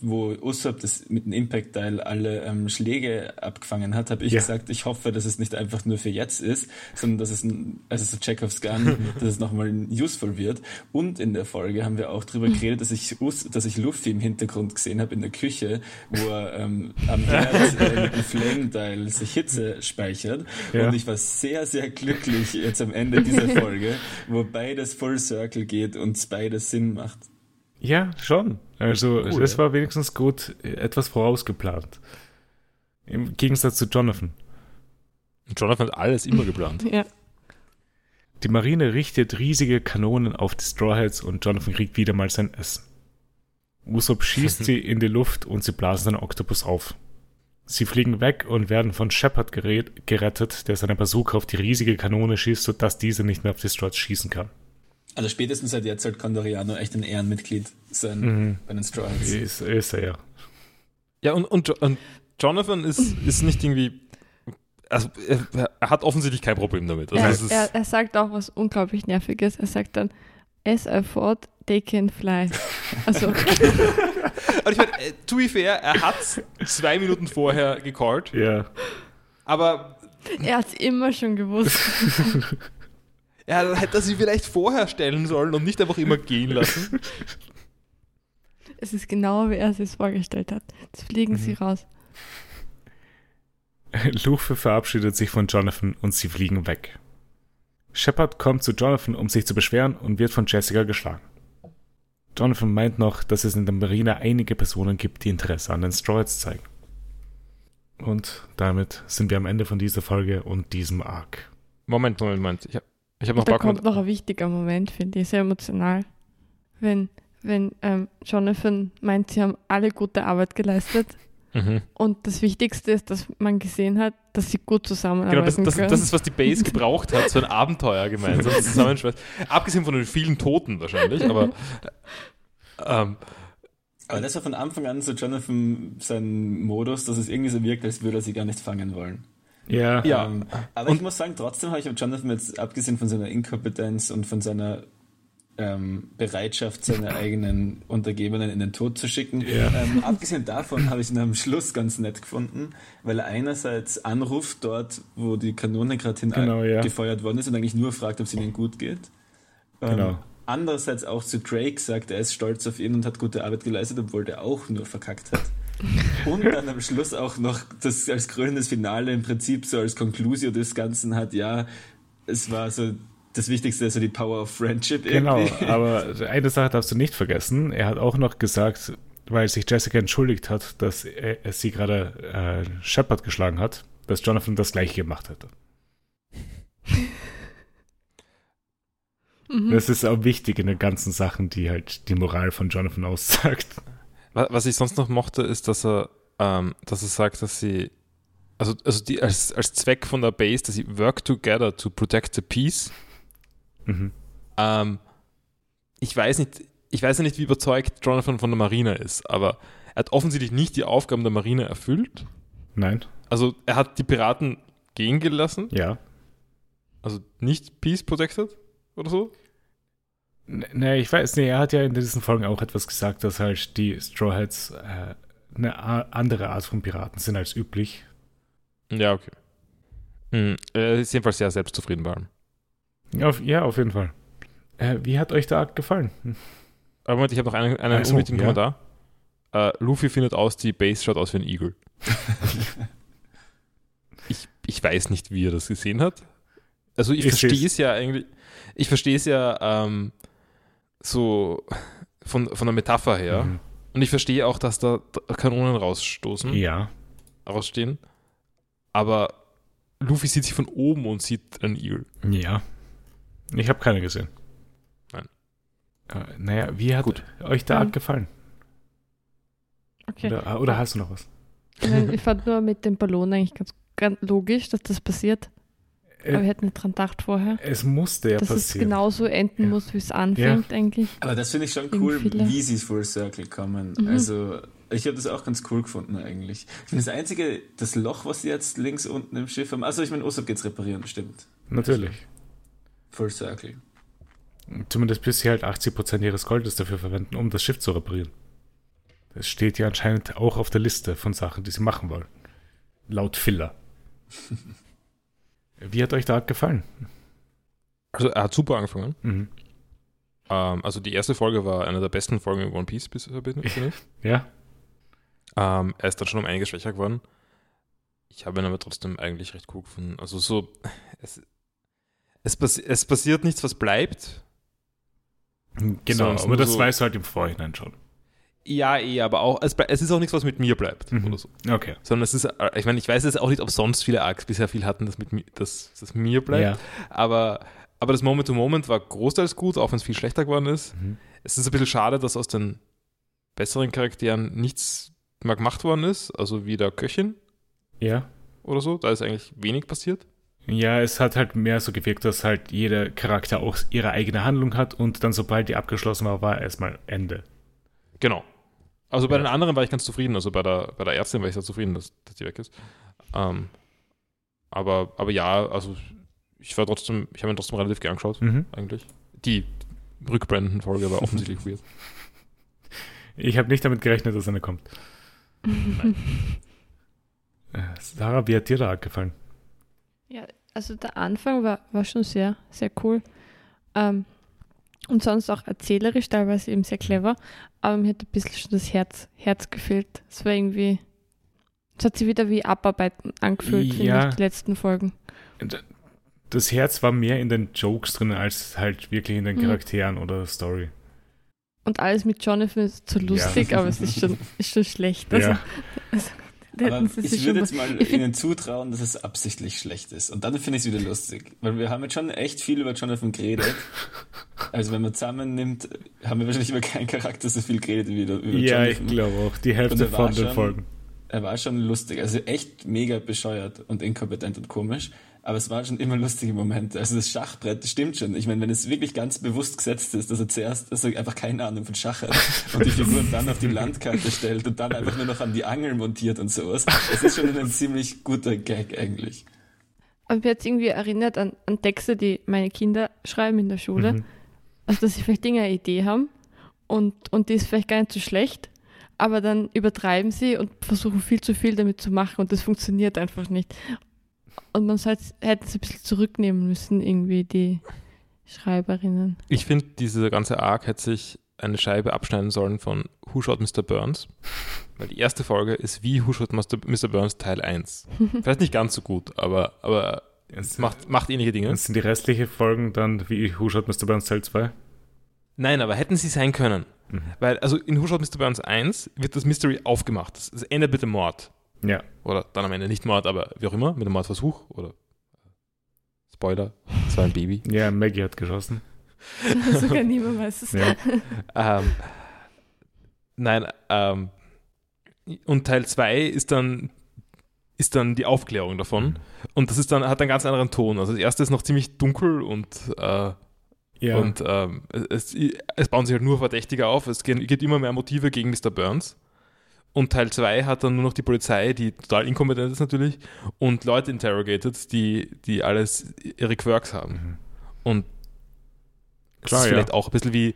wo Usopp das mit dem Impact Dial alle ähm, Schläge abgefangen hat, habe ich Ja. gesagt, ich hoffe, dass es nicht einfach nur für jetzt ist, sondern dass es ein, also so Chekhovs Gun, dass es nochmal useful wird. Und in der Folge haben wir auch drüber geredet, dass ich, Us dass ich Luffy im Hintergrund gesehen habe in der Küche, wo er ähm, am Herd äh, mit dem Flame Dial sich Hitze speichert. Ja. Und ich war sehr, sehr glücklich jetzt am Ende dieser Folge, wo beides Full Circle geht und beides Sinn macht. Ja, schon. Also, Cool, das ja. war wenigstens gut, etwas vorausgeplant. Im Gegensatz zu Jonathan. Jonathan hat alles immer geplant. Ja. Die Marine richtet riesige Kanonen auf die Strawheads und Jonathan kriegt wieder mal sein Essen. Usopp schießt sie in die Luft und sie blasen den Oktopus auf. Sie fliegen weg und werden von Shepard gerät, gerettet, der seine Bazooka auf die riesige Kanone schießt, sodass diese nicht mehr auf die Straws schießen kann. Also spätestens seit jetzt sollte Condoriano echt ein Ehrenmitglied sein Mhm. bei den Straw Hats. Ist, ist er ja. Ja, und, und, und Jonathan ist, ist nicht irgendwie. Also, er, er hat offensichtlich kein Problem damit. Also, Er, es ist, er, er sagt auch was unglaublich Nerviges. Er sagt dann, as I thought, they can fly. Also, aber ich meine, äh, to be fair, er hat zwei Minuten vorher gecallt, Ja. aber er hat's immer schon gewusst. er hätte sie vielleicht vorher stellen sollen und nicht einfach immer gehen lassen. Es ist genau, wie er es sich vorgestellt hat. Jetzt fliegen sie raus. Luffy verabschiedet sich von Jonathan und sie fliegen weg. Shepard kommt zu Jonathan, um sich zu beschweren und wird von Jessica geschlagen. Jonathan meint noch, dass es in der Marine einige Personen gibt, die Interesse an den Straws zeigen. Und damit sind wir am Ende von dieser Folge und diesem Arc. Moment, Moment, Moment. Ich habe ich hab noch Da ein paar kommt noch ein wichtiger Moment, finde ich, sehr emotional. Wenn, wenn ähm, Jonathan meint, sie haben alle gute Arbeit geleistet. Mhm. Und das Wichtigste ist, dass man gesehen hat, dass sie gut Genau, zusammenarbeiten das, das, können. das ist, was die Base gebraucht hat, so ein Abenteuer gemeinsam. Abgesehen von den vielen Toten wahrscheinlich, aber ähm, Aber das war von Anfang an so Jonathan sein Modus, dass es irgendwie so wirkt, als würde er sie gar nicht fangen wollen. Ja, Ja. Ähm, aber ich muss sagen, trotzdem habe ich Jonathan jetzt, abgesehen von seiner Inkompetenz und von seiner ähm, Bereitschaft, seine eigenen Untergebenen in den Tod zu schicken, Ja. ähm, abgesehen davon habe ich ihn am Schluss ganz nett gefunden, weil er einerseits anruft dort, wo die Kanone gerade hin Genau, ja. gefeuert worden ist und eigentlich nur fragt, ob es ihnen gut geht. Ähm, Genau. Andererseits auch zu Drake sagt, er ist stolz auf ihn und hat gute Arbeit geleistet, obwohl der auch nur verkackt hat. Und dann am Schluss auch noch das als krönendes Finale im Prinzip so als Conclusio des Ganzen hat, ja, es war so das Wichtigste, so die Power of Friendship genau. irgendwie. Aber eine Sache darfst du nicht vergessen. Er hat auch noch gesagt, weil sich Jessica entschuldigt hat, dass er, er sie gerade äh, Shepard geschlagen hat, dass Jonathan das gleiche gemacht hätte. Mhm. Das ist auch wichtig in den ganzen Sachen, die halt die Moral von Jonathan aussagt. Wa- was ich sonst noch mochte, ist, dass er, ähm, dass er sagt, dass sie, also, also die als, als Zweck von der Base, dass sie work together to protect the peace. Mhm. Ähm, ich weiß nicht, ich weiß ja nicht, wie überzeugt Jonathan von der Marine ist, aber er hat offensichtlich nicht die Aufgaben der Marine erfüllt. Nein? Also er hat die Piraten gehen gelassen, Ja. also nicht Peace protected oder so. Ne, ich weiß nicht, er hat ja in diesen Folgen auch etwas gesagt, dass halt die Straw Hats äh, eine andere Art von Piraten sind als üblich. Ja, okay. Hm, er ist jedenfalls sehr selbstzufrieden bei allem. Ja, auf, ja, auf jeden Fall. Äh, wie hat euch der Arc gefallen? Aber Moment, ich habe noch einen, einen Also, unwichtigen ja. Kommentar. Äh, Luffy findet aus, die Base schaut aus wie ein Igel. ich, ich weiß nicht, wie er das gesehen hat. Also ich verstehe es ja eigentlich, ich verstehe es ja ähm, so von, von der Metapher her. Mhm. Und ich verstehe auch, dass da Kanonen rausstoßen, Ja. rausstehen. Aber Luffy sieht sich von oben und sieht einen Igel. Ja. Ich habe keine gesehen. Nein. Äh, naja, wie hat Gut. euch der Ja. Arc gefallen? Okay. Oder, oder hast du noch was? Ich, mein, ich fand nur mit dem Ballon eigentlich ganz, ganz logisch, dass das passiert. Aber Äh, wir hätten nicht dran gedacht vorher, es musste ja dass es passieren. genauso enden Ja. muss, wie es anfängt eigentlich. Aber das finde ich schon cool, wie sie Full Circle kommen. Mhm. Also, ich habe das auch ganz cool gefunden eigentlich. Ich finde das einzige, das Loch, was sie jetzt links unten im Schiff haben, also ich meine, Usopp geht's reparieren, stimmt. Natürlich. Full Circle. Zumindest bis sie halt 80% ihres Goldes dafür verwenden, um das Schiff zu reparieren. Das steht ja anscheinend auch auf der Liste von Sachen, die sie machen wollen. Laut Filler. Wie hat euch der gefallen? Also er hat super angefangen. Mhm. Ähm, also die erste Folge war eine der besten Folgen in One Piece bisher, finde ich. Ja? Ähm, er ist dann schon um einiges schwächer geworden. Ich habe ihn aber trotzdem eigentlich recht cool gefunden. Also so, es, es, passi es passiert nichts, was bleibt. Genau, aber nur das so- weißt du halt im Vorhinein schon. Ja, eh, aber auch, es, es ist auch nichts, was mit mir bleibt Mhm. oder so. Okay. Sondern es ist, äh, ich meine, ich weiß jetzt auch nicht, ob sonst viele Arcs bisher viel hatten, das mit mir, das, das mir bleibt. Ja. Aber, aber das Moment-to-Moment war großteils gut, auch wenn es viel schlechter geworden ist. Mhm. Es ist ein bisschen schade, dass aus den besseren Charakteren nichts mehr gemacht worden ist, also wie der Köchin Ja. oder so. Da ist eigentlich wenig passiert. Ja, es hat halt mehr so gewirkt, dass halt jeder Charakter auch ihre eigene Handlung hat und dann, sobald die abgeschlossen war, war erstmal Ende. Genau. Also bei Ja. den anderen war ich ganz zufrieden. Also bei der, bei der Ärztin war ich sehr zufrieden, dass, dass die weg ist. Ähm, aber, aber ja, also ich war trotzdem, ich habe ihn trotzdem relativ gern geschaut, Mhm. eigentlich. Die Rückbranden-Folge war offensichtlich weird. Ich habe nicht damit gerechnet, dass eine kommt. Äh, Sarah, wie hat dir der Arc gefallen? Ja, also der Anfang war, war schon sehr, sehr cool. Ähm, und sonst auch erzählerisch, teilweise eben sehr clever. Aber mir hat ein bisschen schon das Herz, Herz gefehlt. Es war irgendwie, es hat sich wieder wie Abarbeiten angefühlt, finde Ja. ich, die letzten Folgen. Das Herz war mehr in den Jokes drin, als halt wirklich in den Mhm. Charakteren oder der Story. Und alles mit Jonathan ist so lustig, aber es ist schon, ist schon schlecht. Also, Ja. da Aber ich würde jetzt mal ihnen zutrauen, dass es absichtlich schlecht ist. Und dann finde ich es wieder lustig. Weil wir haben jetzt schon echt viel über Jonathan geredet. Also wenn man zusammennimmt, haben wir wahrscheinlich über keinen Charakter so viel geredet wie über über Ja, ich Jonathan. glaube auch. Die Hälfte von den Folgen. Er war schon lustig. Also echt mega bescheuert und inkompetent und komisch. Aber es waren schon immer lustige Momente. Also das Schachbrett, das stimmt schon. Ich meine, wenn es wirklich ganz bewusst gesetzt ist, dass er zuerst dass er einfach keine Ahnung von Schach hat und die Figuren dann auf die Landkarte stellt und dann einfach nur noch an die Angel montiert und sowas. Es ist schon ein ziemlich guter Gag eigentlich. Und mir hat irgendwie erinnert an, an Texte, die meine Kinder schreiben in der Schule. Mhm. Also, dass sie vielleicht Dinge eine Idee haben und, und die ist vielleicht gar nicht so schlecht, aber dann übertreiben sie und versuchen viel zu viel damit zu machen und das funktioniert einfach nicht. Und man sollte, hätte es ein bisschen zurücknehmen müssen, irgendwie die Schreiberinnen. Ich finde, diese ganze Arc hätte sich eine Scheibe abschneiden sollen von Who Shot Mr. Burns. Weil die erste Folge ist wie Who Shot Mr. Mr. Burns Teil 1. Vielleicht nicht ganz so gut, aber, aber Es es macht, macht ähnliche Dinge. Sind die restlichen Folgen dann wie Who Shot Mr. Burns Teil 2? Nein, aber hätten sie sein können. Mhm. Weil, also in Who Shot Mr. Burns 1 wird das Mystery aufgemacht. Das, das endet mit dem Mord. Ja. Oder dann am Ende nicht Mord, aber wie auch immer, mit dem Mordversuch. Oder Spoiler, es war ein Baby. Ja, Maggie hat geschossen. Sogar niemand weiß es. Ja. Ähm, nein, ähm, und Teil 2 ist dann, ist dann die Aufklärung davon. Und das ist dann, hat einen ganz anderen Ton. Also das erste ist noch ziemlich dunkel und, äh, Ja. und ähm, es, es bauen sich halt nur Verdächtige auf. Es gehen- gibt immer mehr Motive gegen Mr. Burns. Und Teil 2 hat dann nur noch die Polizei, die total inkompetent ist natürlich, und Leute interrogated, die, die alles ihre Quirks haben. Mhm. Und Das Klar, ist ja. vielleicht auch ein bisschen wie,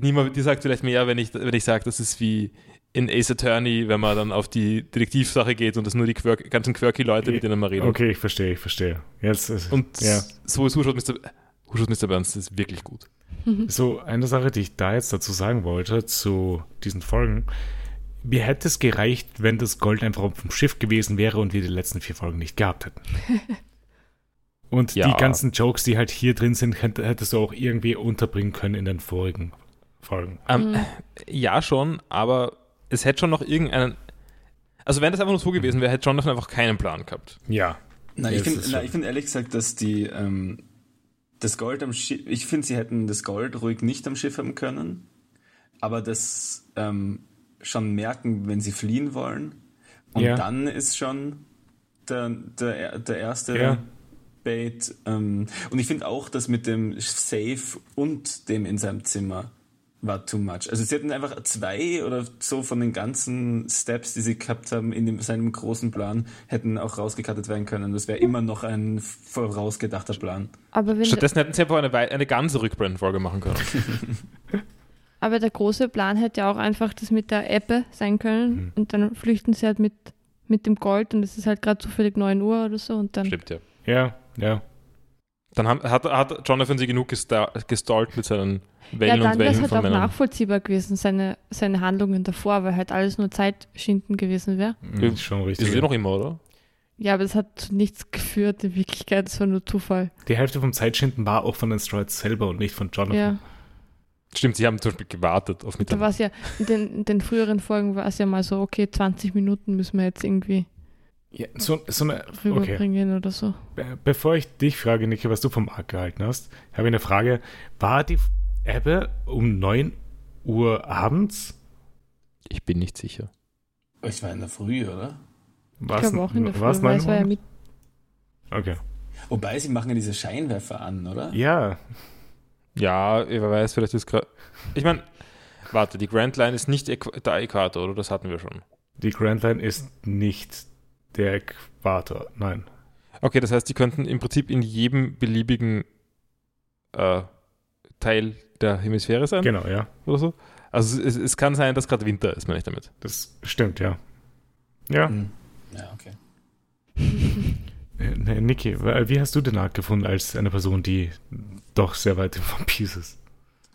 niemand, die sagt vielleicht mehr, wenn ich, wenn ich sage, das ist wie in Ace Attorney, wenn man dann auf die Detektivsache geht und das nur die quirk, ganzen quirky Leute, mit denen man redet. Okay, ich verstehe, ich verstehe. Jetzt ist, Und ja. so ist Who Shot Mr. Who Shot Mr. Burns, das ist wirklich gut. So, eine Sache, die ich da jetzt dazu sagen wollte, zu diesen Folgen. Mir hätte es gereicht, wenn das Gold einfach auf dem Schiff gewesen wäre und wir die letzten vier Folgen nicht gehabt hätten. Und Ja. die ganzen Jokes, die halt hier drin sind, hätt- hättest du auch irgendwie unterbringen können in den vorigen Folgen. Ähm, Ja, schon, aber es hätte schon noch irgendeinen. Also, wenn das einfach nur so gewesen wäre, hätte Jonathan einfach keinen Plan gehabt. Ja. Na, ich finde find ehrlich gesagt, dass die ähm, das Gold am Schiff, ich finde, sie hätten das Gold ruhig nicht am Schiff haben können, aber das ähm, schon merken, wenn sie fliehen wollen. Und Ja. dann ist schon der, der, der erste Ja. Bait. Ähm, und ich finde auch, dass mit dem Safe und dem in seinem Zimmer war too much. Also sie hätten einfach zwei oder so von den ganzen Steps, die sie gehabt haben in dem, seinem großen Plan, hätten auch rausgekattet werden können. Das wäre immer noch ein vorausgedachter Plan. Aber, wenn Stattdessen hätten sie einfach eine, eine ganze Rückblenden-Folge machen können. aber der große Plan hätte ja auch einfach das mit der Ebbe sein können Mhm. und dann flüchten sie halt mit, mit dem Gold und es ist halt gerade zufällig 9 Uhr oder so und dann Stimmt, ja. Ja, ja. Dann haben, hat, hat Jonathan sie genug gesta gestalkt mit seinen Ja, Wellen dann und wäre es Wellen halt von auch Männern. nachvollziehbar gewesen, seine, seine Handlungen davor, weil halt alles nur Zeitschinden gewesen wäre. Mhm, schon Ist richtig. es eh noch immer, oder? Ja, aber das hat zu nichts geführt in Wirklichkeit, das war nur Zufall. Die Hälfte vom Zeitschinden war auch von den Stroids selber und nicht von Jonathan. Ja, Stimmt, sie haben zum Beispiel gewartet auf da Mitternacht. war es ja, in den, in den früheren Folgen war es ja mal so, okay, 20 Minuten müssen wir jetzt irgendwie Ja, so, so eine, okay. rüberbringen oder so. Be- Bevor ich dich frage, Niki, was du vom Arc gehalten hast, habe ich eine Frage. War die Ebbe um 9 Uhr abends? Ich bin nicht sicher. Ich war in der Früh, oder? Ich War's- glaube auch in der Früh, war's weil 9 es war ja mit, Okay. Wobei, sie machen ja diese Scheinwerfer an, oder? Ja, Ja, wer weiß, vielleicht ist gerade. Ich meine, warte, die Grand Line ist nicht der Äquator, oder? Das hatten wir schon. die Grand Line ist nicht der Äquator. Nein. Okay, das heißt, die könnten im Prinzip in jedem beliebigen äh, Teil der Hemisphäre sein Genau, ja. oder so. Also es, es kann sein, dass gerade Winter ist, meine ich damit. Das stimmt, ja. Ja. Hm. Ja, okay. Äh, nee, Niki, wie hast du den Arc gefunden als eine Person, die doch sehr weit im One Piece ist?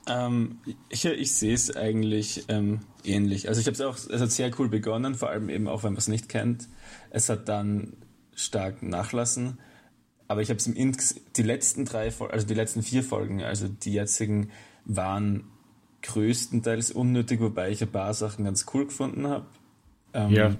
Ähm, ich ich sehe es eigentlich ähm, ähnlich. Also ich habe es auch, es hat sehr cool begonnen, vor allem eben auch, wenn man es nicht kennt. Es hat dann stark nachlassen, aber ich habe es im Int die letzten drei, also die letzten vier Folgen, also die jetzigen, waren größtenteils unnötig, wobei ich ein paar Sachen ganz cool gefunden habe. Ähm, Ja.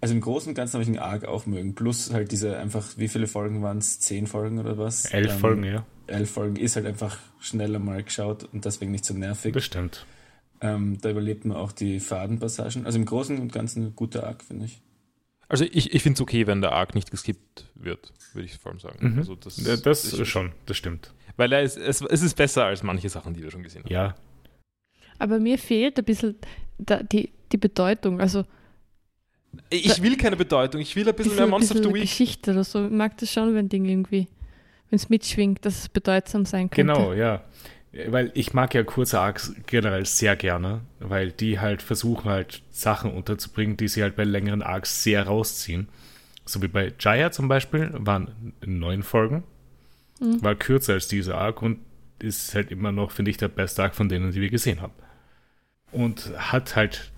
Also im Großen und Ganzen habe ich einen Arc auch mögen. Plus halt diese einfach, wie viele Folgen waren es? Zehn Folgen oder was? Elf Ähm, Folgen, ja. Elf Folgen ist halt einfach schneller mal geschaut und deswegen nicht so nervig. Das stimmt. Ähm, da überlebt man auch die Fadenpassagen. Also im Großen und Ganzen ein guter Arc, finde ich. Also ich, ich finde es okay, wenn der Arc nicht geskippt wird, würde ich vor allem sagen. Mhm. Also das, Ja, Das ich, schon, das stimmt. Weil er ist, es, es ist besser als manche Sachen, die wir schon gesehen haben. Ja. aber mir fehlt ein bisschen da, die, die Bedeutung, also Ich will keine Bedeutung, ich will ein bisschen diese, mehr Monster of diese the Week. Geschichte oder so. Ich mag das schon, wenn Ding irgendwie, wenn es mitschwingt, dass es bedeutsam sein könnte. Genau, ja. Weil ich mag ja kurze Arcs generell sehr gerne, weil die halt versuchen halt Sachen unterzubringen, die sie halt bei längeren Arcs sehr rausziehen. So wie bei Jaya zum Beispiel, waren neun Folgen, Mhm. war kürzer als diese Arc und ist halt immer noch, finde ich, der beste Arc von denen, die wir gesehen haben. Und hat halt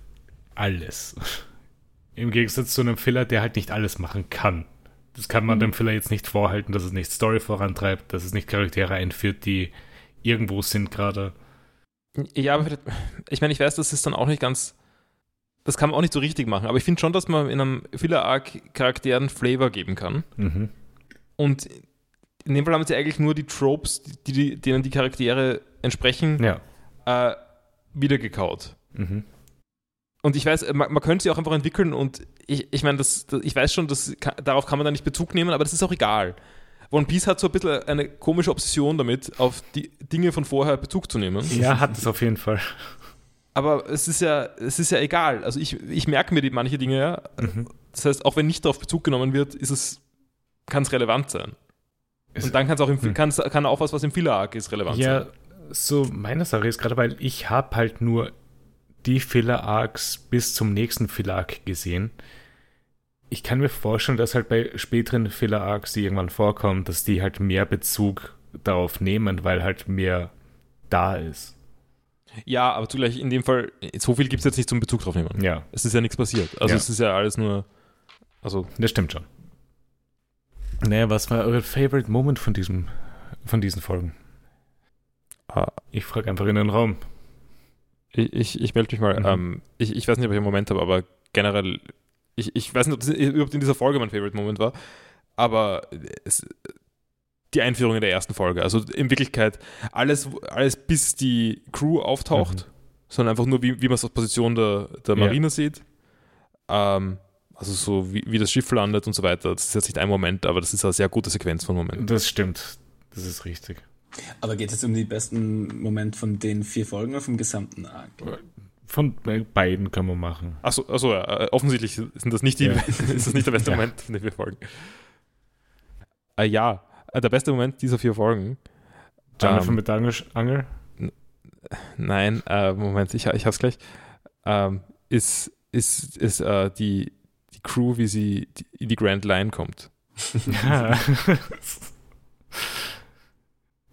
alles. Im Gegensatz zu einem Filler, der halt nicht alles machen kann. Das kann man Mhm. dem Filler jetzt nicht vorhalten, dass es nicht Story vorantreibt, dass es nicht Charaktere einführt, die irgendwo sind gerade. Ja, aber ich meine, ich weiß, das ist dann auch nicht ganz, das kann man auch nicht so richtig machen, aber ich finde schon, dass man in einem Filler-Arc Charakteren Flavor geben kann. Mhm. Und in dem Fall haben sie eigentlich nur die Tropes, die, die, denen die Charaktere entsprechen, Ja. äh, wiedergekaut. Mhm. Und ich weiß, man, man könnte sie auch einfach entwickeln und ich, ich meine, das, das, ich weiß schon, dass, ka- darauf kann man dann nicht Bezug nehmen, aber das ist auch egal. One Piece hat so ein bisschen eine komische Obsession damit, auf die Dinge von vorher Bezug zu nehmen. Ja, hat es auf jeden Fall. Aber es ist ja, es ist ja egal. Also ich, ich merke mir die manche Dinge ja. Mhm. Das heißt, auch wenn nicht darauf Bezug genommen wird, ist es, kann es relevant sein. Es- Und dann kann's auch im, Hm. kann auch was, was im Filler-Arc ist, relevant Ja, sein. so meine Sache ist gerade, weil ich habe halt nur die Filler-Arcs bis zum nächsten Filler-Arc gesehen. Ich kann mir vorstellen, dass halt bei späteren Filler-Arcs, die irgendwann vorkommen, dass die halt mehr Bezug darauf nehmen, weil halt mehr da ist. Ja, aber zugleich in dem Fall, so viel gibt es jetzt nicht zum Bezug drauf nehmen. Ja, Es ist ja nichts passiert. Also Ja. es ist ja alles nur. Also, das stimmt schon. Naja, was war euer Favorite Moment von diesem, von diesen Folgen? Ah. Ich frage einfach in den Raum. Ich, ich, ich melde mich mal. Mhm. Ähm, ich, ich weiß nicht, ob ich einen Moment habe, aber generell, ich, ich weiß nicht, ob das überhaupt in dieser Folge mein Favorite Moment war, aber es, die Einführung in der ersten Folge. Also in Wirklichkeit alles, alles bis die Crew auftaucht, sondern einfach nur, wie, wie man es aus Position der, der Ja. Marine sieht. Ähm, also so, wie, wie das Schiff landet und so weiter. Das ist jetzt nicht ein Moment, aber das ist eine sehr gute Sequenz von Momenten. Das stimmt. Das ist richtig. Aber geht es um die besten Momente von den vier Folgen oder vom gesamten Arc? Von beiden kann man machen. Achso, achso ja, äh, offensichtlich sind das nicht die, Ja. ist das nicht der beste Ja. Moment von den vier Folgen. Äh, ja, äh, der beste Moment dieser vier Folgen. Jonathan Ähm, mit der Angel, Angel? Nein, äh, Moment, ich, ich hab's gleich. Ähm, ist ist, ist äh, die, die Crew, wie sie die, in die Grand Line kommt. Ja.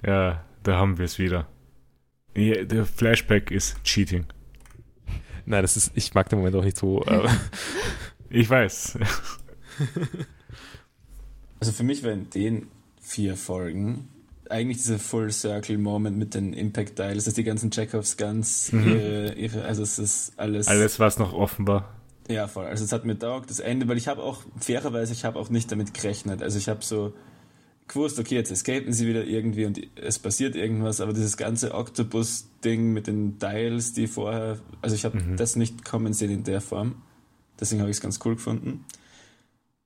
ja, da haben wir es wieder. Ja, der Flashback ist Cheating. Nein, das ist, ich mag den Moment auch nicht so. Äh, Ich weiß. Also für mich war in den vier Folgen eigentlich dieser Full Circle Moment mit den Impact Dials, dass die ganzen Chekhovs Guns, Mhm. ihre, ihre, also es ist alles, Alles, was noch offen war. ja voll. Also es hat mir taugt, das Ende, weil ich habe auch, fairerweise, ich habe auch nicht damit gerechnet. Also ich habe so gewusst, okay, jetzt escapen sie wieder irgendwie und es passiert irgendwas, aber dieses ganze Octopus-Ding mit den Dials, die vorher, also ich habe Mhm. das nicht kommen sehen in der Form. Deswegen habe ich es ganz cool gefunden.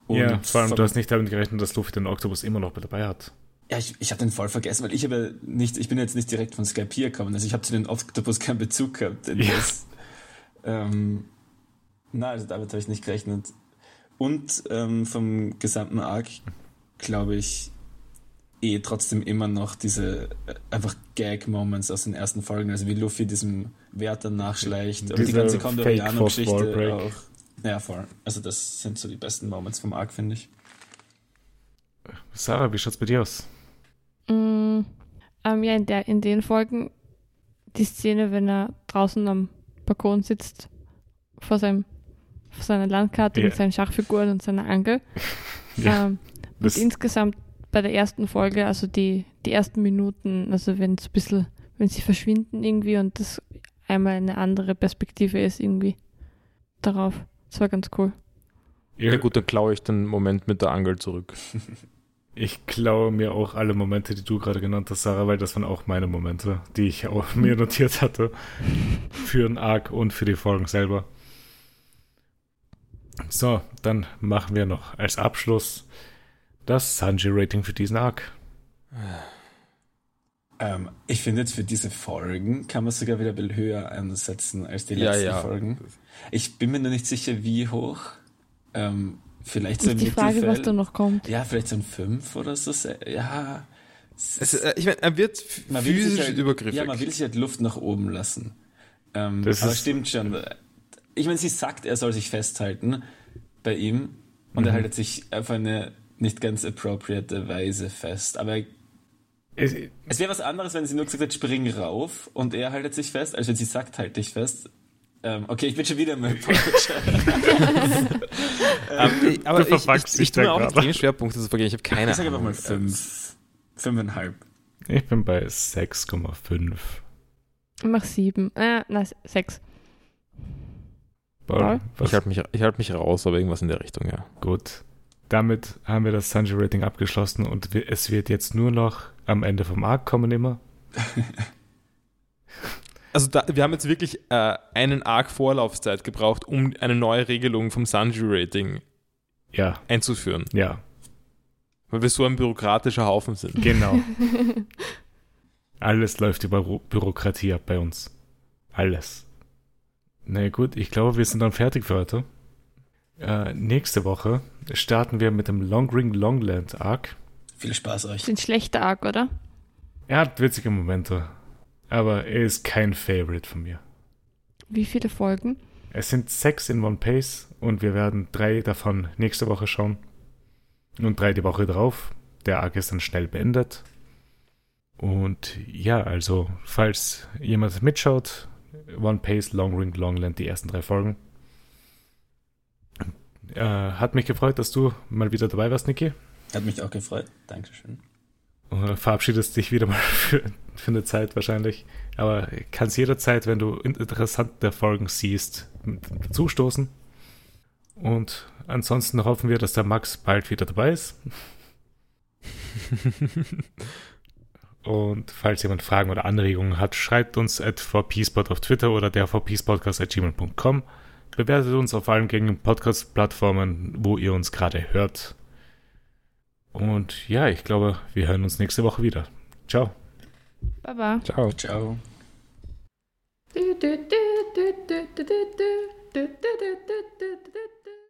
ja, vor allem, du hast nicht damit gerechnet, dass Luffy den Oktopus immer noch mit dabei hat. Ja, ich, ich habe den voll vergessen, weil ich habe nicht, ich bin jetzt nicht direkt von Skype hier gekommen, also ich habe zu den Octopus keinen Bezug gehabt. Ja. das, ähm, na, also damit habe ich nicht gerechnet. Und ähm, vom gesamten Arc glaube ich eh trotzdem immer noch diese äh, einfach Gag-Moments aus den ersten Folgen, also wie Luffy diesem Wärter nachschleicht, aber die ganze Condoriano-Geschichte Break. auch. Ja, voll. Also das sind so die besten Moments vom Arc, finde ich. Sarah, wie schaut's bei dir aus? Mm, ähm, ja, in, der, in den Folgen die Szene, wenn er draußen am Balkon sitzt, vor, seinem, vor seiner Landkarte Ja. mit seinen Schachfiguren und seiner Angel. Ja, ähm, und insgesamt bei der ersten Folge, also die, die ersten Minuten, also wenn es ein bisschen, wenn sie verschwinden irgendwie und das einmal eine andere Perspektive ist irgendwie darauf. Das war ganz cool. ja gut, dann klaue ich den Moment mit der Angel zurück. Ich klaue mir auch alle Momente, die du gerade genannt hast, Sarah, weil das waren auch meine Momente, die ich auch mir notiert hatte. Für den Arc und für die Folgen selber. So, dann machen wir noch als Abschluss das Sanji-Rating für diesen Arc. Ähm, ich finde jetzt für diese Folgen kann man sogar wieder ein bisschen höher ansetzen als die Ja, letzten ja. Folgen. Ich bin mir nur nicht sicher, wie hoch. Ähm, vielleicht so ist im die Frage, was da noch kommt. Ja, vielleicht so ein 5 oder so. Ja. Es, äh, ich meine, er wird Man will sich physisch halt, übergriffig. Ja, man will sich halt Luft nach oben lassen. Ähm, Das aber stimmt schon. Ich meine, sie sagt, er soll sich festhalten bei ihm und er Mhm. haltet sich auf eine nicht ganz appropriate Weise fest. Aber Es, es wäre was anderes, wenn sie nur gesagt hat, spring rauf und er haltet sich fest, als wenn sie sagt, halt dich fest. Ähm, okay, ich bin schon wieder mal Ähm, aber ich, ich, verfuckst ich, dich tue mir auch extrem Schwerpunkte zu vergehen. Ich habe keine Ich sage einfach Ahnung. mal fünf. Fünfeinhalb. ich bin bei 6,5. Ich mach sieben. Äh, nein, sechs. Paul, Paul? was Ich halte mich, ich halt mich raus, aber irgendwas in der Richtung, ja. Gut. Damit haben wir das Sanji-Rating abgeschlossen und es wird jetzt nur noch am Ende vom Arc kommen immer. Also da, wir haben jetzt wirklich äh, einen Arc Vorlaufzeit gebraucht, um eine neue Regelung vom Sanji-Rating Ja, einzuführen, ja, weil wir so ein bürokratischer Haufen sind. genau. Alles läuft über Bü- Bürokratie ab bei uns. Alles. Na ja, gut, ich glaube, wir sind dann fertig für heute. Äh, nächste Woche starten wir mit dem Long Ring Longland Arc. Viel Spaß euch. Sind schlechter Arc, oder? Er hat witzige Momente. aber er ist kein Favorite von mir. Wie viele Folgen? Es sind sechs in One Pace und wir werden drei davon nächste Woche schauen. Und drei die Woche drauf. Der Arc ist dann schnell beendet. Und ja, also, falls jemand mitschaut, One Pace, Long Ring, Longland, die ersten drei Folgen. Äh, hat mich gefreut, dass du mal wieder dabei warst, Niki. Hat mich auch gefreut. Dankeschön. Und verabschiedest dich wieder mal für, für eine Zeit wahrscheinlich. Aber kannst jederzeit, wenn du interessante Folgen siehst, zustoßen. Und ansonsten hoffen wir, dass der Max bald wieder dabei ist. Und falls jemand Fragen oder Anregungen hat, schreibt uns at vpspot auf Twitter oder der vpspodcast.gmail.com bewertet uns auf allen gängigen Podcast-Plattformen, wo ihr uns gerade hört. Und ja, ich glaube, wir hören uns nächste Woche wieder. Ciao. Baba. Ciao, ciao. Du, du, du,